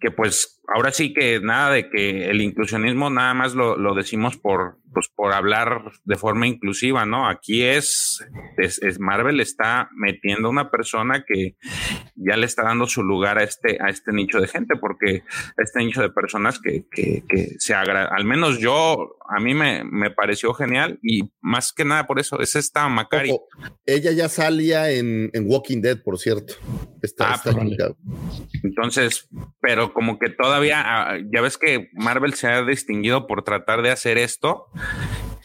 que pues ahora sí que nada de que el inclusionismo nada más lo, lo decimos por, pues por hablar de forma inclusiva, ¿no? Aquí es, es, es, Marvel está metiendo una persona que ya le está dando su lugar a este, a este nicho de gente, porque este nicho de personas que, que, que se agrada, al menos yo, a mí me, me, pareció genial y más que nada por eso, es esta Macari. Ojo, ella ya salía en, en, Walking Dead, por cierto. Está, ah, está Entonces, pero como que todavía, ah, ya ves que Marvel se ha distinguido por tratar de hacer esto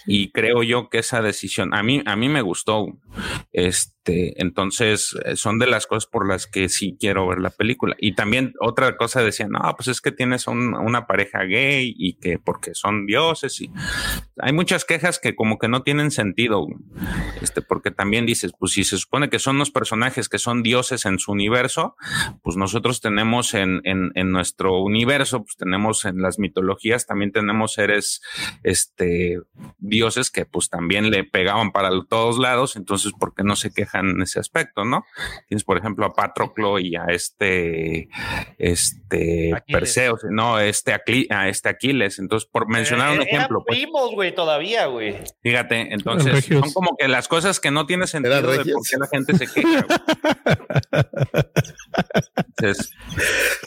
y creo yo que esa decisión a mí a mí me gustó este entonces son de las cosas por las que sí quiero ver la película. Y también otra cosa decían no pues es que tienes un, una pareja gay y que porque son dioses y hay muchas quejas que como que no tienen sentido este porque también dices pues si se supone que son los personajes que son dioses en su universo pues nosotros tenemos en, en, en nuestro universo pues tenemos en las mitologías también tenemos seres este dioses que pues también le pegaban para todos lados, entonces ¿por qué no se quejan en ese aspecto, no? Tienes por ejemplo a Patroclo y a este este Aquiles. Perseo, no, este a este Aquiles, entonces por mencionar Eh, un ejemplo, Eran primos, güey, todavía, güey. fíjate, entonces son como que las cosas que no tiene sentido de por qué la gente se queja. güey. Entonces,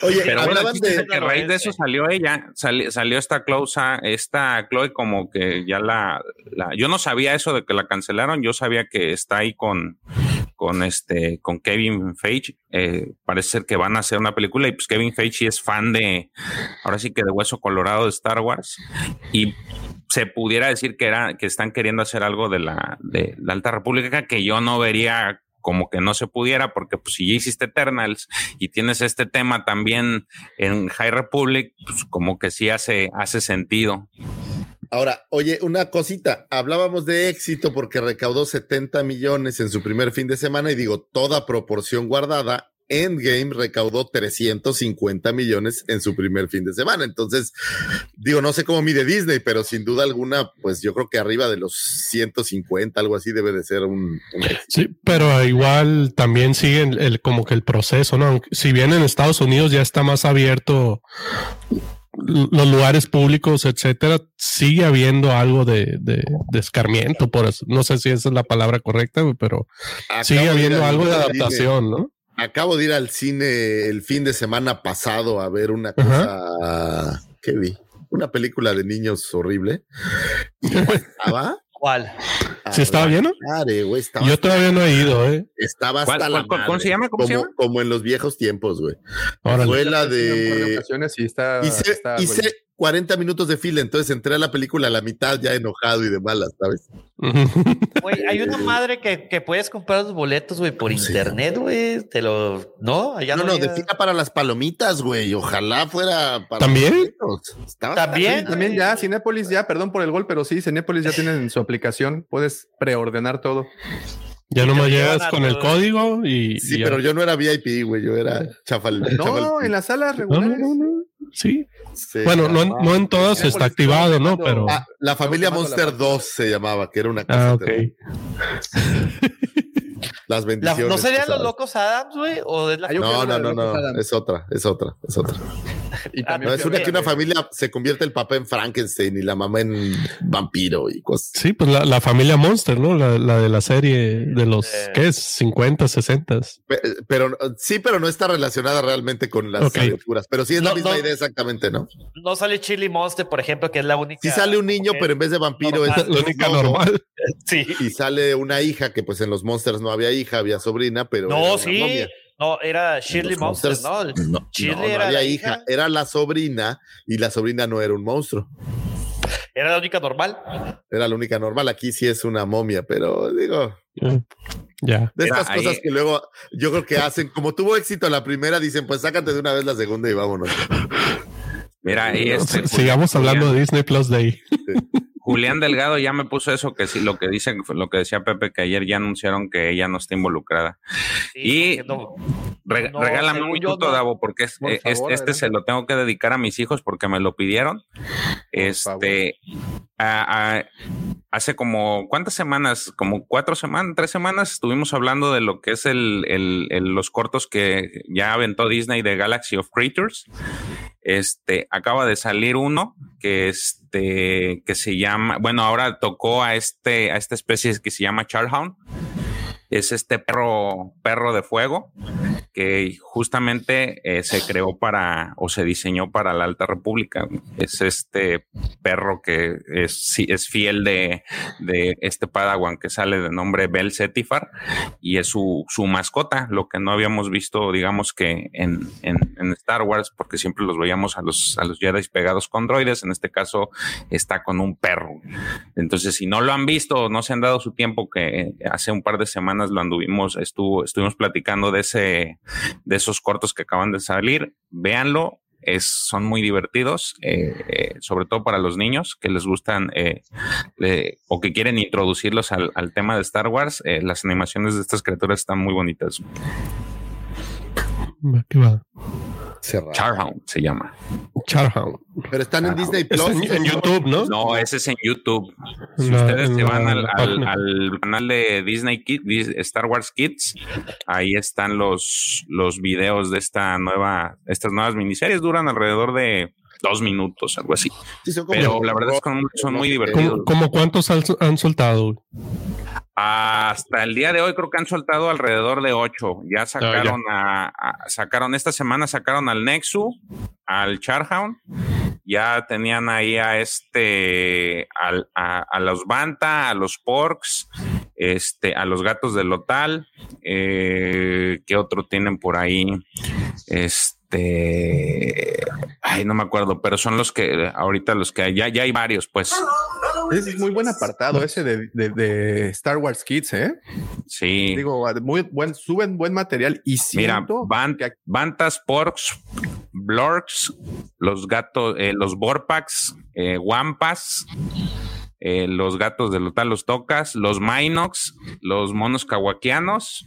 Oye, pero hablaban de. que a raíz de eso salió ella, sali- salió esta Clousa, esta Chloe como que ya la, la- yo no sabía eso de que la cancelaron, yo sabía que está ahí con, con este, con Kevin Feige, eh, parece ser que van a hacer una película y pues Kevin Feige es fan de, ahora sí que de Hueso Colorado de Star Wars y se pudiera decir que era, que están queriendo hacer algo de la, de la Alta República que yo no vería como que no se pudiera, porque pues si ya hiciste Eternals y tienes este tema también en High Republic, pues como que sí hace, hace sentido. Ahora, oye, una cosita. Hablábamos de éxito porque recaudó 70 millones en su primer fin de semana y digo, toda proporción guardada. Endgame recaudó 350 millones en su primer fin de semana. Entonces, digo, no sé cómo mide Disney, pero sin duda alguna, pues yo creo que arriba de los 150, algo así, debe de ser un. Sí, pero igual también sigue el, como que el proceso, ¿no? Si bien en Estados Unidos ya está más abierto los lugares públicos, etcétera, sigue habiendo algo de, de, de escarmiento, por eso. No sé si esa es la palabra correcta, pero sigue Acabo habiendo al- algo de adaptación, ¿no? Acabo de ir al cine el fin de semana pasado a ver una cosa. ¿Qué vi? Una película de niños horrible. Y [laughs] estaba. ¿Cuál? ¿Sí estaba lleno? Madre, güey, estaba Yo todavía no he ido, ¿eh? Estaba ¿Cuál- hasta cuál- la cuál- cómo se llama? ¿Cómo como, se llama? como en los viejos tiempos, güey. Fue la Un par de y está. Hice, está hice bueno. 40 minutos de fila, entonces entré a la película a la mitad ya enojado y de malas, ¿sabes? [laughs] Güey, hay una madre que, que puedes comprar los boletos, güey, por internet, güey. Te lo. ¿No? Allá no, no, no, de fila para las palomitas, güey. Ojalá fuera para. ¿También? ¿También? También ya, Cinépolis ya, perdón por el gol, pero sí, Cinépolis ya tienen su aplicación, puedes preordenar todo. Ya Y no te me lo llegas con el código y. Sí, y pero yo no era VIP, güey. Yo era chafal. No, chaval- en las salas No, no, regulares. no, no. Sí. Bueno, no, en- no en todas está activado, ¿no? Pero. Ah, la familia Monster la- 2 se llamaba, que era una cosa. Ah, ok. Las [laughs] La- bendiciones. ¿No serían los locos Adams, güey? ¿O es la Ah, yo No, no, no, no. Adams. Es otra, es otra, es otra. [laughs] Y Ah, también No, es fui a una ver- que una familia se convierte el papá en Frankenstein y la mamá en vampiro y cosas. Sí, pues la, la familia Monster, ¿no? La, la de la serie de los, Eh. ¿qué es? 50, 60. Pe- Pero sí, pero no está relacionada realmente con las Ok. aventuras. Pero sí es la misma no. idea exactamente, ¿no? No sale Chili Monster, por ejemplo, que es la única. Sí sale un niño, pero en vez de vampiro es. [laughs] La única normal. Sí. Y sale una hija, que pues en los Monsters no había hija, había sobrina, pero. No, sí. No, era Shirley Monster, Monsters, ¿no? No, Shirley no, no era había la hija, hija. era la sobrina y la sobrina no era un monstruo. Era la única normal. Era la única normal. Aquí sí es una momia, pero digo, Ya. de Mira, estas ahí- cosas que luego yo creo que hacen, como tuvo éxito la primera, dicen, pues sácate de una vez la segunda y vámonos. Mira, y [laughs] este, Sigamos hablando de Disney Plus Day. Julián Delgado ya me puso eso, que sí, lo que dicen, lo que decía Pepe, que ayer ya anunciaron que ella no está involucrada. y re- no, regálame un minuto, no. Davo, porque es- Por eh, favor, este, este se lo tengo que dedicar a mis hijos porque me lo pidieron. Este, a- a- hace como, ¿cuántas semanas? Como cuatro semanas, tres semanas, estuvimos hablando de lo que es el, el- el- los cortos que ya aventó Disney de Galaxy of Creatures. Este, acaba de salir uno que este, que se llama, bueno, ahora tocó a este, a esta especie que se llama Charhound. Es este perro, perro de fuego que justamente eh, se creó para o se diseñó para la Alta República. Es este perro que es, fiel de, de este Padawan que sale de nombre Bel Setifar y es su, su mascota, lo que no habíamos visto, digamos que en, en, Star Wars, porque siempre los veíamos a los, a los Jedi pegados con droides, en este caso está con un perro. Entonces, si no lo han visto no se han dado su tiempo, que hace un par de semanas lo anduvimos, estuvo, estuvimos platicando de ese, de esos cortos que acaban de salir, véanlo. Es, son muy divertidos, eh, eh, sobre todo para los niños que les gustan eh, o que quieren introducirlos al, tema de Star Wars. las animaciones de estas criaturas están muy bonitas. Charhound se llama. Charhound. Pero están en Disney Plus. en, en YouTube, ¿no? No, ese es en YouTube. Si La- ustedes se van al, canal de Disney Kids, Star Wars Kids, ahí están los, los videos de esta nueva, estas nuevas miniseries. Duran alrededor de dos minutos, algo así. Pero la verdad es que son, son muy divertidos. ¿Cómo, cómo cuántos han, han soltado? Hasta el día de hoy creo que han soltado alrededor de ocho. Ah, Ya sacaron a, a- sacaron esta semana sacaron al Nexu, al Charhound. Ya tenían ahí a este al- a, a los Banta, a los Porks, este, a los gatos del Lotal. Eh, ¿Qué otro tienen por ahí? Este, ay, no me acuerdo, pero son los que ahorita los que ya, ya hay varios, pues. Ese es muy buen apartado ese de, de- de Star Wars Kids, ¿eh? Sí. Digo, muy buen, suben buen material y Mira, Ban- Bantas, Porks, Blorks, los gatos, eh, los Borpax, eh, Wampas, eh, los gatos de Lotal, los Tocas, los Minox, los monos kawakianos,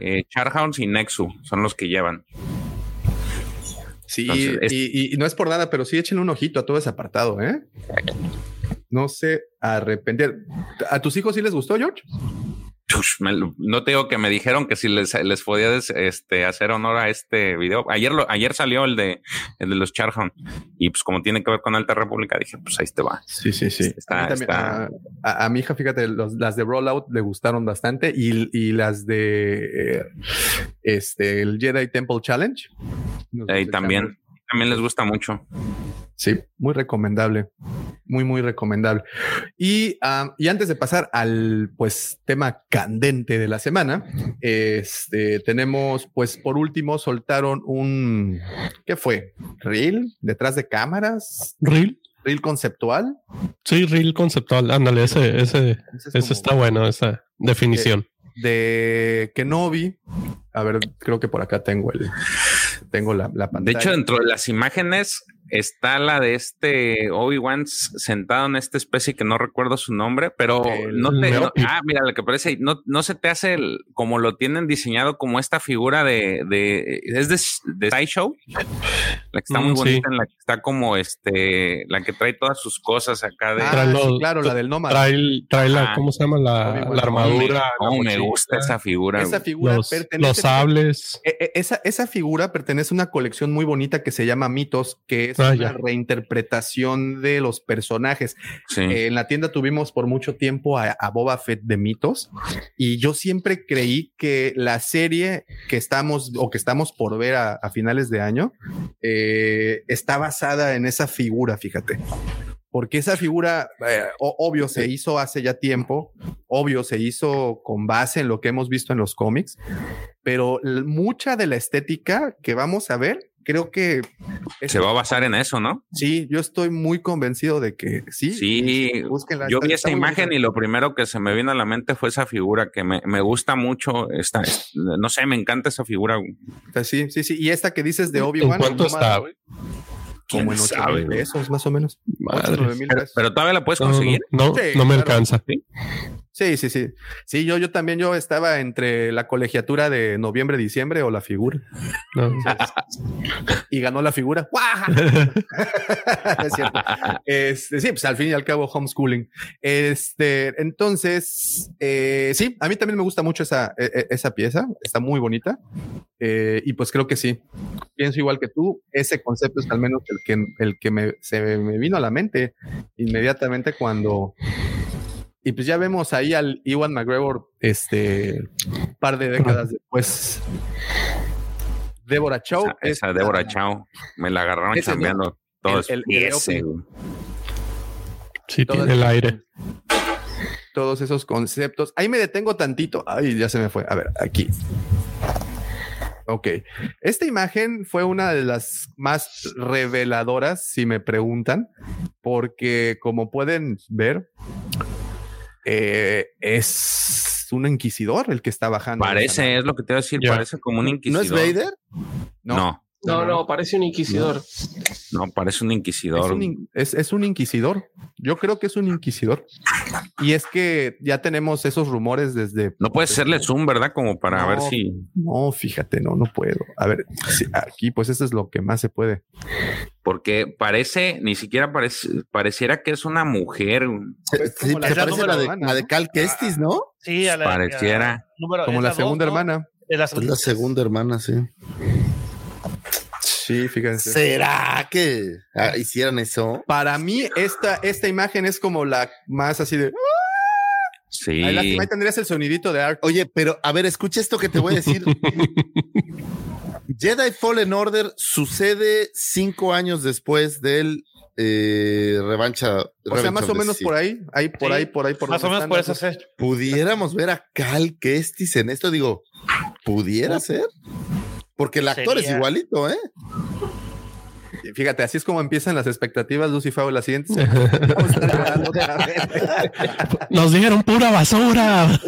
eh, Charhounds y Nexu son los que llevan. Sí, Entonces, es- y, y no es por nada, pero sí échenle un ojito a todo ese apartado, ¿eh? No se arrepentir. ¿A tus hijos sí les gustó, George? No te digo que me dijeron que si les, les podía des- este, hacer honor a este video. Ayer, lo, ayer salió el de, el de los Charhound y pues como tiene que ver con Alta República, dije, pues ahí te va. Sí, sí, sí. Está, a, mí también, está- a- a- a mi hija, fíjate, los- las de Rollout le gustaron bastante y, y las de eh, este, el Jedi Temple Challenge. Nos ahí echamos. también, también les gusta mucho. Sí, muy recomendable. Muy, muy recomendable. Y, ah, y antes de pasar al pues tema candente de la semana, este tenemos, pues por último, soltaron un ¿qué fue? ¿Reel? ¿Detrás de cámaras? ¿Reel? ¿Reel conceptual? Sí, reel conceptual. Ándale, ese, ese, Ese es ese como- está bueno, esa definición. de Kenobi. A ver, creo que por acá tengo el tengo la, la De pantalla. hecho, dentro de las imágenes está la de este Obi-Wan sentado en esta especie que no recuerdo su nombre, pero El no te. no- ah, mira, lo que parece, ahí, no, no se te hace el- como lo tienen diseñado como esta figura de. de es de, de Sideshow, la que está muy Mm, sí. bonita, en la que está como este, la que trae todas sus cosas acá de. Ah, Trae sí, los- claro, la del nómada. Trae, trae la, Ah. ¿cómo se llama? La, la armadura. Oh, la me gusta esa figura. Esa figura Los, pertenece los sables. E- e- Esa, esa figura pertenece a una colección muy bonita que se llama Mitos, que es Ah, una ya. reinterpretación de los personajes. Sí. Eh, en la tienda tuvimos por mucho tiempo a, a Boba Fett de Mitos y yo siempre creí que la serie que estamos o que estamos por ver a, a finales de año eh, está basada en esa figura, fíjate. Porque esa figura, eh, obvio, se hizo hace ya tiempo, obvio, se hizo con base en lo que hemos visto en los cómics, pero mucha de la estética que vamos a ver, creo que es- Se va a basar en eso, ¿no? sí, yo estoy muy convencido de que sí. Sí, búsquenla, yo vi esa imagen y lo primero que se me vino a la mente fue esa figura que me, me gusta mucho. Esta, es- no sé, me encanta esa figura. Sí, sí, sí. Y esta que dices de ¿En Obi-Wan. cuánto el nómada, está, güey? Como en 8 sabe, mil pesos, más o menos. Madre. 8, 9 mil Pero, pesos. pero todavía la puedes No, conseguir. no, Sí, no me claro. alcanza. Sí, sí, sí. Sí, yo, yo también, yo estaba entre la colegiatura de noviembre, diciembre o la figura. No. y ganó la figura. [laughs] [laughs] Es cierto. Este, sí, pues al fin y al cabo homeschooling. Este, entonces, eh, sí, a mí también me gusta mucho esa, e- e- esa pieza. Está muy bonita. Eh, y pues creo que sí. Pienso igual que tú. Ese concepto es al menos el que, el que me, se me vino a la mente inmediatamente cuando y pues ya vemos ahí al Iwan McGregor, este, par de décadas después. Débora Chow. Esa, esa Débora Chao. Me la agarraron cambiando todo El- el- el ese. Sí, tiene el aire. Todos esos conceptos. Ahí me detengo tantito. Ay, ya se me fue. A ver, aquí. Ok. Esta imagen fue una de las más reveladoras, si me preguntan, porque como pueden ver, eh, es un inquisidor el que está bajando. Parece, es lo que te iba a decir, parece como un ¿No inquisidor. es Vader? No. No, No, no, parece un inquisidor. no, parece un Es inquisidor. un, in- es- es un inquisidor. Yo creo que es un inquisidor. Y es que ya tenemos esos rumores desde. No puedes hacerle zoom, ¿verdad? Como para No. ver si. No, fíjate, no, no puedo. A ver, aquí, pues eso es lo que más se puede. Porque parece, ni siquiera parece, pareciera que es una mujer. Pues Sí, como la parece la de, hermana, la de. Cal Kestis, ¿no? Sí, a la, Pareciera. a- número- Como es la segunda hermana. Es la Es la segunda hermana, sí. Sí, fíjense. ¿Será que ah, hicieran eso? Para mí, esta, esta imagen es como la más así de. Sí. Ay, lástima, ahí tendrías el sonidito de Art. Oye, pero a ver, escucha esto que te voy a decir. [laughs] Jedi Fallen Order sucede cinco años después del eh, revancha. O sea, más o menos por ahí, ahí, por Sí, ahí, por ahí, por Más o menos por eso sé. Pudiéramos ver a Cal Kestis en esto, digo, pudiera ser. Porque el actor es igualito, ¿eh? Fíjate, así es como empiezan las expectativas, Lucy Favo, la siguiente. Nos dijeron pura basura.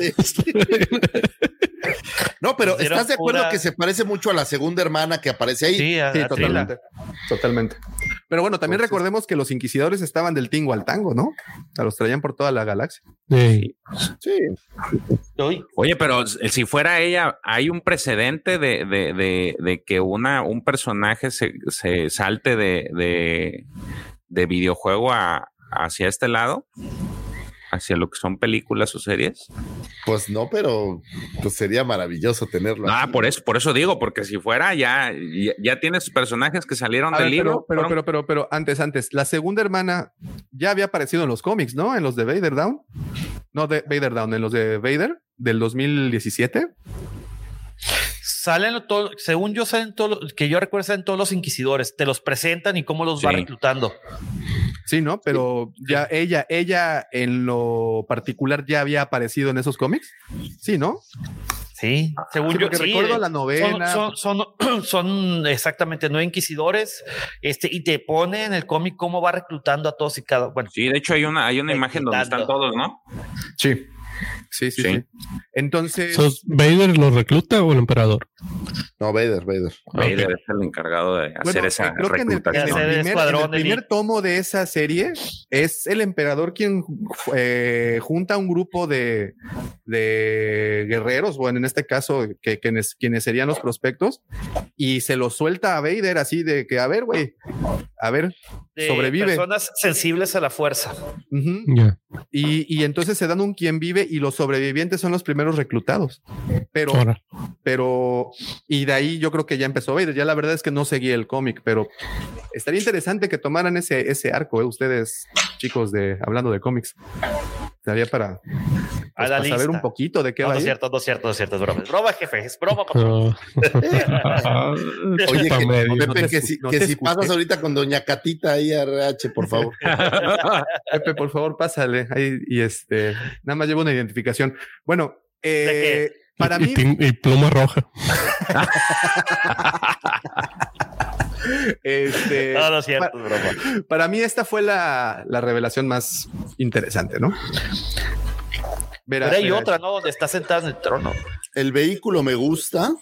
[laughs] No, pero ¿estás de acuerdo pura- que se parece mucho a la segunda hermana que aparece ahí? Sí, a, Sí, a Trila. totalmente. Totalmente. Pero bueno, también Entonces- recordemos que los inquisidores estaban del tingo al tango, ¿no? A los traían por toda la galaxia. Sí. Sí. Oye, pero si fuera ella, hay un precedente de, de, de, de que una, un personaje se, se salte de, de, de videojuego a, hacia este lado, hacia lo que son películas o series. Pues no, pero pues sería maravilloso tenerlo. Ah, por eso, por eso digo, porque si fuera ya, ya, ya tienes personajes que salieron A del ver, libro. pero, pero, fueron- pero, pero, pero antes, antes, la segunda hermana ya había aparecido en los cómics, ¿no? En los de Vader Down. No, de Vader Down, en los de Vader del 2017. Salen todo, según yo salen todos, los- que yo recuerdo salen todos los inquisidores, te los presentan y cómo los va reclutando. Sí, ¿no? Pero ya ella, ella en lo particular ya había aparecido en esos cómics. Sí, ¿no? Sí, según Sí, yo sí, recuerdo la novena. Son, son, son, [clears throat] son exactamente nueve inquisidores, este, y te pone en el cómic cómo va reclutando a todos y cada, bueno, Sí, de hecho hay una, hay una imagen donde están todos, ¿no? Sí. Sí, sí, Sí. sí. Entonces, ¿Sos ¿Vader lo recluta o el emperador? No, Vader, Vader. Vader es el encargado de hacer Bueno, esa creo que en el, en primer, en el escuadrón primer elite. tomo de esa serie es el emperador quien eh, junta un grupo de, de guerreros, bueno, en este caso, que, quienes, quienes serían los prospectos, y se lo suelta a Vader así de que, a ver, güey, a ver, de sobrevive. personas sensibles a la fuerza. Y, y entonces se dan un quien vive y los sobrevivientes son los primeros reclutados. Pero, Ahora. pero, y de ahí yo creo que ya empezó Vader. Ya la verdad es que no seguí el cómic, pero estaría interesante que tomaran ese, ese arco, ¿eh? ustedes, chicos, de hablando de cómics. Estaría para, pues, A la para saber un poquito de qué No, va no a es cierto, no es cierto, no es cierto, es broma. Es broma, jefe, es broma. patrón. [laughs] [laughs] Oye, que, medio. Pepe, no te que si, no que si pasas ahorita con Doña Catita ahí a RH, por favor. [laughs] Pepe, por favor, pásale. Ahí, y este, nada más llevo una identificación. Bueno, eh, para y, mí, tin- y pluma roja. [laughs] este, No, no es cierto, broma. Para mí esta fue la, la revelación más interesante, ¿no? Verá- Pero hay verá otra, ¿no? Donde está sentada en el trono. El vehículo me gusta.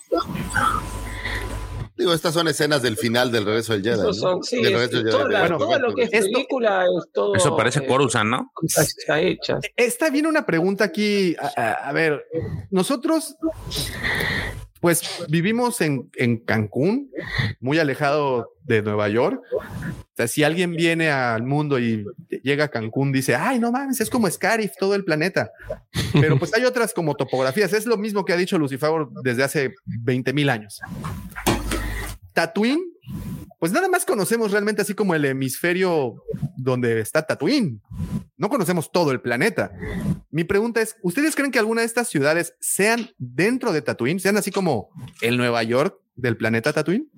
Digo, estas son escenas del final del regreso del Jedi. Esos ¿no? son, sí, Del es- regreso del todo, Jedi. la- Bueno, todo lo que es esto- película es todo. Eso parece eh, Coruscant, ¿no? cosas ya hechas. Está bien una pregunta aquí. A, a- a ver, nosotros, pues vivimos en, en Cancún, muy alejado de Nueva York. O sea, si alguien viene al mundo y llega a Cancún, dice, ay, no mames, es como Scarif, todo el planeta. Pero pues hay otras como topografías. Es lo mismo que ha dicho Lucifer desde hace 20 mil años. Tatooine, pues nada más conocemos realmente así como el hemisferio donde está Tatooine. No conocemos todo el planeta. Mi pregunta es, ¿ustedes creen que alguna de estas ciudades sean dentro de Tatooine? ¿Sean así como el Nueva York del planeta Tatooine?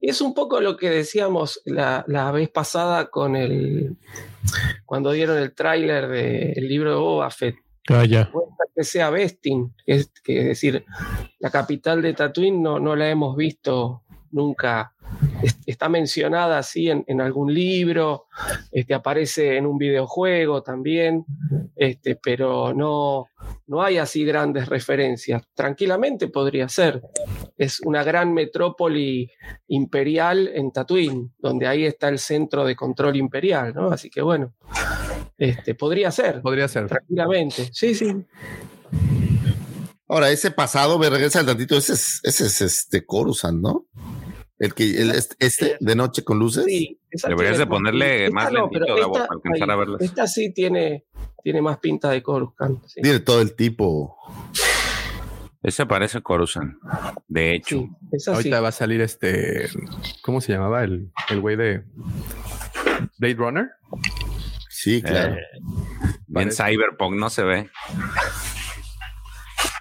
Es un poco lo que decíamos la, vez pasada con el. cuando dieron el tráiler del libro de Boba Fett. Ah, ya. Que sea Bestin, que es, decir, la capital de Tatooine no, no la hemos visto nunca. Es- Está mencionada así en, en algún libro, este, aparece en un videojuego también, este, pero no, no hay así grandes referencias. Tranquilamente podría ser. Es una gran metrópoli imperial en Tatooine, donde ahí está el centro de control imperial, ¿no? Así que bueno, este, podría ser. Podría ser. Tranquilamente. Sí, sí. Ahora, ese pasado, me regresa al tantito, ese es, ese es este Coruscant, ¿no? El que, el, este, este de noche con luces. Sí, Deberías de ponerle esta más no, lentito, Gabo, esta- para alcanzar a verlas. Esta sí tiene, tiene más pinta de Coruscant. sí. Tiene todo el tipo. Ese parece Coruscant. De hecho. Sí, esa sí. Ahorita va a salir este, ¿cómo se llamaba? El, el güey de Blade Runner. Sí, claro. Eh, bien Cyberpunk no se ve.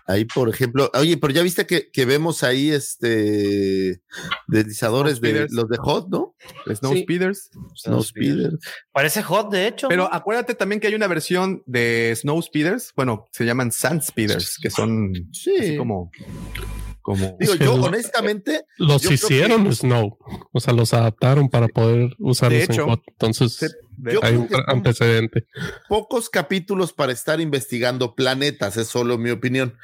Ahí, por ejemplo, oye, pero ya viste que, que vemos ahí este deslizadores de los de Hot, ¿no? Snow Speeders. Snowspeeder. Parece hot, de hecho. Pero acuérdate también que hay una versión de Snow Speeders. Bueno, se llaman Sand Speeders, que son así como, como. Digo, yo [laughs] honestamente. Los yo hicieron Snow. O sea, los adaptaron para poder usarlos hecho, en hot. Entonces, yo hay un antecedente. pocos capítulos para estar investigando planetas, es solo mi opinión.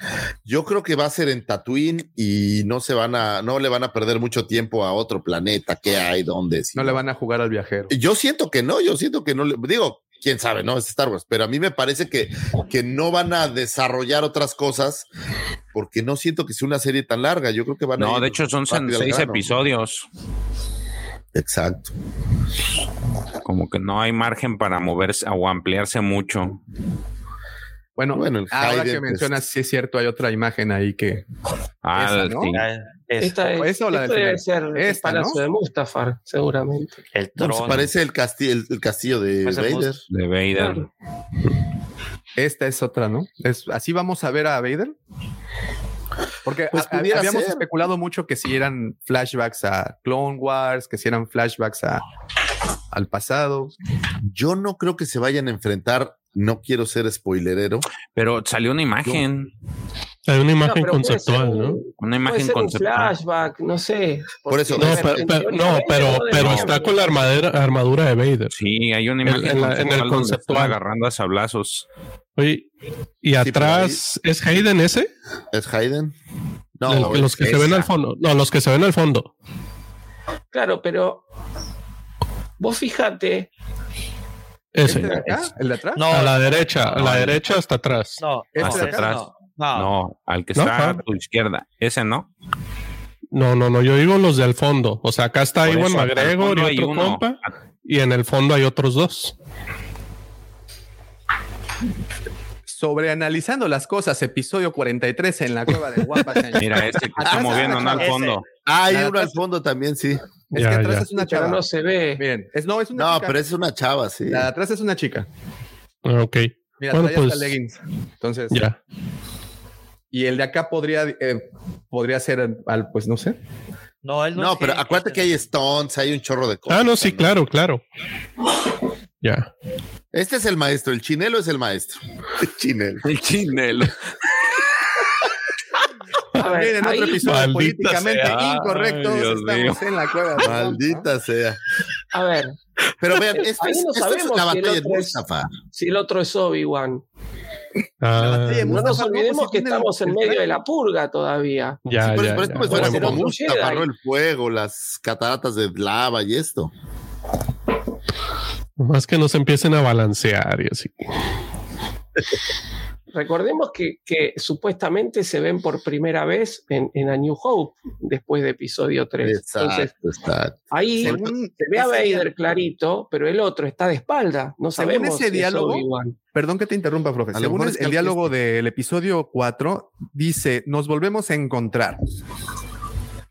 Yo creo que va a ser en Tatooine y no se van a, no le van a perder mucho tiempo a otro planeta, qué hay, dónde. No le van a jugar al viajero. Yo siento que no, yo siento que no le digo, quién sabe, no es Star Wars, pero a mí me parece que, que no van a desarrollar otras cosas porque no siento que sea una serie tan larga. Yo creo que van a No, de hecho son seis grano. episodios. Exacto. Como que no hay margen para moverse o ampliarse mucho. Bueno, Bueno, el ahora que mencionas, sí es cierto, hay otra imagen ahí que. Ah, Esa, el- ¿no? sí. Esta es, ¿Esa o la esto del debe ser el Esta, Palacio ¿no? de Mustafar, seguramente. El No, pues parece el castillo, el, el castillo de Pues el Vader. De Vader. Claro. Esta es otra, ¿no? Es, ¿Así vamos a ver a Vader? Porque Pues a- a- pudiera habíamos ser. especulado mucho que si eran flashbacks a Clone Wars, que si eran flashbacks a, al pasado. Yo no creo que se vayan a enfrentar, no quiero ser spoilerero. Pero salió una imagen. Hay una imagen conceptual, un- ¿no? Una Puede imagen ser un conceptual. flashback, no sé. Por eso- No, pero, pero- no, no está con la armadura, armadura de Vader. Sí, hay una En- imagen en la- en el conceptual conceptual. agarrando a sablazos. Oye, y atrás es Hayden ese, ¿Es Hayden? El- los que se ven al fondo. No, los que se ven al fondo. Claro, pero vos fíjate, Ese. ¿Este de acá? ¿El de atrás? No, a la derecha, a la no. derecha hasta atrás. no, ¿Este no, de ese atrás? no, no. No, al que No, está a tu izquierda. Ese no. No, no, no, yo digo los de al fondo. O sea, acá está Iwan McGregor y otro uno. compa. Y en el fondo hay otros dos. Sobreanalizando las cosas, episodio 43 en la cueva de Guapa. [laughs] Mira, este que está moviendo, no al fondo. Ah, hay uno al fondo también, sí. Es Ya, que atrás ya. es una pero chava. no se ve. Miren, es, no, es una No, chica. pero es una chava, sí. La de atrás es una chica. Ah, Ok. Mira, Bueno, pues leggings. Entonces, ya. Y el de acá podría, eh, podría ser al, pues no sé. No, él no, pero acuérdate que hay stones, hay un chorro de cosas. Ah, no, sí, también. claro, claro. Ya. Este es el maestro, el chinelo es el maestro. El chinelo. El chinelo. A ver, Miren, en ahí- otro episodio Maldita políticamente sea. incorrecto. Estamos en la cueva. Maldita sea. a ver, Pero vean, esto es, no esto es la si el batalla de otro es- Mustafa. si el otro es Obi-Wan. [laughs] Ah, no nos olvidemos que estamos en medio de la purga todavía. ya, ya, por esto ya. me suena Bueno, como pero. El fuego, las cataratas de lava y esto. Más que no se empiecen a balancear y así. [laughs] Recordemos que, que supuestamente se ven por primera vez en, en A New Hope después de episodio 3. Entonces, Exacto, exacto. ahí Según se ve a Vader clarito, pero el otro está de espalda. No Según sabemos ese si es diálogo. Perdón que te interrumpa, profe. A Según el, diálogo este- del episodio 4, dice, nos volvemos a encontrar.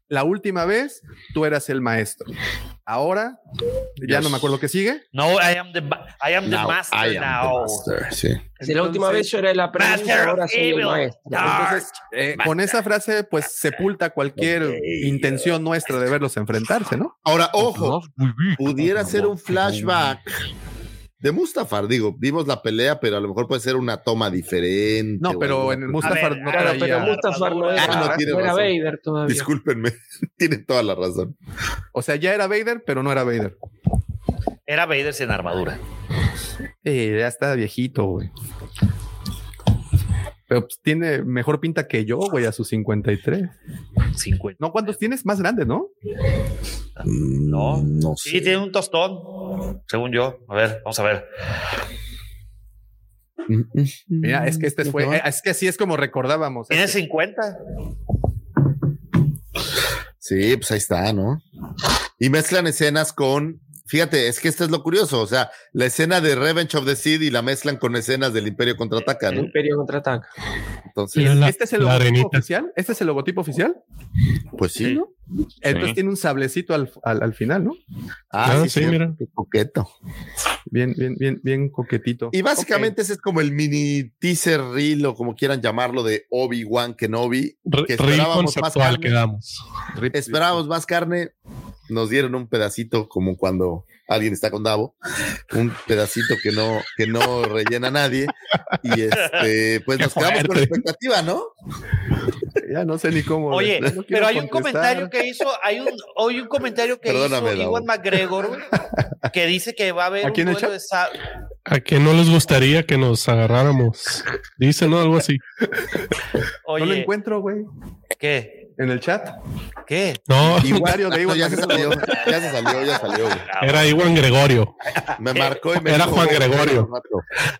La última vez tú eras el maestro. Ahora, ya no me acuerdo qué sigue. No, I am the, I am the Now, master I am the now. master, sí. Si la última vez yo era el aprendiz, ahora soy el maestro. Entonces, eh, con esa frase, pues sepulta cualquier intención nuestra de verlos enfrentarse, ¿no? Ahora, ojo, pudiera ser un flashback de Mustafar. Digo, vimos la pelea, pero a lo mejor puede ser una toma diferente. No, pero algo en. Mustafar ver, no Claro, pero. Mustafar no era, Ah, no, tiene no era razón. Vader todavía. Discúlpenme, [laughs] tiene toda la razón. O sea, ya era Vader, pero no era Vader. Era Vader sin armadura. Eh, ya está viejito, güey. Pero pues, tiene mejor pinta que yo, güey, a sus 53. 50. No, ¿cuántos tienes? Más grandes, ¿no? No. no Sí, sé. tiene un tostón, según yo. A ver, vamos a ver. Mira, es que este fue, eh, es que así es como recordábamos. Tiene Este- 50. Sí, pues ahí está, ¿no? Y mezclan escenas con. Fíjate, es que esto es lo curioso. O sea, la escena de Revenge of the Sith y la mezclan con escenas del Imperio contraataca, El ¿no? Imperio contraataca. Entonces, la- ¿Este es el logotipo arenita. oficial? ¿Este es el logotipo oficial? pues sí, ¿no? Entonces Sí. tiene un sablecito al, al, al final, ¿no? Ah, sí, cierto, mira. Qué coqueto. Bien, bien, bien, bien coquetito. Y básicamente ese es como el mini teaser reel o como quieran llamarlo de Obi-Wan Kenobi. Re- que esperábamos más carne. que damos. Ok. Rip- Esperábamos más carne. Nos dieron un pedacito como cuando alguien está con Davo, un pedacito que no, que no rellena nadie. Y este, pues Qué nos quedamos con fuerte. expectativa, ¿no? Ya no sé ni cómo. Oye, no pero hay un comentario que hizo, hay un, hay un comentario que Perdóname, hizo. Iwan McGregor que dice que va a haber ¿Aquí un en el duelo de ¿A que no les gustaría que nos agarráramos? Dice, ¿no? Algo así. Oye, No lo encuentro, güey. ¿qué? En el chat. ¿Qué? No, Comentario de No, Iwan ya se salió, ya se salió, ya salió. güey. era Iwan Gregorio. Me marcó y me Era dijo, Juan "Güey, Gregorio".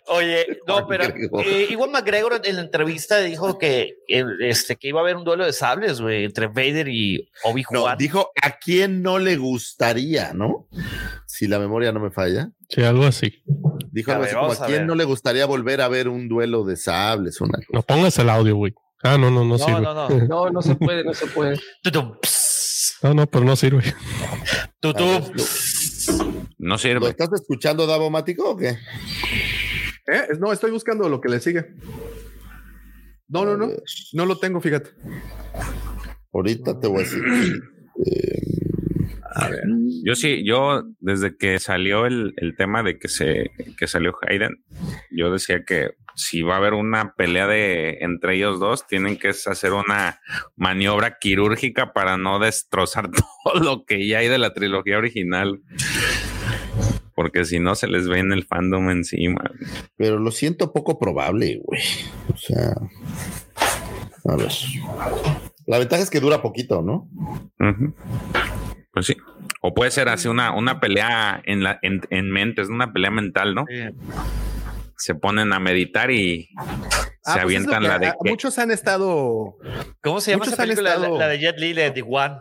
Oye, no, Juan pero eh, Iwan McGregor en la entrevista dijo que, eh, este, que iba a haber un duelo de sables, güey, entre Vader y No, Obi-Wan. dijo a quién no le gustaría, ¿no? Si la memoria no me falla. Sí, algo así. Dijo A algo ver, así como vamos a a quién no le gustaría volver a ver un duelo de sables, una cosa. No pongas el audio, güey. Ah, no, no, no, no, sirve. no, no. [laughs] No, no se puede, no se puede. No, no, pero no sirve. tutum. No ¿Lo sirve. estás escuchando, Davo Mático, o qué? ¿Eh? No, estoy buscando lo que le sigue. No, no, no. No lo tengo, fíjate. Ahorita te voy a decir. Eh, Yo sí, yo desde que salió el, el tema de que se que salió Hayden, yo decía que si va a haber una pelea de entre ellos dos, tienen que hacer una maniobra quirúrgica para no destrozar [laughs] todo lo que ya hay de la trilogía original. Porque si no se les ve en el fandom encima. pero lo siento poco probable, güey. O sea, a ver. La ventaja es que dura poquito, ¿no? Ujú. Pues sí. O puede ser así una, una pelea en la en, en mentes, una pelea mental, ¿no? Se ponen a meditar y Ah, se pues es avientan que la de a- que- Muchos han estado. ¿Cómo se llama esa película? La, de Jet Li, la de The One.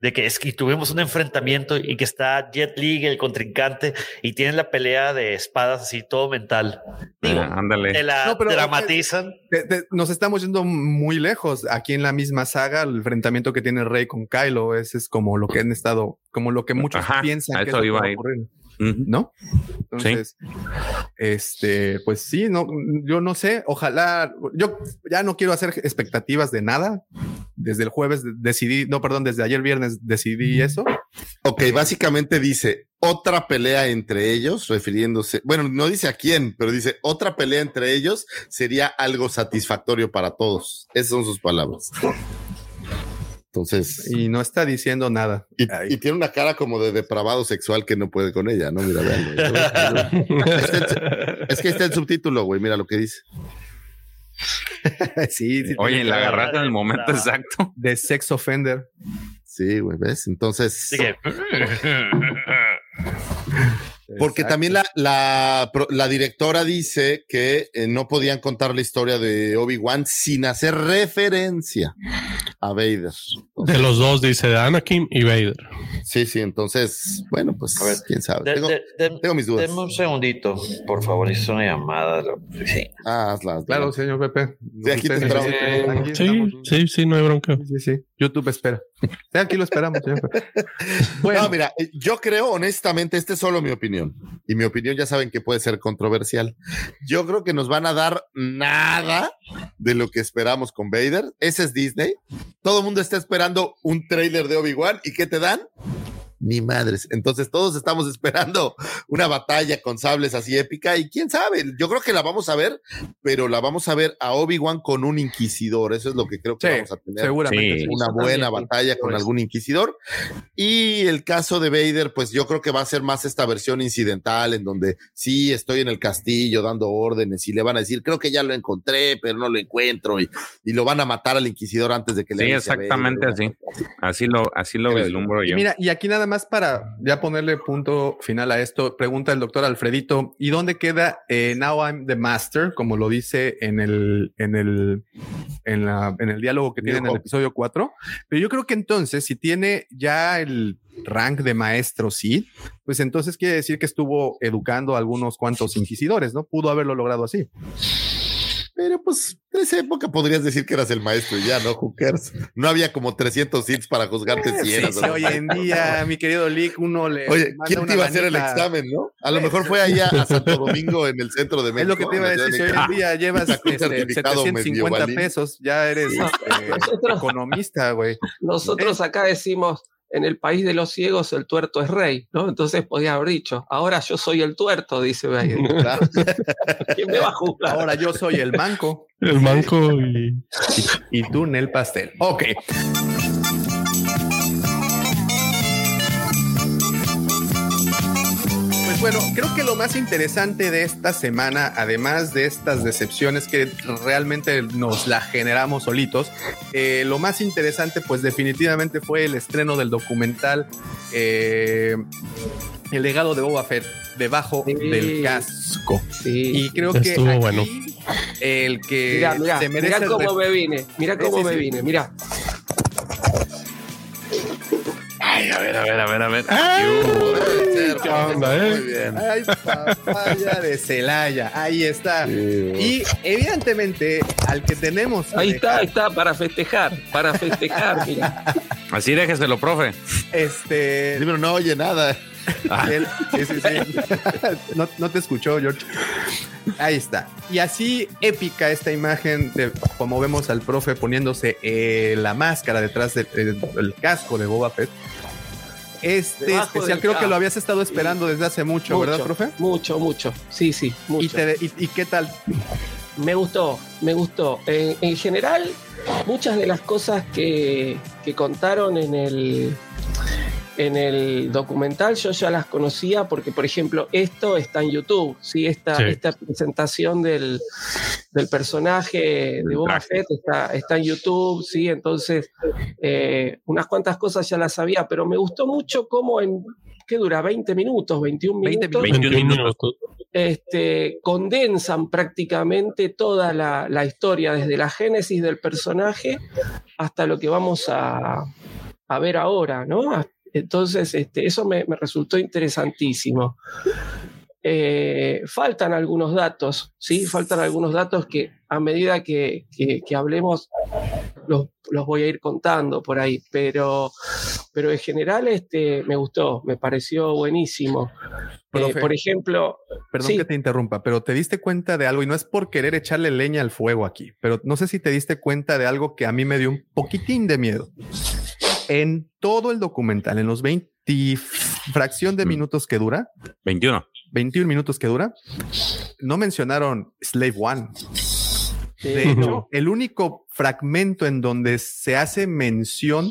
De que es que tuvimos un enfrentamiento y que está Jet Li, el contrincante, y tienen la pelea de espadas así, todo mental. Digo, Ah, ándale. te la No, pero- dramatizan. te- te- nos estamos yendo muy lejos. Aquí en la misma saga, el enfrentamiento que tiene Rey con Kylo, ese es como lo que han estado, como lo que muchos Ajá, piensan a que es eso lo que iba a a ir. ocurrir. ¿No? Entonces, este, pues sí, no, yo no sé, ojalá, yo ya no quiero hacer expectativas de nada. Desde el jueves de- decidí, no, perdón, desde ayer viernes decidí eso. Ok, básicamente dice otra pelea entre ellos, refiriéndose, bueno, no dice a quién, pero dice otra pelea entre ellos sería algo satisfactorio para todos. Esas son sus palabras. Entonces. Y no está diciendo nada. Y, y tiene una cara como de depravado sexual que no puede con ella, ¿no? Mira, vean. es que está el subtítulo, güey. Mira lo que dice. [laughs] sí, sí. Oye, la agarraste en el momento exacto. De sex offender. Sí, güey, ¿ves? Entonces. [laughs] Porque también la, la, la, directora dice que eh, no podían contar la historia de Obi-Wan sin hacer referencia a Vader. de los dos, dice Anakin y Vader. Sí, sí, entonces, bueno, pues ver, quién sabe. De, tengo, de, de, tengo, mis dudas. Denme un segundito, por favor, hice una llamada. Sí. Ah, hazla, hazla. Claro, señor Pepe. Sí, aquí te esperamos. Sí, sí, sí, no hay bronca. Sí, sí. YouTube espera. Aquí lo esperamos. [laughs] Bueno, no, mira, eh, yo creo, honestamente, esta es solo mi opinión. Y mi opinión ya saben que puede ser controversial. Yo creo que nos van a dar nada de lo que esperamos con Vader. Ese es Disney. Todo el mundo está esperando un trailer de Obi-Wan. ¿Y qué te dan? Ni madres. Entonces todos estamos esperando una batalla con sables así épica y quién sabe, yo creo que la vamos a ver, pero la vamos a ver a Obi-Wan con un inquisidor. Eso es lo que creo que sí, vamos a tener. Seguramente. Sí. Una buena batalla con algún inquisidor. Y el caso de Vader, pues yo creo que va a ser más esta versión incidental en donde sí estoy en el castillo dando órdenes y le van a decir, creo que ya lo encontré, pero no lo encuentro y, y lo van a matar al inquisidor antes de que le Sí, exactamente así. Así lo, así lo vislumbro yo. Y mira, y aquí nada más para ya ponerle punto final a esto, pregunta el doctor Alfredito, ¿y dónde queda eh, Now I'm the Master? Como lo dice en el, en el, en la, en el diálogo que tiene en el episodio 4. Pero yo creo que entonces, si tiene ya el rank de maestro, sí, pues entonces quiere decir que estuvo educando a algunos cuantos inquisidores, ¿no? Pudo haberlo logrado así. Pero pues en esa época podrías decir que eras el maestro y ya, ¿no? Hookers. No había como 300 hits para juzgarte si eras. Sí, sí, hoy en día, [laughs] mi querido Lick, uno le. Oye, ¿quién te iba a hacer el examen, no? A lo mejor fue allá a Santo Domingo en el centro de México. Es lo que te iba a decir. Si hoy en día llevas este, 750 pesos, ya eres este, nosotros, economista, güey. Nosotros acá decimos en el país de los ciegos el tuerto es rey, ¿no? Entonces podía haber dicho, ahora yo soy el tuerto, dice Biden. [laughs] [laughs] ¿Quién me va a juzgar? Ahora yo soy el manco. El manco y... y, [laughs] y tú en el pastel. Ok. Pues bueno, creo que lo más interesante de esta semana, además de estas decepciones que realmente nos la generamos solitos, eh, lo más interesante pues definitivamente fue el estreno del documental eh, El legado de Boba Fett debajo sí. del casco. Sí. Y creo que Estuvo aquí bueno. el que Mira, mira, se merece mira cómo me vine, mira cómo me vine, mira. Ay, a ver, a ver, a ver, a ver. ¿Qué onda, eh? Muy bien. Ay, papaya de Celaya. Ahí está. Y evidentemente, al que tenemos. que Ahí está, ahí está, para festejar, para festejar, [laughs] mira. Así déjeselo, profe. Este. El libro no oye nada. él- sí, sí, sí. [laughs] No, no te escuchó, George. Ahí está. Y así épica esta imagen de como vemos al profe poniéndose eh, la máscara detrás del casco de Boba Fett. Este Debajo especial creo que lo habías estado esperando desde hace mucho, ¿verdad, profe? Mucho, mucho. Sí, sí, mucho. ¿Y, te- y- y qué tal? Me gustó, me gustó. En, en general, muchas de las cosas que, que contaron en el, en el documental yo ya las conocía porque, por ejemplo, esto está en YouTube, ¿sí? Esta, Sí. esta presentación del, del personaje de Boba. Fett está, está en YouTube, ¿sí? Entonces, eh, unas cuantas cosas ya las sabía, pero me gustó mucho cómo en... ¿Qué dura? ¿20 minutos? ¿21 20 minutos? 21 minutos. este, condensan prácticamente toda la, la historia, desde la génesis del personaje hasta lo que vamos a, a ver ahora, ¿no? Entonces, este, eso me, me resultó interesantísimo. Eh, faltan algunos datos, ¿sí? Faltan algunos datos que a medida que, que- que hablemos los, los voy a ir contando por ahí, pero, pero en general este, me gustó, me pareció buenísimo. Eh, por ejemplo, Perdón Sí. que te interrumpa, pero te diste cuenta de algo y no es por querer echarle leña al fuego aquí, pero no sé si te diste cuenta de algo que a mí me dio un poquitín de miedo. En todo el documental, en los 20 y fracción de Mm. minutos que dura, 21. 21 minutos que dura, no mencionaron Slave One. De hecho, el único fragmento en donde se hace mención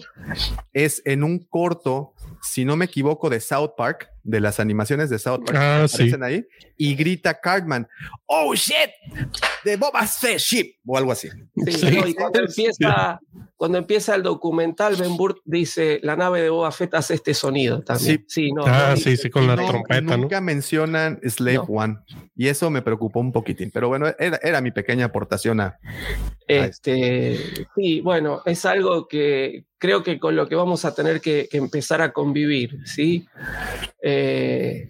es en un corto, si no me equivoco, de South Park, de las animaciones de South Park. Ah, que sí. aparecen ahí, y grita Cartman, oh shit, de Boba Fett ship, o algo así. Sí, no, y cuando empieza, cuando empieza el documental, Ben Burt dice, la nave de Boba Fett hace este sonido también. Sí, no, Ah, no, sí, sí, con la No, trompeta, ¿no? Nunca mencionan Slave One. Y eso me preocupó un poquitín. Pero bueno, era, era mi pequeña aportación a. Este, sí, bueno, es algo que creo que con lo que vamos a tener que, que empezar a convivir, ¿sí? Eh,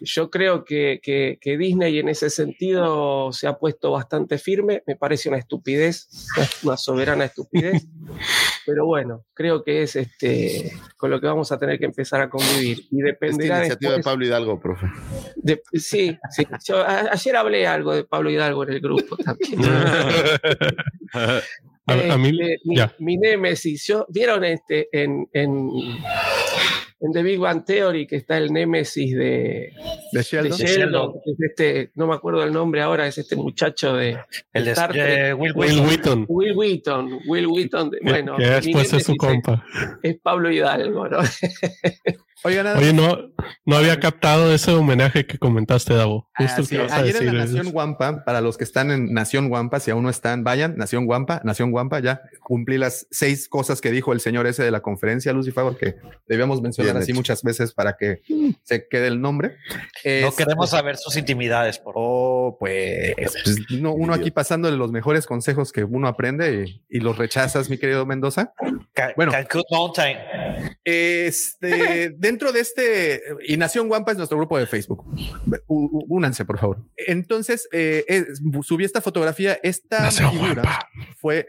yo creo que, que- que Disney en ese sentido se ha puesto bastante firme, me parece una estupidez, [laughs] una soberana estupidez, [laughs] pero bueno, creo que es este, con lo que vamos a tener que empezar a convivir y Esta dependerá iniciativa de Pablo Hidalgo, profe. de- sí, sí. Yo, a- ayer hablé algo de Pablo Hidalgo en el grupo también. [laughs] A, a mí, Este, mi, ya. mi némesis, yo, ¿vieron este en, en, en The Big Bang Theory que está el némesis de, de Sheldon? de Sheldon, que es este, no me acuerdo el nombre ahora, es este muchacho de, El de- Star de. Will Will Wheaton. Will Wheaton, Will Wheaton, bueno, que después es su compa. es Pablo Hidalgo, ¿no? [laughs] Oigan, Oye, no, no había captado ese homenaje que comentaste, Davo. Justo que es. vas a Ayer en decir la Nación Guampa, para los que están en Nación Guampa, si aún no están, vayan, Nación Guampa, Nación Guampa, ya cumplí las seis cosas que dijo el señor ese de la conferencia, Lucifer, que debíamos mencionar Bien así hecho. muchas veces para que se quede el nombre. No Este, queremos saber sus intimidades, por favor. Oh, pues, pues, no, uno aquí pasándole los mejores consejos que uno aprende y, y los rechazas, mi querido Mendoza. Bueno. Cancún Mountain. Este, [laughs] dentro de este, y Nación Guampa es nuestro grupo de Facebook. U- Únanse, por favor. Entonces, eh, eh, subí esta fotografía. Esta Nación figura Guampa. fue,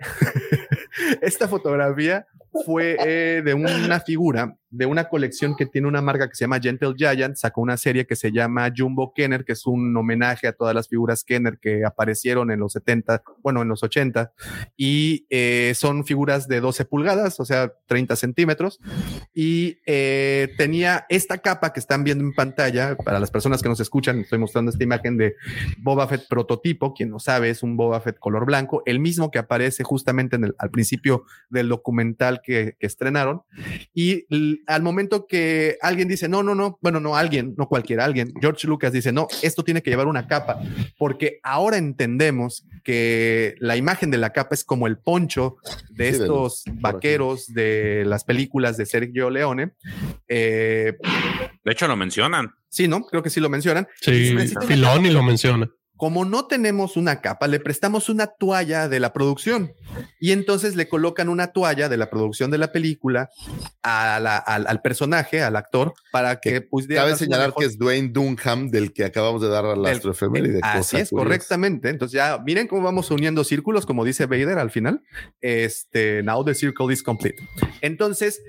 [laughs] esta fotografía fue eh, de una figura de una colección que tiene una marca que se llama Gentle Giant. Sacó una serie que se llama Jumbo Kenner, que es un homenaje a todas las figuras Kenner que aparecieron en los 70, bueno, en los 80, y eh, son figuras de 12 pulgadas, o sea, 30 centímetros y eh, tenía esta capa que están viendo en pantalla. Para las personas que nos escuchan, estoy mostrando esta imagen de Boba Fett prototipo. Quien no sabe, es un Boba Fett color blanco, el mismo que aparece justamente en el, al principio del documental que, que estrenaron. Y al momento que alguien dice, no, no, no, bueno, no alguien, no cualquier alguien, George Lucas dice, no, esto tiene que llevar una capa, porque ahora entendemos que la imagen de la capa es como el poncho de Sí, estos vaqueros de las películas de Sergio Leone. Eh, De hecho, lo mencionan. sí, ¿no? Creo que sí lo mencionan. Sí, Filoni lo menciona. Como no tenemos una capa, le prestamos una toalla de la producción y entonces le colocan una toalla de la producción de la película a la- al, al personaje, al actor, para que pudiera Cabe señalar mejor- que es Dwayne Dunham, del que acabamos de dar a la astroefeméride. Así es, curiosa. correctamente. Entonces ya miren cómo vamos uniendo círculos, como dice Vader al final. Este, now the circle is complete. Entonces,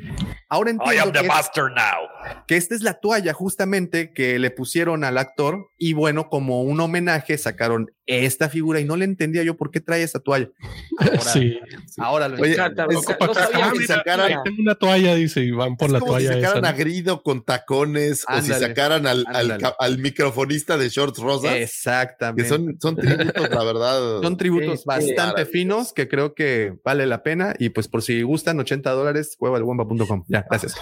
ahora I entiendo am the que, master now. que esta es la toalla justamente que le pusieron al actor y bueno, como un homenaje sacaron esta figura y no le entendía yo por qué trae esa toalla. [laughs] Ahora, Sí. ahora lo Oye, tengo una toalla, dice, y van por Es la como si toalla. sacaran esa, a. Grido con tacones o si sacaran al, al, al microfonista de shorts rosas, que Exactamente. son, son tributos, la verdad. Son tributos Este, bastante finos que creo que vale la pena. Y pues por si gustan, 80 dólares, cuevadelguamba.com. Ya, gracias.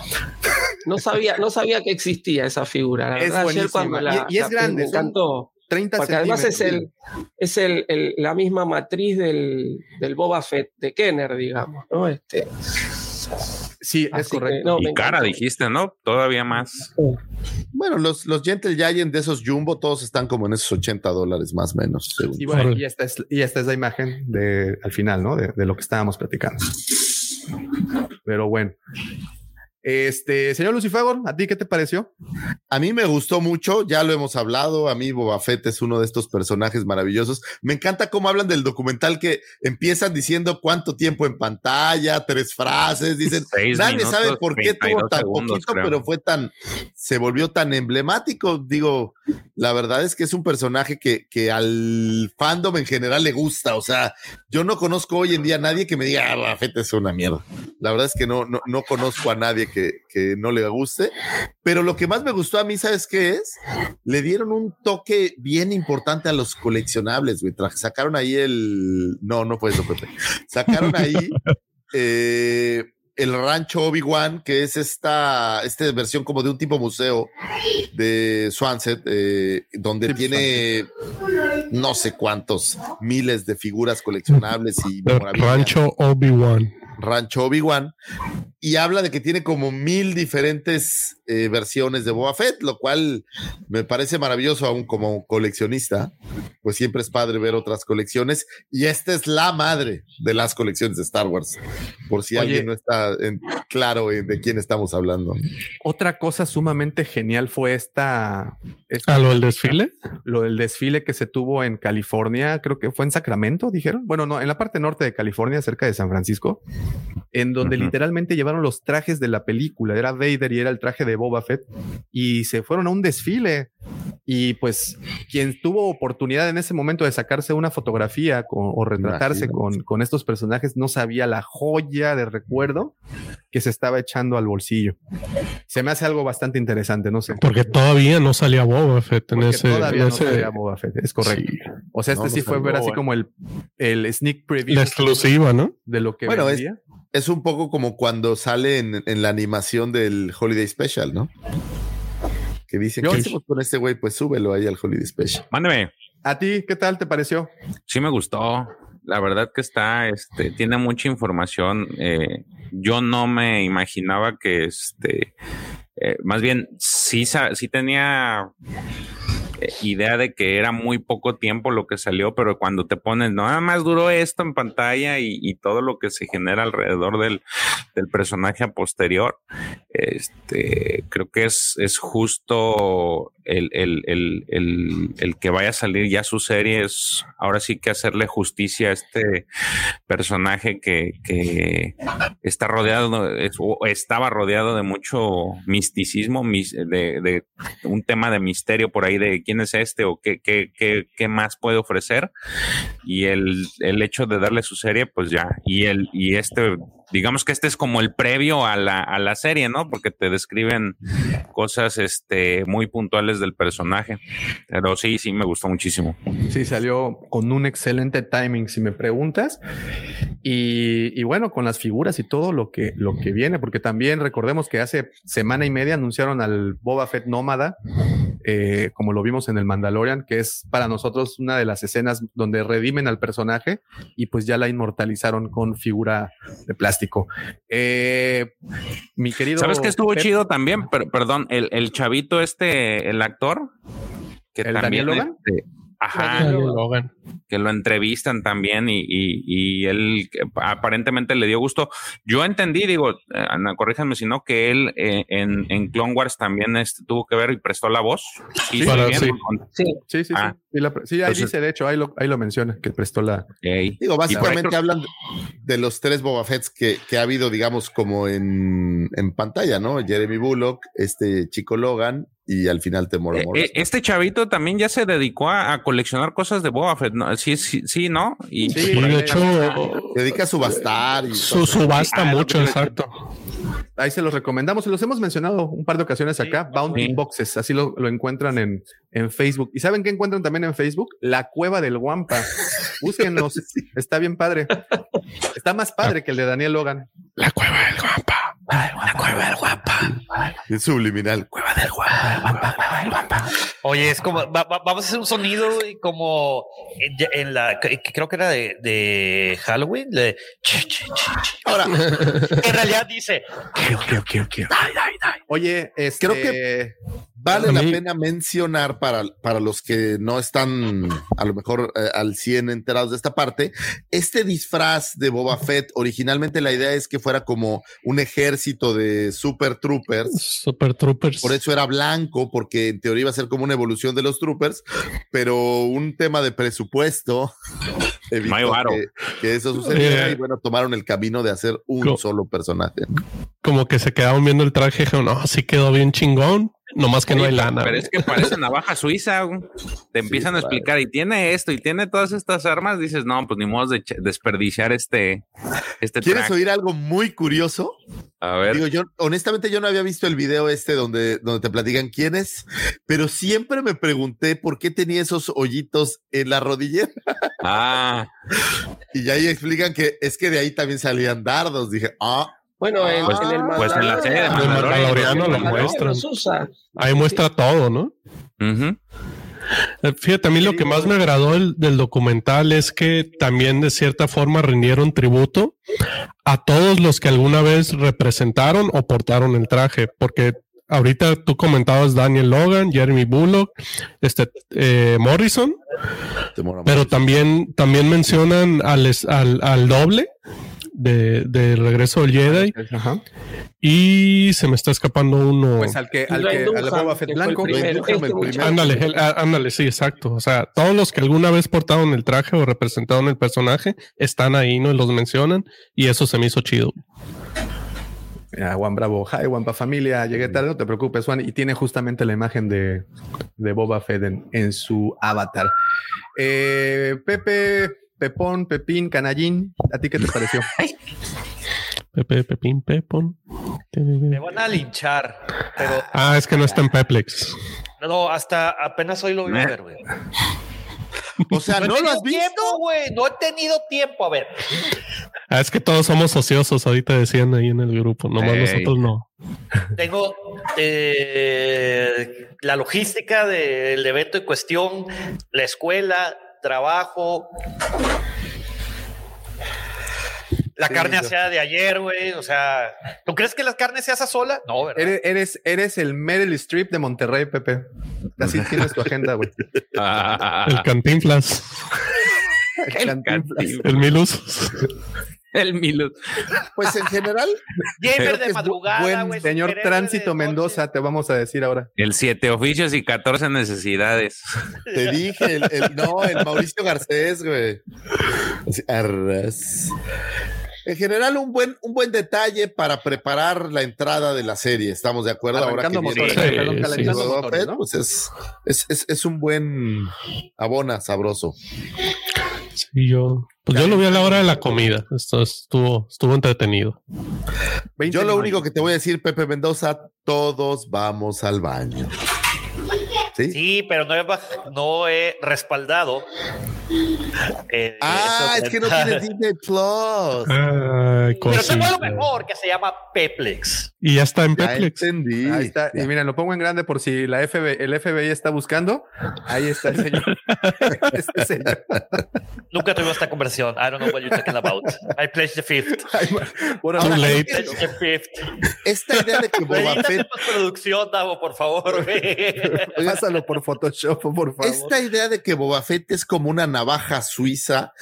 No sabía, no sabía que existía esa figura. La Es verdad, ayer buenísima. cuando la, Y- y es la- grande, me son encantó. 30 Porque además es, el, es el, el- la misma matriz del, del Boba Fett de Kenner, digamos. ¿no? Este, Sí, es que, correcto. no, Y cara, encantó. dijiste, ¿no? Todavía más. Bueno, los, los Gentle Giant de esos Jumbo, todos están como en esos 80 dólares más o menos. según. Y bueno, y esta, es, y esta es la imagen de al final, ¿no? De, de lo que estábamos platicando. Pero bueno. Este, señor Lucifagor, ¿a ti qué te pareció? A mí me gustó mucho, ya lo hemos hablado, a mí Boba Fett es uno de estos personajes maravillosos. Me encanta cómo hablan del documental que empiezan diciendo cuánto tiempo en pantalla, tres frases, dicen, [laughs] Seis nadie minutos, sabe por qué tuvo 32 tan segundos, poquito, creo. pero fue tan, se volvió tan emblemático. Digo, la verdad es que es un personaje que, que al fandom en general le gusta. O sea, yo no conozco hoy en día a nadie que me diga, ah, Boba Fett es una mierda. La verdad es que no, no, no conozco a nadie que, que no le guste. Pero lo que más me gustó a mí, ¿sabes qué es? Le dieron un toque bien importante a los coleccionables, güey. Sacaron ahí el. No, no fue eso, Pepe. Sacaron [laughs] ahí. eh, el rancho Obi-Wan, que es esta, esta versión como de un tipo museo de Swanset, eh, donde tiene no sé cuántos miles de figuras coleccionables y. Rancho Obi-Wan. Rancho Obi-Wan y habla de que tiene como mil diferentes eh, versiones de Boba Fett, lo cual me parece maravilloso aún como coleccionista, pues siempre es padre ver otras colecciones y esta es la madre de las colecciones de Star Wars, por si Oye. alguien no está en- claro en de quién estamos hablando. Otra cosa sumamente genial fue esta. esta- ¿A lo del desfile? Lo del desfile que se tuvo en California, creo que fue en Sacramento, dijeron. Bueno, no, en la parte norte de California, cerca de San Francisco, en donde literalmente llevaron los trajes de la película. Era Vader y era el traje de Boba Fett. Y se fueron a un desfile. Y pues quien tuvo oportunidad en ese momento de sacarse una fotografía con- o retratarse con, con estos personajes no sabía la joya de recuerdo que se estaba echando al bolsillo. Se me hace algo bastante interesante, no sé. Porque todavía no salía Boba Fett en Porque ese. todavía en no ese- salía Boba Fett, es correcto. Sí. O sea, este No, sí no fue ver así bueno. como el, el sneak preview La exclusiva, ¿no? de lo que Bueno, es, es un poco como cuando sale en, en la animación del Holiday Special, ¿no? Que dicen, Yo ¿qué hacemos con este güey? Pues súbelo ahí al Holiday Special. Mándeme. ¿A ti qué tal te pareció? Sí me gustó. La verdad que está, este, tiene mucha información. Eh, yo no me imaginaba que, este, eh, más bien, sí, sí tenía eh, idea de que era muy poco tiempo lo que salió, pero cuando te pones, no, nada más duró esto en pantalla y, y todo lo que se genera alrededor del, del personaje posterior, este, creo que es, es justo el, el, el, el, que vaya a salir ya su serie, es ahora sí que hacerle justicia a este personaje que, que está rodeado, estaba rodeado de mucho misticismo, mis- de, un tema de misterio por ahí de quién es este o qué, qué, qué, qué más puede ofrecer. Y el hecho de darle su serie, pues ya. Y el, y este, digamos que este es como el previo a la, a la serie, ¿no? Porque te describen cosas este, muy puntuales del personaje. Pero sí, sí, me gustó muchísimo. Sí, salió con un excelente timing, si me preguntas. Y, y bueno, con las figuras y todo lo que, lo que viene, porque también recordemos que hace semana y media anunciaron al Boba Fett Nómada, eh, como lo vimos en el Mandalorian, que es para nosotros una de las escenas donde redimen al personaje y pues ya la inmortalizaron con figura de plástico. Eh, mi querido. ¿Sabes qué estuvo Pep, chido también? Per- perdón, el, el chavito este, el actor, que ¿El también, Daniel Logan? este, ajá, Logan. que lo entrevistan también y, y, y él aparentemente le dio gusto. Yo entendí, digo, eh, Ana, corríjanme si no, que él eh, en, en Clone Wars también este, tuvo que ver y prestó la voz. Sí, para- sí. Sí, Sí, sí, Ah. sí. La- ahí Entonces- dice, de hecho, ahí lo, ahí lo menciona, que prestó la. Ey. Digo, básicamente Y- hablan de los tres Boba Fetts que, que ha habido, digamos, como en, en pantalla, ¿no? Jeremy Bullock, este chico Logan y al final Temora Eh, eh, este chavito también ya se dedicó a, a coleccionar cosas de Boba Fett, ¿no? Sí, sí, sí, ¿no? Y Sí, por Y ahí- de hecho, Se dedica a subastar y su subasta Ah, mucho, te exacto. Ahí se los recomendamos y los hemos mencionado un par de ocasiones acá. Bounty Sí. Boxes, así lo, lo encuentran en, en Facebook. ¿Y saben qué encuentran también en Facebook? La Cueva del Guampa. [laughs] Búsquenlos, [laughs] está bien padre. Está más padre que el de Daniel Logan. La cueva del guampa. La cueva del guapa. es subliminal. Cueva del guapa. Oye, es como, va- va- vamos a hacer un sonido y como en, en la, creo que era de, de Halloween, de. Ahora, en realidad dice, Oye, este, Creo que- vale la pena mencionar para, para los que no están a lo mejor eh, al 100 enterados de esta parte, este disfraz de Boba Fett, originalmente la idea es que fuera como un ejército de super troopers. Super Troopers. Por eso era blanco, porque en teoría iba a ser como una evolución de los troopers, pero un tema de presupuesto [laughs] evitó que, que eso sucediera Eh. y bueno, tomaron el camino de hacer un solo personaje. Como que se quedaron viendo el traje y dijeron, no, sí quedó bien chingón. Nomás que no hay lana. Pero es que parece navaja suiza. Te empiezan a explicar y tiene esto y tiene todas estas armas. Dices, no, pues ni modo de desperdiciar este. este ¿Quieres track. oír algo muy curioso? A ver. Digo, yo honestamente yo no había visto el video este donde, donde te platican quién es, pero siempre me pregunté por qué tenía esos hoyitos en la rodillera. Ah. [laughs] Y ahí explican que es que de ahí también salían dardos. Dije, ah. Bueno, en, Pues- en el pues en la serie de El Mandalorian. Mandaloriano lo Mandalorian muestran. Ahí muestra todo, ¿no? Eh, Fíjate, a mí lo que más me agradó del, del documental es que también de cierta forma rindieron tributo a todos los que alguna vez representaron o portaron el traje, porque ahorita tú comentabas Daniel Logan, Jeremy Bullock, este eh, Morrison, pero también, también mencionan al, es- al, al doble de, de Regreso del Jedi Ajá. y se me está escapando uno. Pues al que, al que, al Boba Fett blanco. Ándale, á- ándale, sí, exacto. O sea, todos los que alguna vez portaron el traje o representaron el personaje están ahí, ¿no? Y los mencionan y eso se me hizo chido. Mira, Juan Bravo, hi Juan Pa familia, llegué tarde, no te preocupes, Juan, y tiene justamente la imagen de, de Boba Fett en, en su avatar. Eh, Pepe, Pepón, Pepín, Canallín, ¿a ti qué te pareció? [laughs] Pepe, Pepín, Pepón. Me van a linchar, pero Ah, es que no está en Peplex. no, hasta apenas hoy lo voy a ver, güey. O sea, he ¿no lo tenido has visto? tiempo, güey. No he tenido tiempo. A ver, Ah, es que todos somos ociosos, ahorita decían ahí en el grupo, nomás Ey. nosotros no. tengo eh, la logística del evento en cuestión, la escuela, trabajo. La Sí, carne asada de ayer, güey. O sea, ¿tú crees que la carne se hace sola? No, ¿verdad? Eres, eres, eres el Meryl Streep de Monterrey, Pepe. Así [laughs] tienes tu agenda, güey. Ah, El Cantinflas, El Cantinflas. el Milus. El Milo. Pues en general, [laughs] Gamer de madrugada, buen güey. Señor Tránsito. Mendoza, te vamos a decir ahora. El siete oficios y 14 necesidades. te dije, el, el- no, el Mauricio Garcés, güey. Arras. En general, un buen, un buen detalle para preparar la entrada de la serie. Estamos de acuerdo ahora que Arrancando motores, Sí, calentando- sí, motores, ¿no? pues es, es, es, es un buen abona sabroso. Sí, yo, pues yo lo vi a la hora de la comida. Esto estuvo, estuvo entretenido. 20 Yo lo único que te voy a decir, Pepe Mendoza, todos vamos al baño. ¿Sí? Sí, pero no he, no he respaldado. eh, Ah, es que no tienes Disney Plus. Ay, Pero tengo cosita. mejor que se llama Peplex. Y ya está en Ya Peplex. entendí. Ahí está. Ya. Y mira, lo pongo en grande por si la FBI, el FBI está buscando. Ahí está el señor. [laughs] Este señor. Nunca tuvimos esta conversación. I don't know what you're talking about. I pledge the fifth. [laughs] Too late. Pledge the fifth. Esta idea de que Boba Fett, postproducción, Davo, por favor. [laughs] Pásalo por Photoshop, por favor. esta idea de que Boba Fett es como una navaja suiza,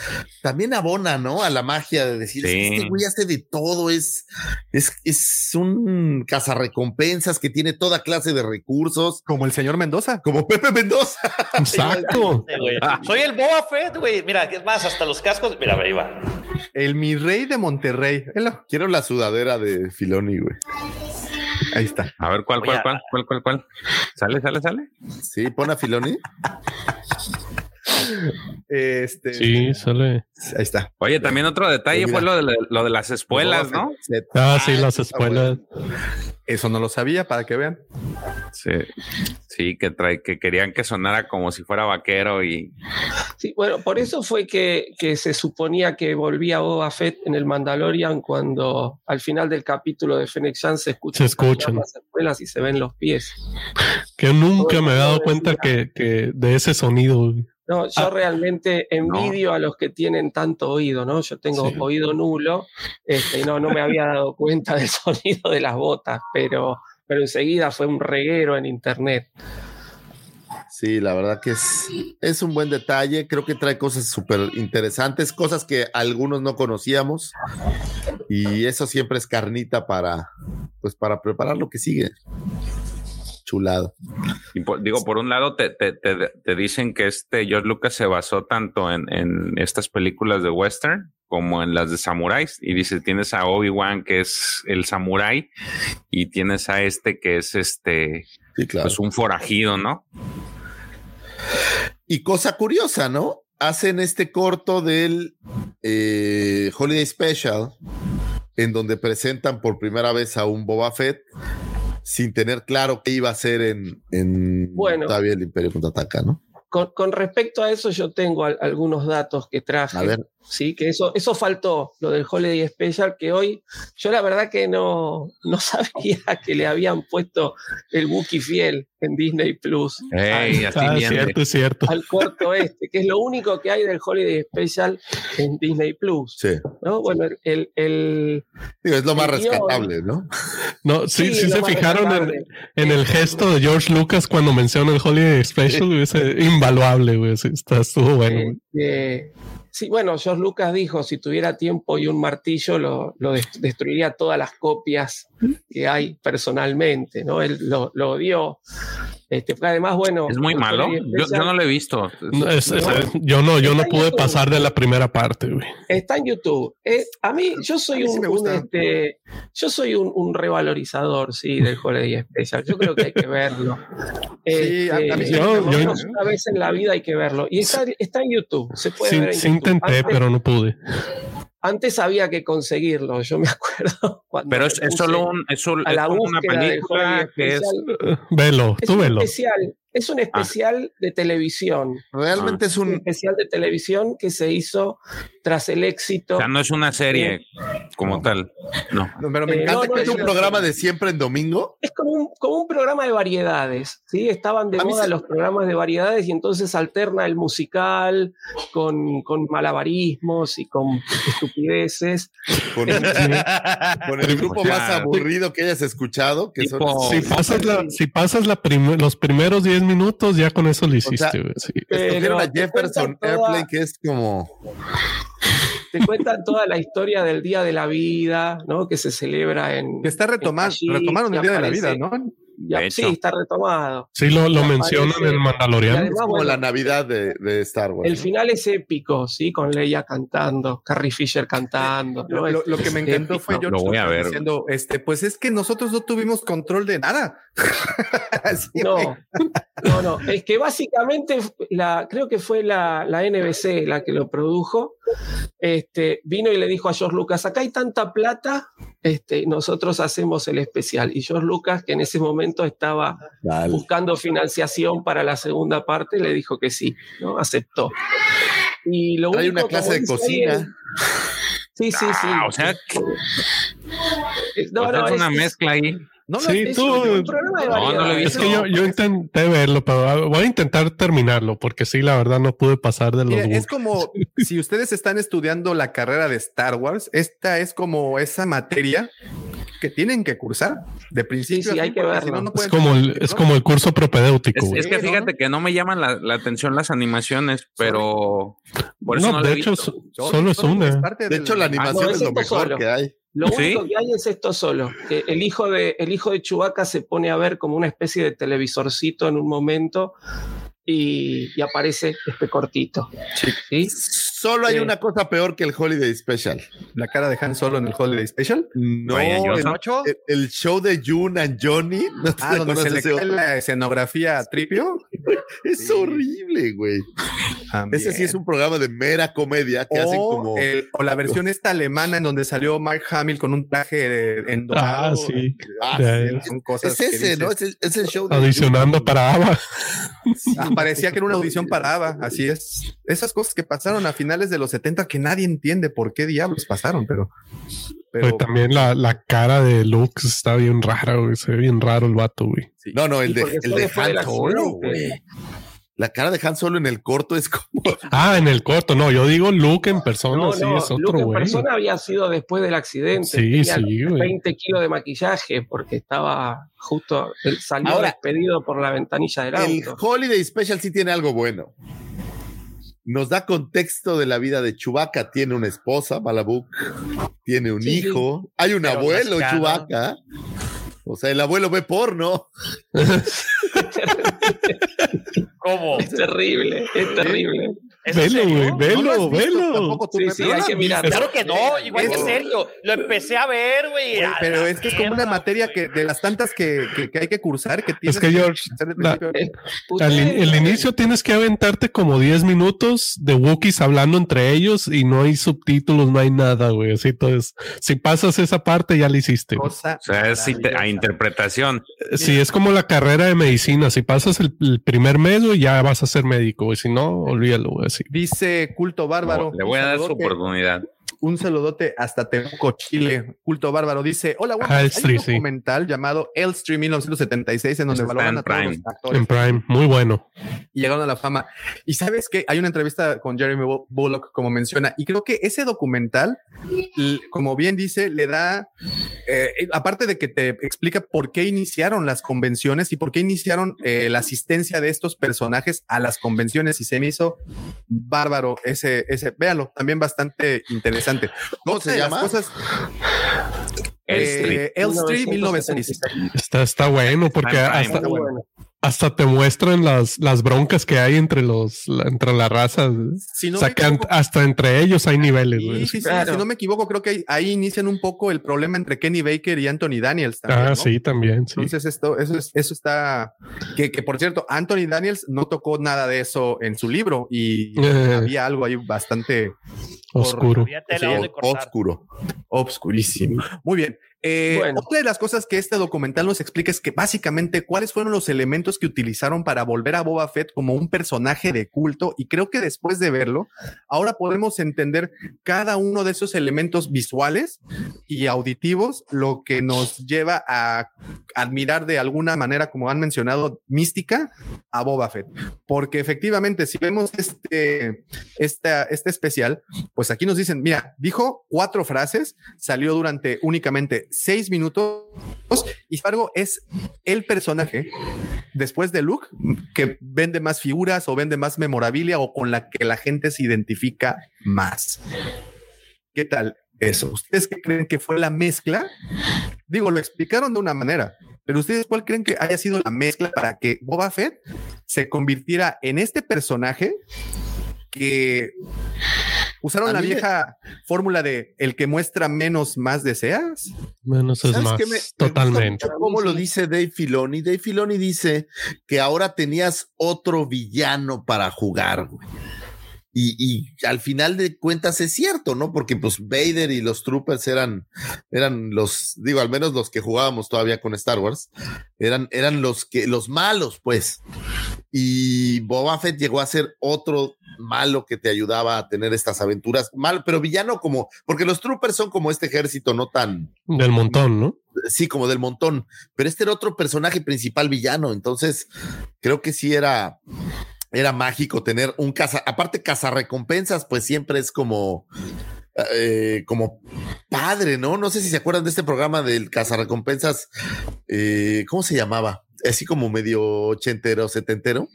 también abona, ¿no? A la magia de decir, Sí. "Es que este güey hace de todo, es, es, es un cazarrecompensas que tiene toda clase de recursos, Como el señor Mendoza. como Pepe Mendoza. Exacto. [laughs] Sí. Soy el Boba Fett, güey. Mira, es más, hasta los cascos. Mira, ahí va. El mi rey de Monterrey. Quiero la sudadera de Filoni, güey. Ahí está. A ver, ¿cuál, cuál, cuál, cuál, cuál, cuál? ¿Sale, sale, sale? Sí, pon a Filoni. [laughs] Este, Sí, sale. Ahí está. Oye, también otro detalle fue lo de, lo de las espuelas, ¿no? Ah, sí, las está espuelas. Eso no lo sabía, para que vean. Sí, sí, que trae, que querían que sonara como si fuera vaquero y Sí, bueno, por eso fue que, que se suponía que volvía Boba Fett en el Mandalorian cuando al final del capítulo de Fennec Shan se escuchan, Se escuchan. las escuelas y se ven los pies. Que nunca me he dado cuenta que, que de ese sonido. güey. No, yo realmente envidio a los que tienen tanto oído, ¿no? Yo tengo Sí. oído nulo este, y no, no me había dado [laughs] cuenta del sonido de las botas, pero, pero enseguida fue un reguero en internet. Sí, la verdad que es, es un buen detalle. Creo que trae cosas súper interesantes, cosas que algunos no conocíamos. Y eso siempre es carnita para, pues, para preparar lo que sigue. Chulado. Y por- digo, por un lado te, te, te, te dicen que este George Lucas se basó tanto en, en estas películas de western como en las de samuráis. Y dice, tienes a Obi-Wan que es el samurái y tienes a este que es este Sí, claro. pues un forajido, ¿no? Y cosa curiosa, ¿no? Hacen este corto del eh, Holiday Special, en donde presentan por primera vez a un Boba Fett, sin tener claro qué iba a hacer en, en Bueno. todavía el Imperio contraataca, ¿no? Con, con respecto a eso, yo tengo al- algunos datos que traje. A ver. Sí, que eso, eso faltó, lo del Holiday Special, que hoy yo la verdad que no, no [laughs] sabía que le habían puesto el Wookiee fiel en Disney Plus. Ey, al, así Ah, cierto, es cierto. al corto este, que es lo único que hay del Holiday Special en Disney Plus. Sí. ¿no? Bueno, el, el, Digo, es lo más guion. rescatable, ¿no? No, sí, Sí, sí, se fijaron en, el gesto de George Lucas cuando menciona el Holiday Special, güey, ese invaluable, güey. sí, está, estuvo bueno. güey. Eh, sí, bueno, George Lucas dijo, si tuviera tiempo y un martillo, lo, lo des- destruiría todas las copias que hay personalmente, ¿no? Él lo, lo odió. Este, además, bueno... Es muy malo. Yo, yo no lo he visto. No, es- es- yo no, yo no pude pasar de la primera parte, güey. Está en YouTube. Eh, a mí, yo soy mí sí un, me un, este, yo soy un, un revalorizador, sí, del Holiday Special. Yo creo que hay que verlo. [laughs] Sí, a- a mí sí Este, gusta. menos una vez en la vida hay que verlo. Y está, está en YouTube. Se puede Sí, ver en sí YouTube. intenté, Antes- pero no pude. Antes había que conseguirlo, yo me [laughs] acuerdo. cuando Pero es, solo, un, es solo- a la una película que es. [laughs] Velo, Es tú velo. especial, es un especial de televisión. Realmente es Un un. especial de televisión que se hizo tras el éxito. O sea, no es una serie como tal. No. No, pero me Eh, encanta no, que ¿Es un programa de siempre en domingo? Es como un, como un programa de variedades, ¿sí? Estaban de A moda se- los programas de variedades y entonces alterna el musical con, con malabarismos y con estupideces. Con, con el grupo O sea, más aburrido que hayas escuchado, que son. Si pasas, la, si pasas la prim- los primeros 10 minutos, ya con eso lo hiciste, sea, güey. sí. Escogieron a Jefferson Airplane, que es como. Te cuentan toda la historia del Día de la Vida, ¿no? Que se celebra en... Que está Kashmir, retomaron el Día de la Vida, ¿no? ya- sí, está retomado. Sí, lo, lo mencionan en y Mandaloriano. además, como bueno, la Navidad de, de Star Wars. El ¿no? final es épico, ¿sí? Con Leia cantando, Carrie Fisher cantando. ¿no? Lo, lo- lo que me Es encantó épico. fue Lo George voy a Lucas ver. diciendo, este, pues es que nosotros no tuvimos control de nada. [laughs] No, no, no. Es que básicamente la, creo que fue la, la NBC la que lo produjo. Este, vino y le dijo a George Lucas, acá hay tanta plata, este, nosotros hacemos el especial. Y George Lucas, que en ese momento estaba Dale. buscando financiación para la segunda parte, le dijo que sí, ¿no? Aceptó. Y lo Hay único, una clase de cocina. Sí, sí, sí. Ah, o sea, Eh, no, o sea, no, es una es- mezcla ahí. No, no, Sí, tú- un programa de No, no lo he variedades. Es que yo, yo intenté verlo, pero voy a intentar terminarlo, porque sí, la verdad no pude pasar de los Mira, es como [laughs] si ustedes están estudiando la carrera de Star Wars, esta es como esa materia que tienen que cursar de principio. Sí, hay que verlo. si no, no Es pueden como el, ser es como el curso propedéutico. Es, que fíjate que no me llaman la, la atención las animaciones, pero por eso no, de he hecho, visto. so- solo es una. parte De del- hecho, la animación no, es lo mejor solo. que hay. Lo ¿Sí? único que hay es esto solo, que el hijo de el hijo de Chewbacca se pone a ver como una especie de televisorcito en un momento y, y aparece este cortito. ¿sí? Solo hay Sí. una cosa peor que el Holiday Special. la cara de Han Solo en el Holiday Special. No, el, el- el show de June and Johnny. ¿No te Ah, donde se acuerdas le ese cae la escenografía a Tripio. [laughs] Es Sí. horrible, güey. Ese sí es un programa de mera comedia que hacen o, como. el- o la versión esta alemana en donde salió Mark Hamill con un traje de- en dorado. Ah, sí. Ah, Son cosas es ese, ¿no? Es el, es el show de Audicionando para ABBA. Ah, [laughs] parecía que era una audición para ABBA, así es. Esas cosas que pasaron a finales de los 70 que nadie entiende por qué diablos pasaron, pero... pero Pues también la, la cara de Luke está bien rara, güey. Se ve bien raro el vato, güey. No, no, el de, el de Han Solo, güey. La cara de Han Solo en el corto es como. [laughs] Ah, en el corto, no, yo digo Luke en persona, No, sí, no, es Luke otro en güey. persona había sido después del accidente. Sí, Tenía sí, güey. 20 kilos de maquillaje porque estaba justo, él salió Ahora, despedido por la ventanilla del El auto. Holiday Special sí tiene algo bueno. Nos da contexto de la vida de Chewbacca. Tiene una esposa, Malabuk. Tiene un Sí, sí. hijo. Hay un Pero abuelo. Chewbacca. O sea, el abuelo ve porno. [laughs] [laughs] ¿Cómo? Es terrible, es terrible. ¿Es Velo, güey, ¿No velo, visto velo. tampoco tú, Sí, sí, ¿No hay que mirar. Claro que no, igual que Eso. serio. Lo empecé a ver, güey. Pero es que es como una materia que de las tantas que, que, que hay que cursar que tienes que, George, la- principio. Al el inicio tienes que aventarte como 10 minutos de Wookiees hablando entre ellos y no hay subtítulos, no hay nada, güey. Así entonces, si pasas esa parte, ya la hiciste. cosa O sea, es a interpretación. Sí, es como la carrera de medicina. Si pasas el, el primer mes, güey, ya vas a ser médico, güey. Si no, olvídalo, güey. Dice Culto Bárbaro. Le voy a dar su oportunidad. Un saludote hasta Temuco, Chile. Culto Bárbaro dice: Hola. Ah, Hay un sí. documental llamado Elstree 1976 en donde valoran en a todos Prime. los actores En Prime, muy bueno. y llegaron a la fama. Y sabes que hay una entrevista con Jeremy Bull- Bullock, como menciona, y creo que ese documental, como bien dice, le da, eh, aparte de que te explica por qué iniciaron las convenciones y por qué iniciaron eh, la asistencia de estos personajes a las convenciones, y se me hizo bárbaro ese, ese, véalo, también bastante interesante. ¿Cómo Otra se llama? Cosas, Elstree. eh, Elstree 1976. Está, está bueno porque hasta, bueno. Hasta te muestran las, las broncas que hay entre los, entre las razas. Si no equivoco- hasta entre ellos hay niveles, Sí, sí, sí, Claro. si no me equivoco, creo que ahí, inician un poco el problema entre Kenny Baker y Anthony Daniels. También, Ah, ¿no? sí, también. Sí. Entonces, esto, eso, es- eso está. Que, que por cierto, Anthony Daniels no tocó nada de eso en su libro y Eh. había algo ahí bastante Oscuro. Oscuro. obscurísimo. Muy bien. Eh, Bueno. Otra de las cosas que este documental nos explica es que básicamente cuáles fueron los elementos que utilizaron para volver a Boba Fett como un personaje de culto y creo que después de verlo, ahora podemos entender cada uno de esos elementos visuales y auditivos, lo que nos lleva a admirar de alguna manera, como han mencionado, mística a Boba Fett. Porque efectivamente, si vemos este, esta, este especial, pues aquí nos dicen, mira, dijo cuatro frases, salió durante únicamente seis minutos y sin embargo es el personaje después de Luke que vende más figuras o vende más memorabilia o con la que la gente se identifica más. ¿Qué tal eso? ¿Ustedes qué creen que fue la mezcla? Digo, lo explicaron de una manera, pero ustedes cuál creen que haya sido la mezcla para que Boba Fett se convirtiera en este personaje que usaron A la me- vieja fórmula de el que muestra menos más deseas? Menos es ¿Sabes más. me- me totalmente. mucho ¿Cómo lo dice Dave Filoni? Dave Filoni dice que ahora tenías otro villano para jugar, güey. Y, y al final de cuentas es cierto, ¿no? Porque pues Vader y los Troopers eran, eran los, digo, al menos los que jugábamos todavía con Star Wars, eran, eran los que, los malos, pues. Y Boba Fett llegó a ser otro malo que te ayudaba a tener estas aventuras. Mal, pero villano como, porque los Troopers son como este ejército no tan, Del montón, ¿no? sí, como del montón, pero este era otro personaje principal villano, entonces creo que sí era, era mágico tener un caza, aparte cazarrecompensas, pues siempre es como, eh, como padre, ¿no? No sé si se acuerdan de este programa del cazarrecompensas, eh, ¿cómo se llamaba? Así como medio ochentero, setentero.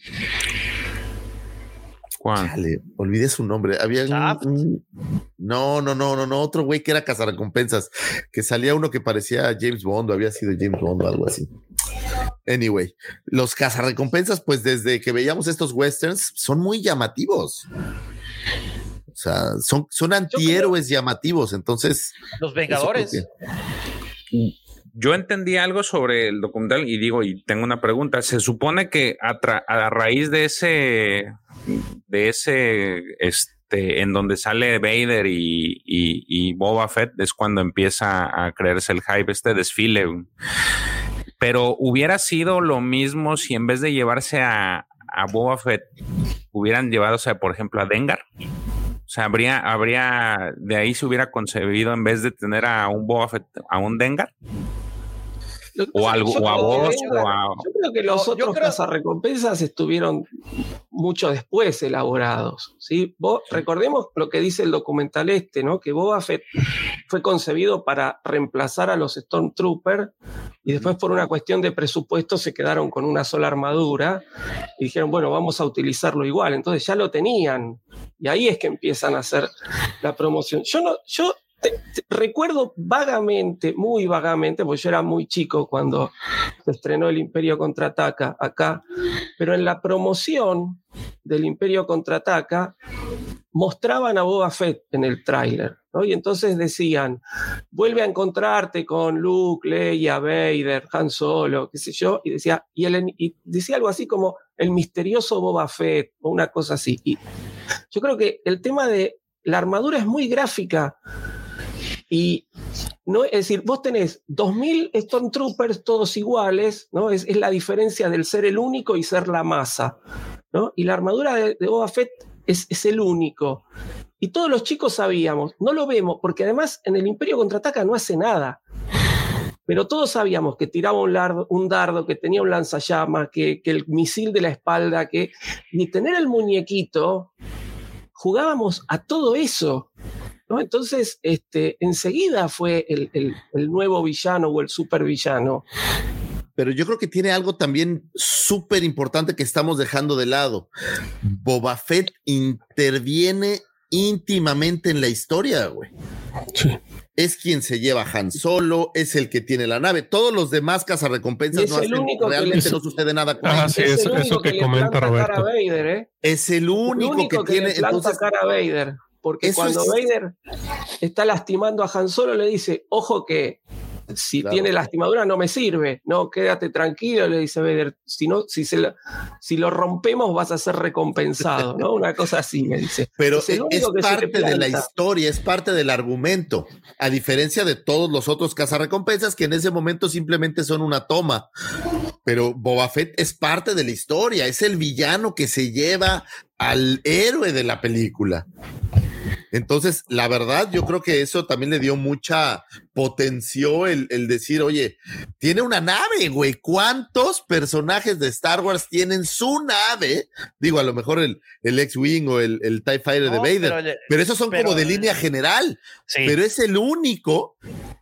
Juan. Chale, olvidé su nombre. Había un- Shaft. un- no, no, no, no, no, otro güey que era cazarrecompensas, que salía uno que parecía James Bond o había sido James Bond o algo así. Anyway, los cazarrecompensas, pues desde que veíamos estos westerns, son muy llamativos. O sea, son, son antihéroes llamativos. Entonces, Los Vengadores. Yo entendí algo sobre el documental y digo, y tengo una pregunta. Se supone que a, tra- a raíz de ese, de ese, este, en donde sale Vader y, y, y Boba Fett es cuando empieza a creerse el hype, este desfile. Pero hubiera sido lo mismo si en vez de llevarse a, a Boba hubieran llevado, o sea, por ejemplo, a Dengar. O sea, habría, habría, de ahí se hubiera concebido en vez de tener a un Boba a un Dengar. O pasa- algo, yo o a creo que vos, venga- o a. Yo creo que los No, otros creo- cazarrecompensas estuvieron mucho después elaborados. ¿sí? Vos- recordemos lo que dice el documental este, ¿no? Que Boba Fett fue concebido para reemplazar a los Stormtroopers y después por una cuestión de presupuesto se quedaron con una sola armadura y dijeron, bueno, vamos a utilizarlo igual. Entonces ya lo tenían y ahí es que empiezan a hacer la promoción. Yo no, yo te- recuerdo vagamente, muy vagamente, porque yo era muy chico cuando se estrenó el Imperio Contraataca acá, pero en la promoción del Imperio Contraataca mostraban a Boba Fett en el tráiler, ¿no? Y entonces decían, vuelve a encontrarte con Luke, Leia, Vader, Han Solo, qué sé yo, y decía, y, el, decía algo así como el misterioso Boba Fett, o una cosa así. Y yo creo que el tema de la armadura es muy gráfica. Y no, es decir, vos tenés 2000 Stormtroopers todos iguales, ¿no? Es, es, la diferencia del ser el único y ser la masa, ¿no? Y la armadura de, de Boba Fett es, es, el único. Y todos los chicos sabíamos, no lo vemos, porque además en el Imperio Contraataca no hace nada. Pero todos sabíamos que tiraba un, lardo, un dardo, que tenía un lanzallamas, que, que el misil de la espalda, que... Y tener el muñequito, jugábamos a todo eso. ¿No? Entonces, este, enseguida fue el, el, el, nuevo villano o el supervillano. Pero yo creo que tiene algo también súper importante que estamos dejando de lado. Boba Fett interviene íntimamente en la historia, güey. Sí. Es quien se lleva a Han Solo, es el que tiene la nave. Todos los demás cazarrecompensas no hacen, realmente no sucede nada con ah, sí, es, es eso que, que comenta Roberto. Vader, ¿eh? Es el único, el único que, que, tiene. Le entonces, cara a Vader. Porque cuando es... Vader está lastimando a Han Solo, le dice, ojo que si claro. tiene lastimadura no me sirve, no, quédate tranquilo, le dice Vader, si, no, si, se lo, si lo rompemos vas a ser recompensado, ¿no? Una cosa así, me dice. Pero es, es parte de la historia, es parte del argumento, a diferencia de todos los otros cazarrecompensas que en ese momento simplemente son una toma. Pero Boba Fett es parte de la historia, es el villano que se lleva al héroe de la película. Entonces, la verdad, yo creo que eso también le dio mucha, potenció el, el, decir, oye, tiene una nave, güey. ¿Cuántos personajes de Star Wars tienen su nave? Digo, a lo mejor el, el X-Wing o el, el, TIE Fighter no, de Vader, pero, pero esos son pero, como de línea general. Sí. Pero es el único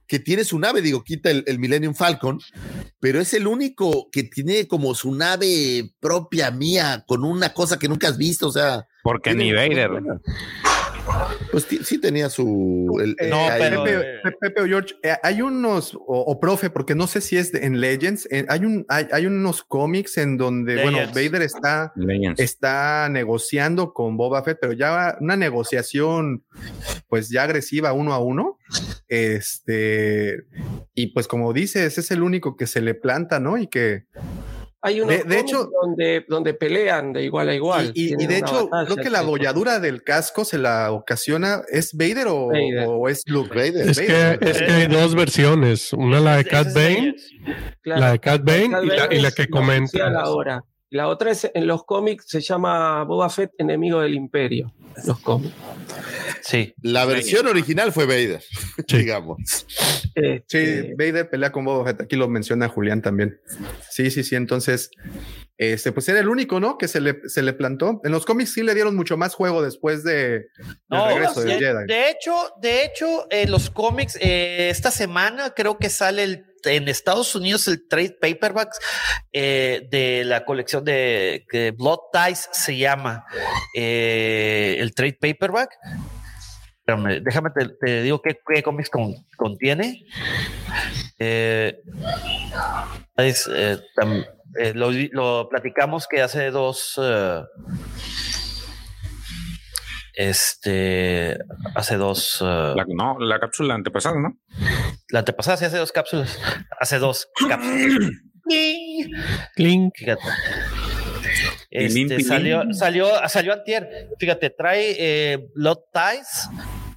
que tiene su nave, digo, quita el, el, Millennium Falcon, pero es el único que tiene como su nave propia mía, con una cosa que nunca has visto, o sea. Porque ni Vader. Pues sí tenía su. El, eh, no, pero. Pepe, Pepe, o George, eh, hay unos, o, o, profe, porque no sé si es de, en Legends, eh, hay, un, hay, hay, unos cómics en donde, Legends. bueno, Vader está, está negociando con Boba Fett, pero ya una negociación, pues ya agresiva uno a uno. Este, y pues como dices, es el único que se le planta, ¿no? Y que hay unos de, de hecho donde, donde pelean de igual a igual. Y, y, y de hecho, creo que la bolladura del casco se la ocasiona. ¿Es Vader o, Vader. o es Luke? Vader. Es, Vader. Que, es que hay dos versiones. Una la de Cat Bane, claro, la de Cat Bane, y, la, y la que comenta. La otra es en los cómics se llama Boba Fett, enemigo del Imperio. Los cómics. Sí. La versión original fue Vader, [laughs] sí. digamos. Sí, eh, Vader pelea con Boba Fett. Aquí lo menciona Julián también. Sí, sí, sí. Entonces, este, pues era el único, ¿no? Que se le, se le plantó. En los cómics sí le dieron mucho más juego después de, no, regreso de, Jedi. De hecho, de hecho, en los cómics, eh, esta semana creo que sale el en Estados Unidos el trade paperbacks eh, de la colección de, de, Blood Ties se llama eh, el trade paperback. Déjame, déjame te, te, digo qué, qué cómics con, contiene. Eh, es, tam, lo, lo, platicamos que hace dos este hace dos uh, la, no la cápsula antepasada no la antepasada sí hace dos cápsulas. Hace dos cápsulas. [clears throat] Clink. fíjate. Este, salió salió salió antier. Fíjate trae eh, Blood Ties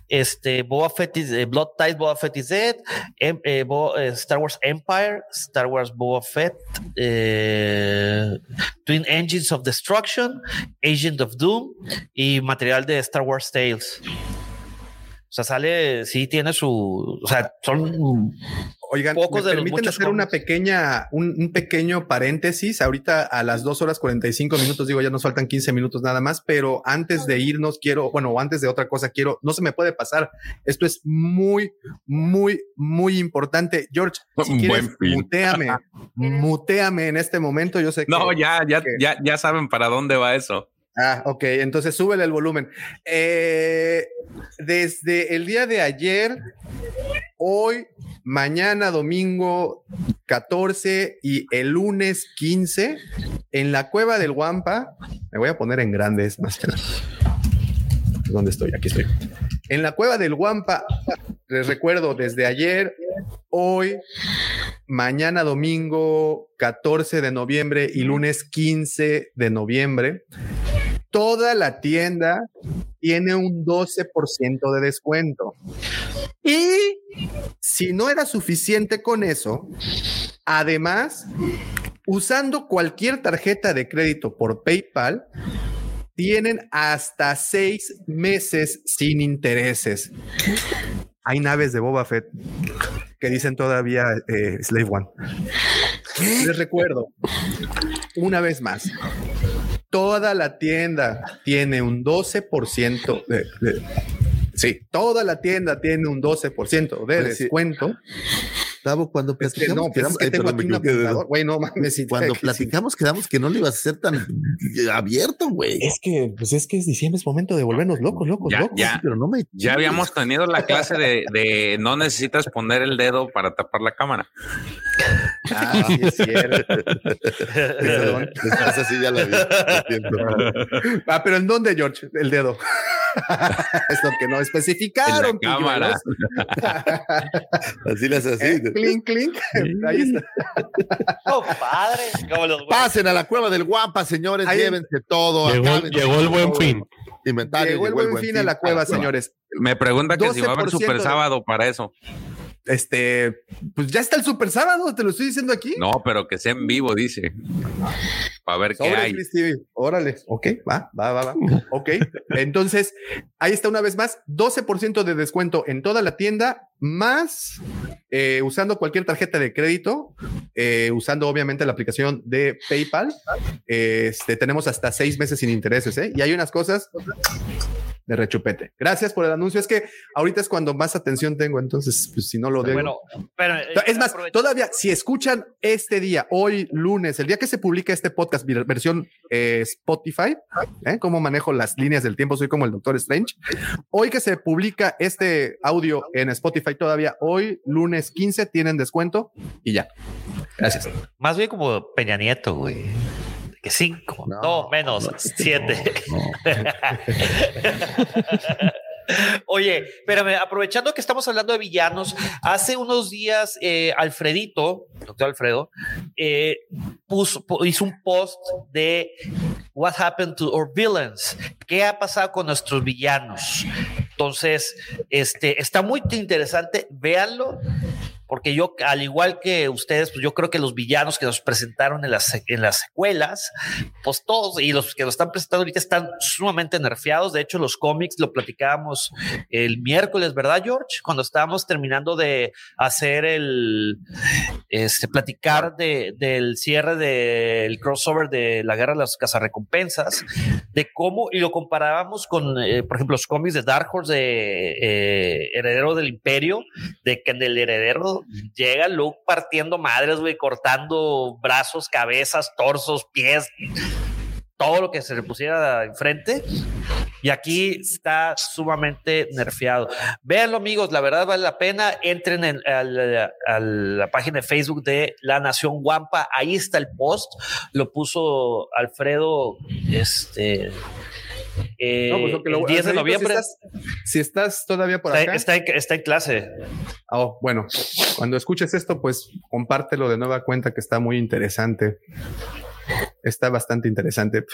este Boba Fett eh, Blood Ties Boba Fett Dead em, eh, Bo, eh, Star Wars Empire Star Wars Boba Fett eh, Twin Engines of Destruction Agent of Doom y material de Star Wars Tales o sea, sale, sí tiene su, o sea, son Oigan, pocos ¿me de permiten hacer cómics? una pequeña, un, un, pequeño paréntesis. Ahorita a las 2 horas 45 minutos, digo, ya nos faltan 15 minutos nada más, pero antes de irnos quiero, bueno, antes de otra cosa quiero, no se me puede pasar. Esto es muy, muy, muy importante. George, [laughs] si quieres, muteame, [laughs] muteame en este momento. Yo sé que. No, ya, ya, que, ya, ya saben para dónde va eso. Ah, ok, entonces súbele el volumen. Eh, desde el día de ayer, hoy, mañana domingo 14 y el lunes 15, en la cueva del Guampa, me voy a poner en grandes más que nada. ¿Dónde estoy? Aquí estoy. En la cueva del Guampa, les recuerdo, desde ayer, hoy, mañana domingo 14 de noviembre y lunes 15 de noviembre, toda la tienda tiene un 12% de descuento. Y si no era suficiente con eso, además, usando cualquier tarjeta de crédito por PayPal, tienen hasta seis meses sin intereses. Hay naves de Boba Fett que dicen todavía eh, Slave One. Les recuerdo, una vez más, toda la tienda tiene un 12% de, de, sí, toda la tienda tiene un 12% de descuento. Tavo, cuando platicamos, quedamos, cuando platicamos quedamos que no le ibas a ser tan abierto, güey. Es que, pues es que es diciembre, es momento de volvernos locos, locos, ya, locos. Ya, pero no me ya habíamos tenido la clase de, de, no necesitas poner el dedo para tapar la cámara. Ah, sí es cierto. [laughs] Perdón. Esa sí ya la vi. ah, pero ¿en dónde, George? El dedo. [laughs] es lo que no especificaron. En la cámara. [laughs] así las así. ¿Eh? Clink, clink. Ahí está. Oh, padre. Los Pasen a la cueva del guapa, señores. Ahí- llévense todo. Llegó, llegó el buen fin. Inventario. Llegó el buen fin a la cueva, señores. Me pregunta que si va a haber 12% super de- sábado para eso. Este, pues ya está el super sábado, te lo estoy diciendo aquí. No, pero que sea en vivo, dice. Para ver qué hay. TV. Órale. Ok, va, va, va, va. Ok. Entonces, ahí está una vez más, 12% de descuento en toda la tienda, más eh, usando cualquier tarjeta de crédito, eh, usando obviamente la aplicación de PayPal. Este, tenemos hasta seis meses sin intereses, ¿eh? Y hay unas cosas de rechupete. Gracias por el anuncio. Es que ahorita es cuando más atención tengo, entonces, pues si no lo digo. Bueno, pero eh, Es más, todavía, si escuchan este día, hoy lunes, el día que se publica este podcast, versión eh, Spotify, ¿eh? cómo manejo las líneas del tiempo, soy como el Doctor Strange. Hoy que se publica este audio en Spotify todavía, hoy lunes 15 tienen descuento y ya. Gracias. Más bien como Peña Nieto, güey. Que cinco, no, No, menos, no, siete. no. [laughs] Oye, espérame, aprovechando que estamos hablando de villanos, hace unos días eh, Alfredito, doctor Alfredo, eh, puso, pu- hizo un post de What happened to our villains? ¿Qué ha pasado con nuestros villanos? Entonces, este está muy interesante, véanlo. Porque yo, al igual que ustedes, pues yo creo que los villanos que nos presentaron en las, en las secuelas, pues todos y los que lo están presentando ahorita están sumamente nerfeados. De hecho, los cómics lo platicábamos el miércoles, ¿verdad, George? Cuando estábamos terminando de hacer el, este, platicar de, del cierre del crossover de la guerra de las cazarrecompensas, de cómo, y lo comparábamos con, eh, por ejemplo, los cómics de Dark Horse de eh, Heredero del Imperio, de que en el heredero llega Luke partiendo madres, güey, cortando brazos, cabezas, torsos, pies, todo lo que se le pusiera enfrente. Y aquí está sumamente nerfeado. Véanlo, amigos, la verdad vale la pena. Entren en, a, la, a la página de Facebook de La Nación Guampa. Ahí está el post. Lo puso Alfredo, este. Eh, No, pues lo que lo- el 10 de Alfredito, noviembre. Si estás, si estás todavía por Está, acá. está en, está en clase. Oh, bueno, cuando escuches esto, pues compártelo de nueva cuenta que está muy interesante. Está bastante interesante.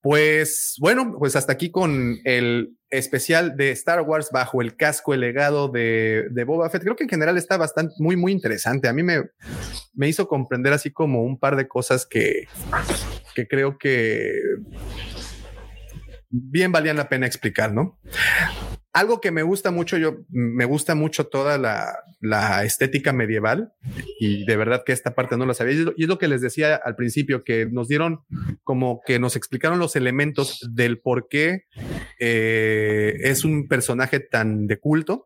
Pues bueno, pues hasta aquí con el especial de Star Wars bajo el casco, el legado de, de Boba Fett. Creo que en general está bastante, muy, muy interesante. A mí me, me hizo comprender así como un par de cosas que, que creo que bien valían la pena explicar, ¿no? Algo que me gusta mucho, yo me gusta mucho toda la, la estética medieval y de verdad que esta parte no la sabía. Y es, lo, y lo que les decía al principio, que nos dieron como que nos explicaron los elementos del por qué eh, es un personaje tan de culto.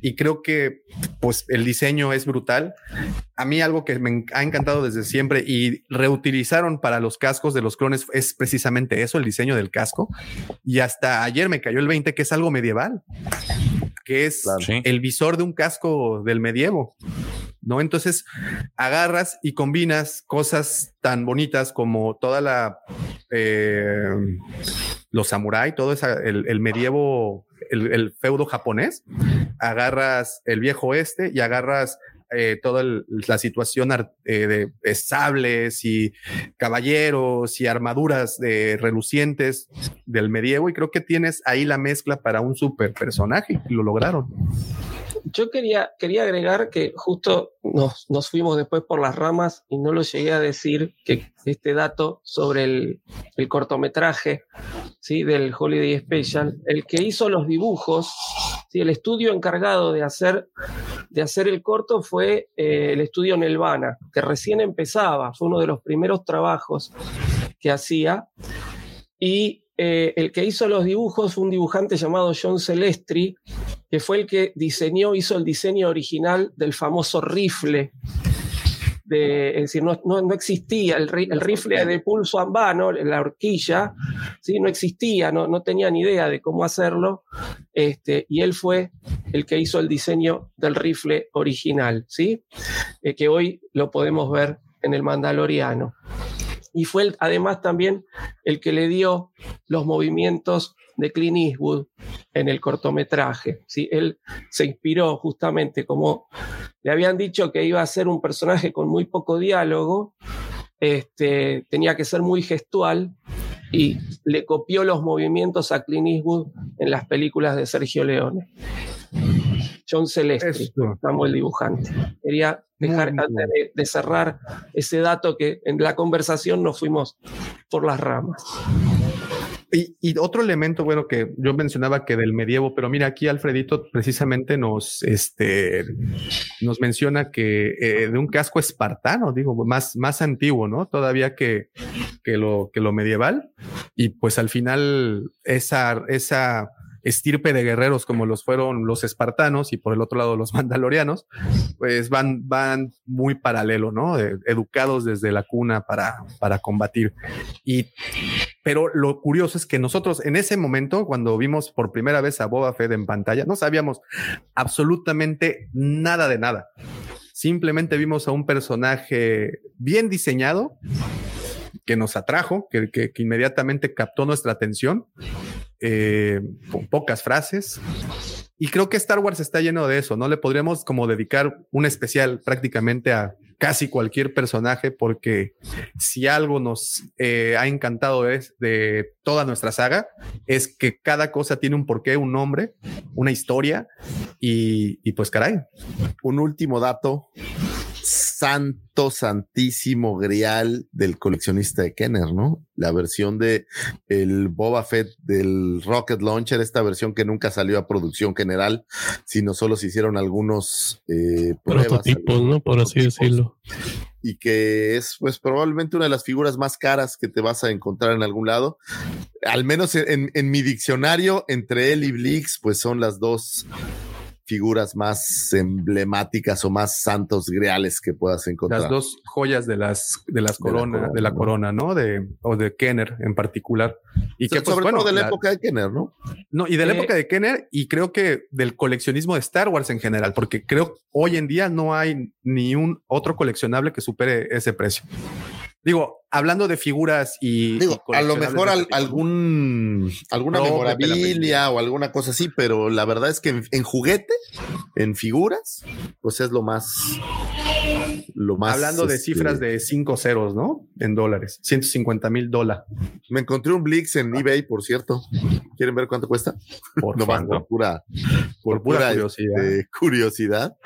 Y creo que pues el diseño es brutal. A mí algo que me ha encantado desde siempre y reutilizaron para los cascos de los clones es precisamente eso, el diseño del casco. Y hasta ayer me cayó el 20 que es algo medieval, que es Sí. el visor de un casco del medievo. ¿No? Entonces agarras y combinas cosas tan bonitas como toda la, eh, los samurái, todo esa, el, el medievo, el, feudo japonés, agarras el viejo oeste y agarras eh, toda la situación eh, de, de sables y caballeros y armaduras de relucientes del medievo y creo que tienes ahí la mezcla para un super personaje y lo lograron. Yo quería, quería agregar que justo nos, nos fuimos después por las ramas y no lo llegué a decir que este dato sobre el, el cortometraje ¿sí? del Holiday Special, el que hizo los dibujos, ¿sí? el estudio encargado de hacer, de hacer el corto fue eh, el estudio Nelvana, que recién empezaba, fue uno de los primeros trabajos que hacía. Y eh, el que hizo los dibujos fue un dibujante llamado John Celestri, que fue el que diseñó, hizo el diseño original del famoso rifle. De, es decir, no, no- no existía el, ri- el rifle de pulso en vano, la horquilla, ¿sí? no existía, no, no tenía ni idea de cómo hacerlo, este, y él fue el que hizo el diseño del rifle original, ¿sí? Eh, que hoy lo podemos ver en el Mandaloriano y fue además también el que le dio los movimientos de Clint Eastwood en el cortometraje. ¿sí? Él se inspiró justamente como le habían dicho que iba a ser un personaje con muy poco diálogo, este, tenía que ser muy gestual y le copió los movimientos a Clint Eastwood en las películas de Sergio Leone. John Celestri, Samuel dibujante. Quería dejar antes de, de cerrar ese dato que en la conversación nos fuimos por las ramas. Y, y otro elemento, bueno, que yo mencionaba que del medievo, pero mira, aquí Alfredito precisamente nos, este, nos menciona que eh, de un casco espartano, digo, más, más antiguo, ¿no? Todavía que, que, lo, que lo medieval. Y pues al final esa, esa estirpe de guerreros como los fueron los espartanos y por el otro lado los [laughs] mandalorianos, pues van, van muy paralelo, ¿no? Eh, educados desde la cuna para, para combatir. Y, pero lo curioso es que nosotros en ese momento, cuando vimos por primera vez a Boba Fett en pantalla, no sabíamos absolutamente nada de nada. Simplemente vimos a un personaje bien diseñado que nos atrajo, que, que, inmediatamente captó nuestra atención, eh, con pocas frases. Y creo que Star Wars está lleno de eso, ¿no? Le podríamos como dedicar un especial prácticamente a casi cualquier personaje, porque si algo nos eh, ha encantado de, de toda nuestra saga, es que cada cosa tiene un porqué, un nombre, una historia, y pues caray. Un último dato santo, santísimo grial del coleccionista de Kenner, ¿no? La versión de el Boba Fett del Rocket Launcher, esta versión que nunca salió a producción general, sino solo se hicieron algunos eh, pruebas, prototipos, ¿no? Por así decirlo. Y que es, pues, probablemente una de las figuras más caras que te vas a encontrar en algún lado. Al menos en, en mi diccionario, entre él y Blix, pues son las dos figuras más emblemáticas o más santos griales que puedas encontrar. Las dos joyas de las de las coronas, de, de la corona, ¿no? De o de Kenner en particular. Y que pues, sobre bueno, todo de la, la, época de Kenner, ¿no? No, y de la eh, época de Kenner y creo que del coleccionismo de Star Wars en general, porque creo hoy en día no hay ni un otro coleccionable que supere ese precio. Digo, hablando de figuras y, Digo, y a lo mejor al, algún alguna no, memorabilia o alguna cosa así, pero la verdad es que en, en, juguete, en figuras, pues es lo más lo más hablando de este, cifras de cinco ceros, ¿no? En dólares, 150 mil dólares. Me encontré un Blix en eBay, por cierto. ¿Quieren ver cuánto cuesta? [laughs] Por, no, por pura por, por pura, curiosidad. Este, curiosidad.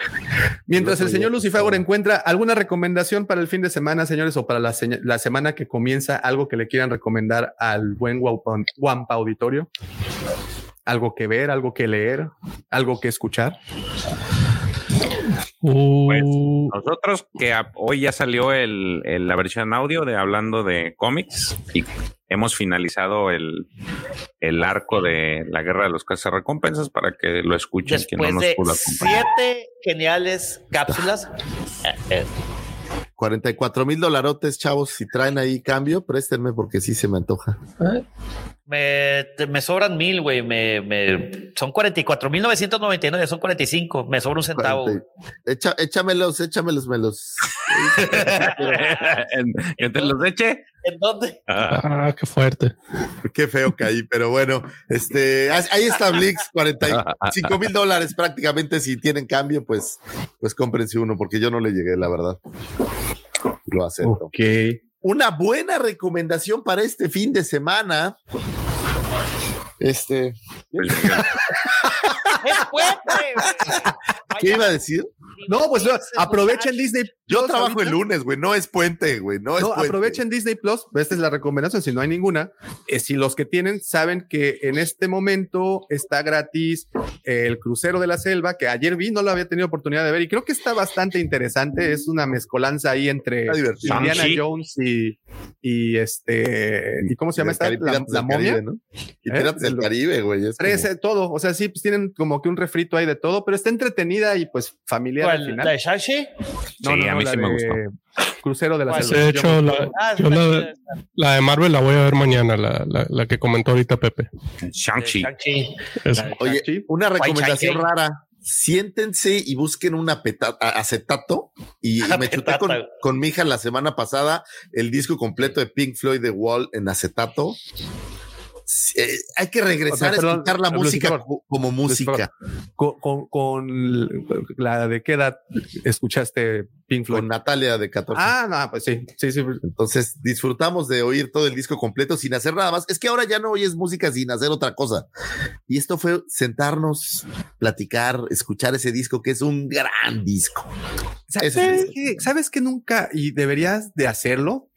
Mientras no el señor Lucifer encuentra alguna recomendación para el fin de semana, señores, o para la, la semana que comienza, algo que le quieran recomendar al buen Wampa Auditorio. Algo que ver, algo que leer, algo que escuchar. Pues nosotros que hoy ya salió el, el, la versión audio de hablando de cómics y hemos finalizado el, el arco de la guerra de los recompensas para que lo escuchen Después quien no nos de pudo siete geniales cápsulas. eh, eh, 44 mil dolarotes, chavos. Si traen ahí cambio, préstenme porque sí se me antoja. ¿Eh? Me, me sobran mil, güey. Me, me, son 44.999, son 45. Me sobra un centavo. Echa- échamelos, échamelos, melos. [laughs] ¿Que te los eche? ¿En dónde? Ah, qué fuerte. Qué feo caí, pero bueno, este, ahí está Blix, 45 mil dólares prácticamente. Si tienen cambio, pues, pues cómprense uno, porque yo no le llegué, la verdad. Lo acepto. Ok. Una buena recomendación para este fin de semana. Este, ¡Es fuerte, güey! ¿qué iba a decir? No, pues no, aprovechen Disney. Yo trabajo el lunes, güey, no es puente, güey, no es No, puente. aprovechen Disney Plus. Esta es la recomendación. Si no hay ninguna, eh, si los que tienen saben que en este momento está gratis el crucero de la selva, que ayer vi, no lo había tenido oportunidad de ver y creo que está bastante interesante. Es una mezcolanza ahí entre. Indiana. Jones y, y este, ¿y cómo se llama esta? La, momia. Caribe, ¿no? Y ¿Eh? Del El- Caribe, güey. es como- todo, o sea, sí, pues tienen como que un refrito ahí de todo, pero está entretenida y pues familiar. ¿La de Shang-Chi? No, Sí, no, a no, mí la sí me gustó. Crucero de la selva. De hecho, la, yo la, de Marvel la voy a ver mañana, la, la, la que comentó ahorita Pepe. Shang-Chi. Oye, una recomendación rara. Siéntense y busquen un a- acetato. Y me chuté con, con mi hija la semana pasada el disco completo de Pink Floyd The Wall en acetato. Eh, hay que regresar Perdón, a escuchar la Luis, música co- como música. Con, con- con la de qué edad escuchaste Pink Floyd. Con Natalia de 14. Ah, no, pues sí, sí, sí. Entonces disfrutamos de oír todo el disco completo sin hacer nada más. Es que ahora ya no oyes música sin hacer otra cosa. Y esto fue sentarnos, platicar, escuchar ese disco que es un gran disco. ¿Sabes, que, ¿Sabes que nunca y deberías de hacerlo?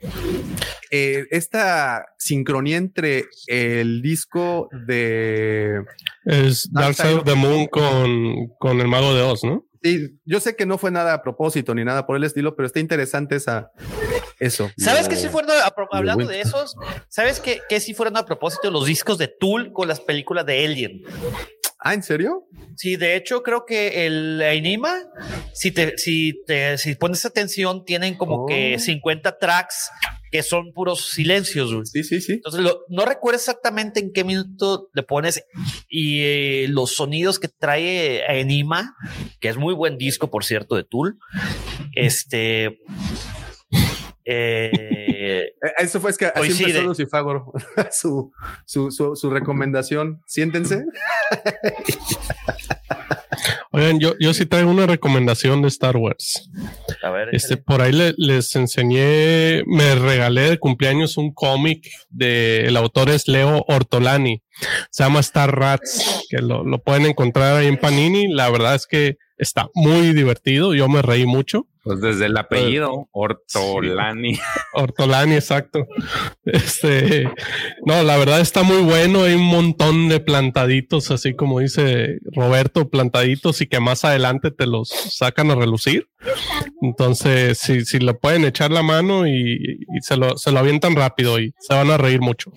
Eh, esta sincronía entre el disco de Es Dark Side of the Moon con, con el Mago de Oz, ¿no? Sí, yo sé que no fue nada a propósito ni nada por el estilo, pero está interesante esa eso. ¿Sabes qué si fueron a hablando de esos? ¿Sabes qué, qué si fueron a propósito los discos de Tool con las películas de Alien? Ah, ¿en serio? Sí, de hecho creo que el Enigma, si te, si te, si pones atención, tienen como Oh. que 50 tracks que son puros silencios. güey. Sí, sí, sí. Entonces, lo- no recuerdo exactamente en qué minuto le pones y eh, los sonidos que trae Enigma, que es muy buen disco, por cierto, de Tool. Este. eh, Eh, Eso fue es que así empezó Lucifagor, [laughs] su, su, su, su recomendación. Siéntense. [laughs] Oigan, yo, yo sí traigo una recomendación de Star Wars. a ver, Este, por ahí le- les enseñé, me regalé de cumpleaños un cómic de el autor es Leo Ortolani. Se llama Star Rats, que lo, lo pueden encontrar ahí en Panini. La verdad es que está muy divertido. Yo me reí mucho. Pues desde el apellido, Ortolani. Ortolani, exacto. Este, no, la verdad está muy bueno. Hay un montón de plantaditos, así como dice Roberto, plantaditos y que más adelante te los sacan a relucir. Entonces, si, si le pueden echar la mano y, y se, lo, se lo avientan rápido y se van a reír mucho.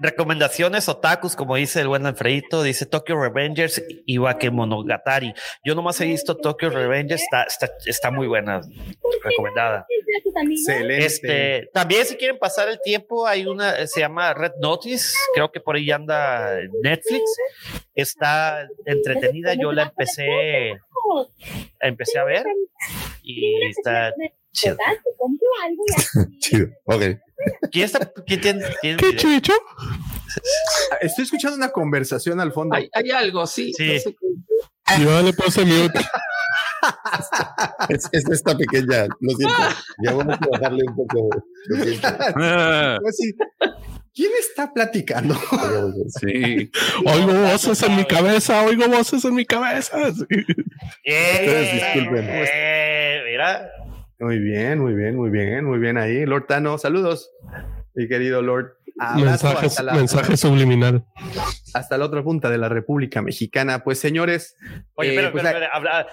Recomendaciones otakus, como dice el buen Alfredito, dice Tokyo Revengers y Bakemonogatari. Yo nomás he visto Tokyo Revengers, está, está, está muy buena, recomendada. Excelente. Este, también si quieren pasar el tiempo, hay una, se llama Red Notice, creo que por ahí anda Netflix, está entretenida, yo la empecé, empecé a ver y está chido. [laughs] Chido. Ok. [laughs] ¿Quién está? ¿Quién tiene? tiene ¿Qué chicho? [laughs] Estoy escuchando una conversación al fondo. Hay, hay algo, sí. Sí. no sé qué. Yo le puse mute. Es, es esta pequeña, lo siento. Ya vamos a bajarle un poco. Lo siento. Así, ¿Quién está platicando? [laughs] Sí. [laughs] Oigo voces en mi cabeza, oigo voces en mi cabeza. [laughs] Sí. Ustedes disculpen. Eh, mira, Muy bien, muy bien, muy bien, muy bien ahí. Lord Tano, saludos, mi querido Lord. Hasta la, mensaje subliminal. hasta la otra punta de la República Mexicana. Pues señores, Oye, eh, pero, pues, pero, pero, habla-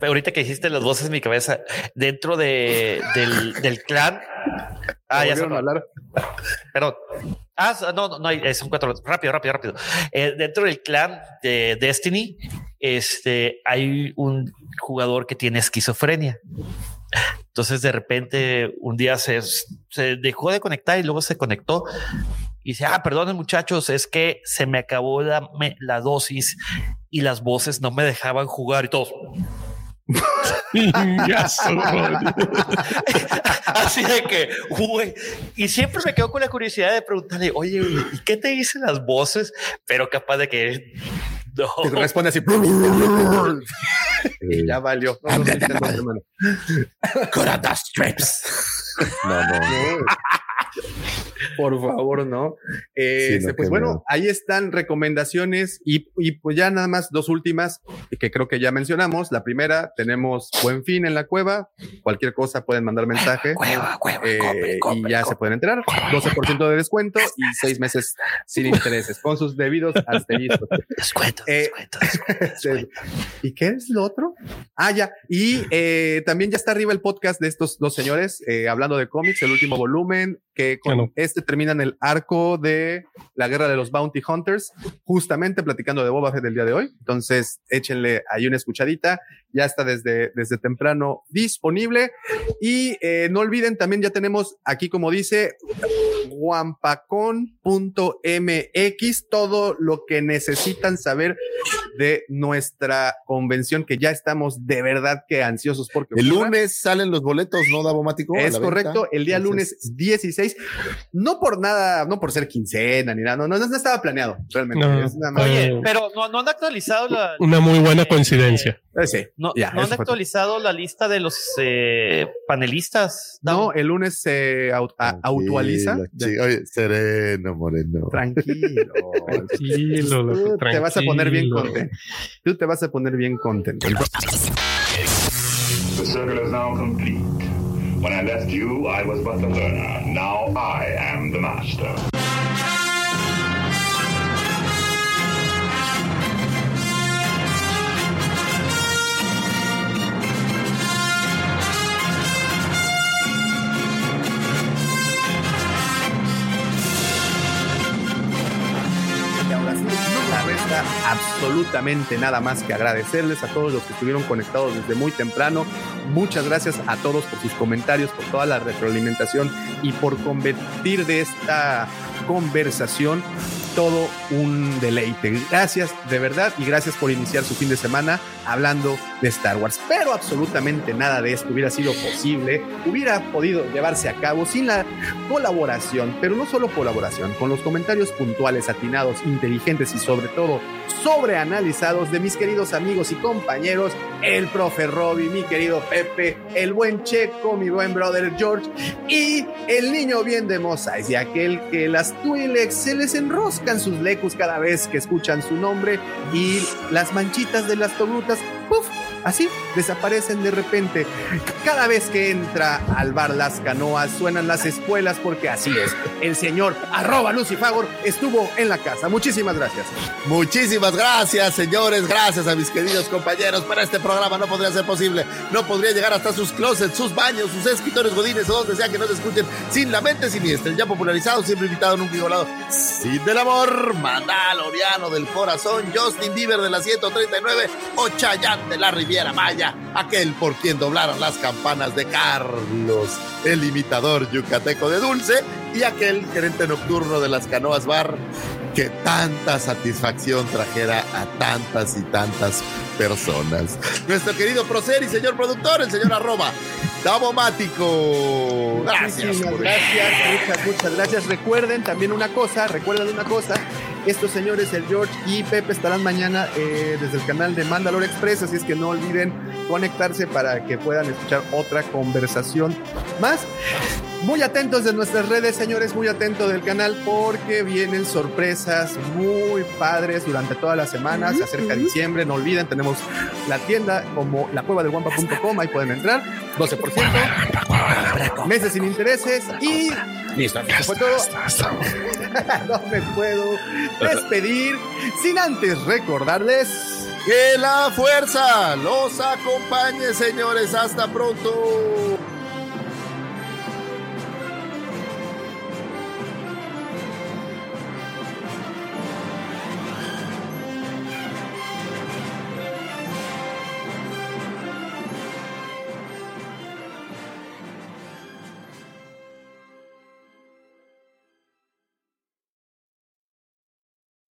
ahorita que dijiste las voces en mi cabeza, dentro de, del, del clan. Ah, ya se ¿volvieron a hablar? Perdón. Ah, no, no, no, hay- son cuatro. Rápido, rápido, rápido. Eh, dentro del clan de Destiny, este, hay un jugador que tiene esquizofrenia. Entonces, de repente, un día se, se dejó de conectar y luego se conectó Y dice, ah, perdonen muchachos, es que se me acabó la, me- la dosis y las voces no me dejaban jugar y todos. [laughs] Así de que, güey, y siempre me quedo con la curiosidad de preguntarle, oye, güey, ¿y qué te dicen las voces? Pero capaz de que no. Responde así. y ya valió. [laughs] No, no, no, no, [laughs] no, Por favor, no. Eh, Sí, este, no, pues bueno, miedo. ahí están recomendaciones y, y pues ya nada más dos últimas que creo que ya mencionamos. La primera, tenemos buen fin en la cueva. Cualquier cosa pueden mandar mensaje. Eh, y ya se pueden entrar. 12% de descuento y seis meses sin intereses con sus debidos [laughs] asteriscos. Descuento, Eh, [laughs] sí. ¿Y qué es lo otro? Ah, ya. Y eh, también ya está arriba el podcast de estos dos señores eh, hablando de cómics, el último volumen, que con este terminan el arco de la guerra de los Bounty Hunters, justamente platicando de Boba Fett del día de hoy. Entonces, échenle ahí una escuchadita. Ya está desde, desde temprano disponible. Y eh, no olviden, también ya tenemos aquí, como dice, guampacon.mx, todo lo que necesitan saber de nuestra convención, que ya estamos de verdad que ansiosos porque El ocurra. lunes salen los boletos, ¿no, Davomático? Es correcto, venta. el día Entonces, lunes 16. No por nada, no por ser quincena ni nada, no, no, no estaba planeado realmente. No, es nada más- Oye, pero no, no han actualizado la. Una muy buena coincidencia. Eh, sí, No, ya, no han actualizado la lista de los eh, panelistas. No, el lunes se au- a-. Tranquilo, chi- Oye, sereno, moreno. Tranquilo. Tranquilo, [laughs] loco, Tú te vas a poner bien tranquilo. [laughs] Tú te vas a poner bien contento. The circle is now complete. When I left you, I was but the learner. Now I am the master. Y resta absolutamente nada más que agradecerles a todos los que estuvieron conectados desde muy temprano. Muchas gracias a todos por sus comentarios, por toda la retroalimentación y por convertir de esta conversación todo un deleite. Gracias de verdad y gracias por iniciar su fin de semana hablando de Star Wars. Pero absolutamente nada de esto hubiera sido posible, hubiera podido llevarse a cabo sin la colaboración, pero no solo colaboración, con los comentarios puntuales, atinados, inteligentes y sobre todo sobreanalizados de mis queridos amigos y compañeros, el profe Robbie, mi querido Pepe, el buen Checo, mi buen brother George y el niño bien de Mosaic y aquel que las Twi'leks se les sus lecus cada vez que escuchan su nombre y las manchitas de las togrutas, Así desaparecen de repente. Cada vez que entra al bar Las Canoas suenan las espuelas porque así es. El señor arroba Lucifagor estuvo en la casa. Muchísimas gracias. Muchísimas gracias, señores. Gracias a mis queridos compañeros. Para este programa no podría ser posible. No podría llegar hasta sus closets, sus baños, sus escritorios godines o donde sea que nos escuchen sin la mente siniestra. Ya popularizado, siempre invitado, nunca igualado. Sin del amor, Mandaloriano del corazón, Justin Bieber de la 139 o Chayanne de la Riviera Maya. Aquel por quien doblaron las campanas de Carlos, el imitador yucateco de Dulce y aquel gerente nocturno de las Canoas Bar que tanta satisfacción trajera a tantas y tantas personas. Nuestro querido Procer y señor productor, el señor arroba, Davomático. Gracias. Muchísimas gracias, muchas, muchas gracias. Recuerden también una cosa, recuerden una cosa. Estos señores, el George y Pepe, estarán mañana eh, desde el canal de Mandalore Express, así es que no olviden conectarse para que puedan escuchar otra conversación más. Muy atentos de nuestras redes, señores, muy atentos del canal porque vienen sorpresas muy padres durante toda la semana. Se acerca diciembre, no olviden, tenemos la tienda como la cueva del guampa.com, ahí pueden entrar, 12%, meses sin intereses y listo, fue todo. [laughs] no me puedo despedir sin antes recordarles Que la fuerza los acompañe, señores. Hasta pronto.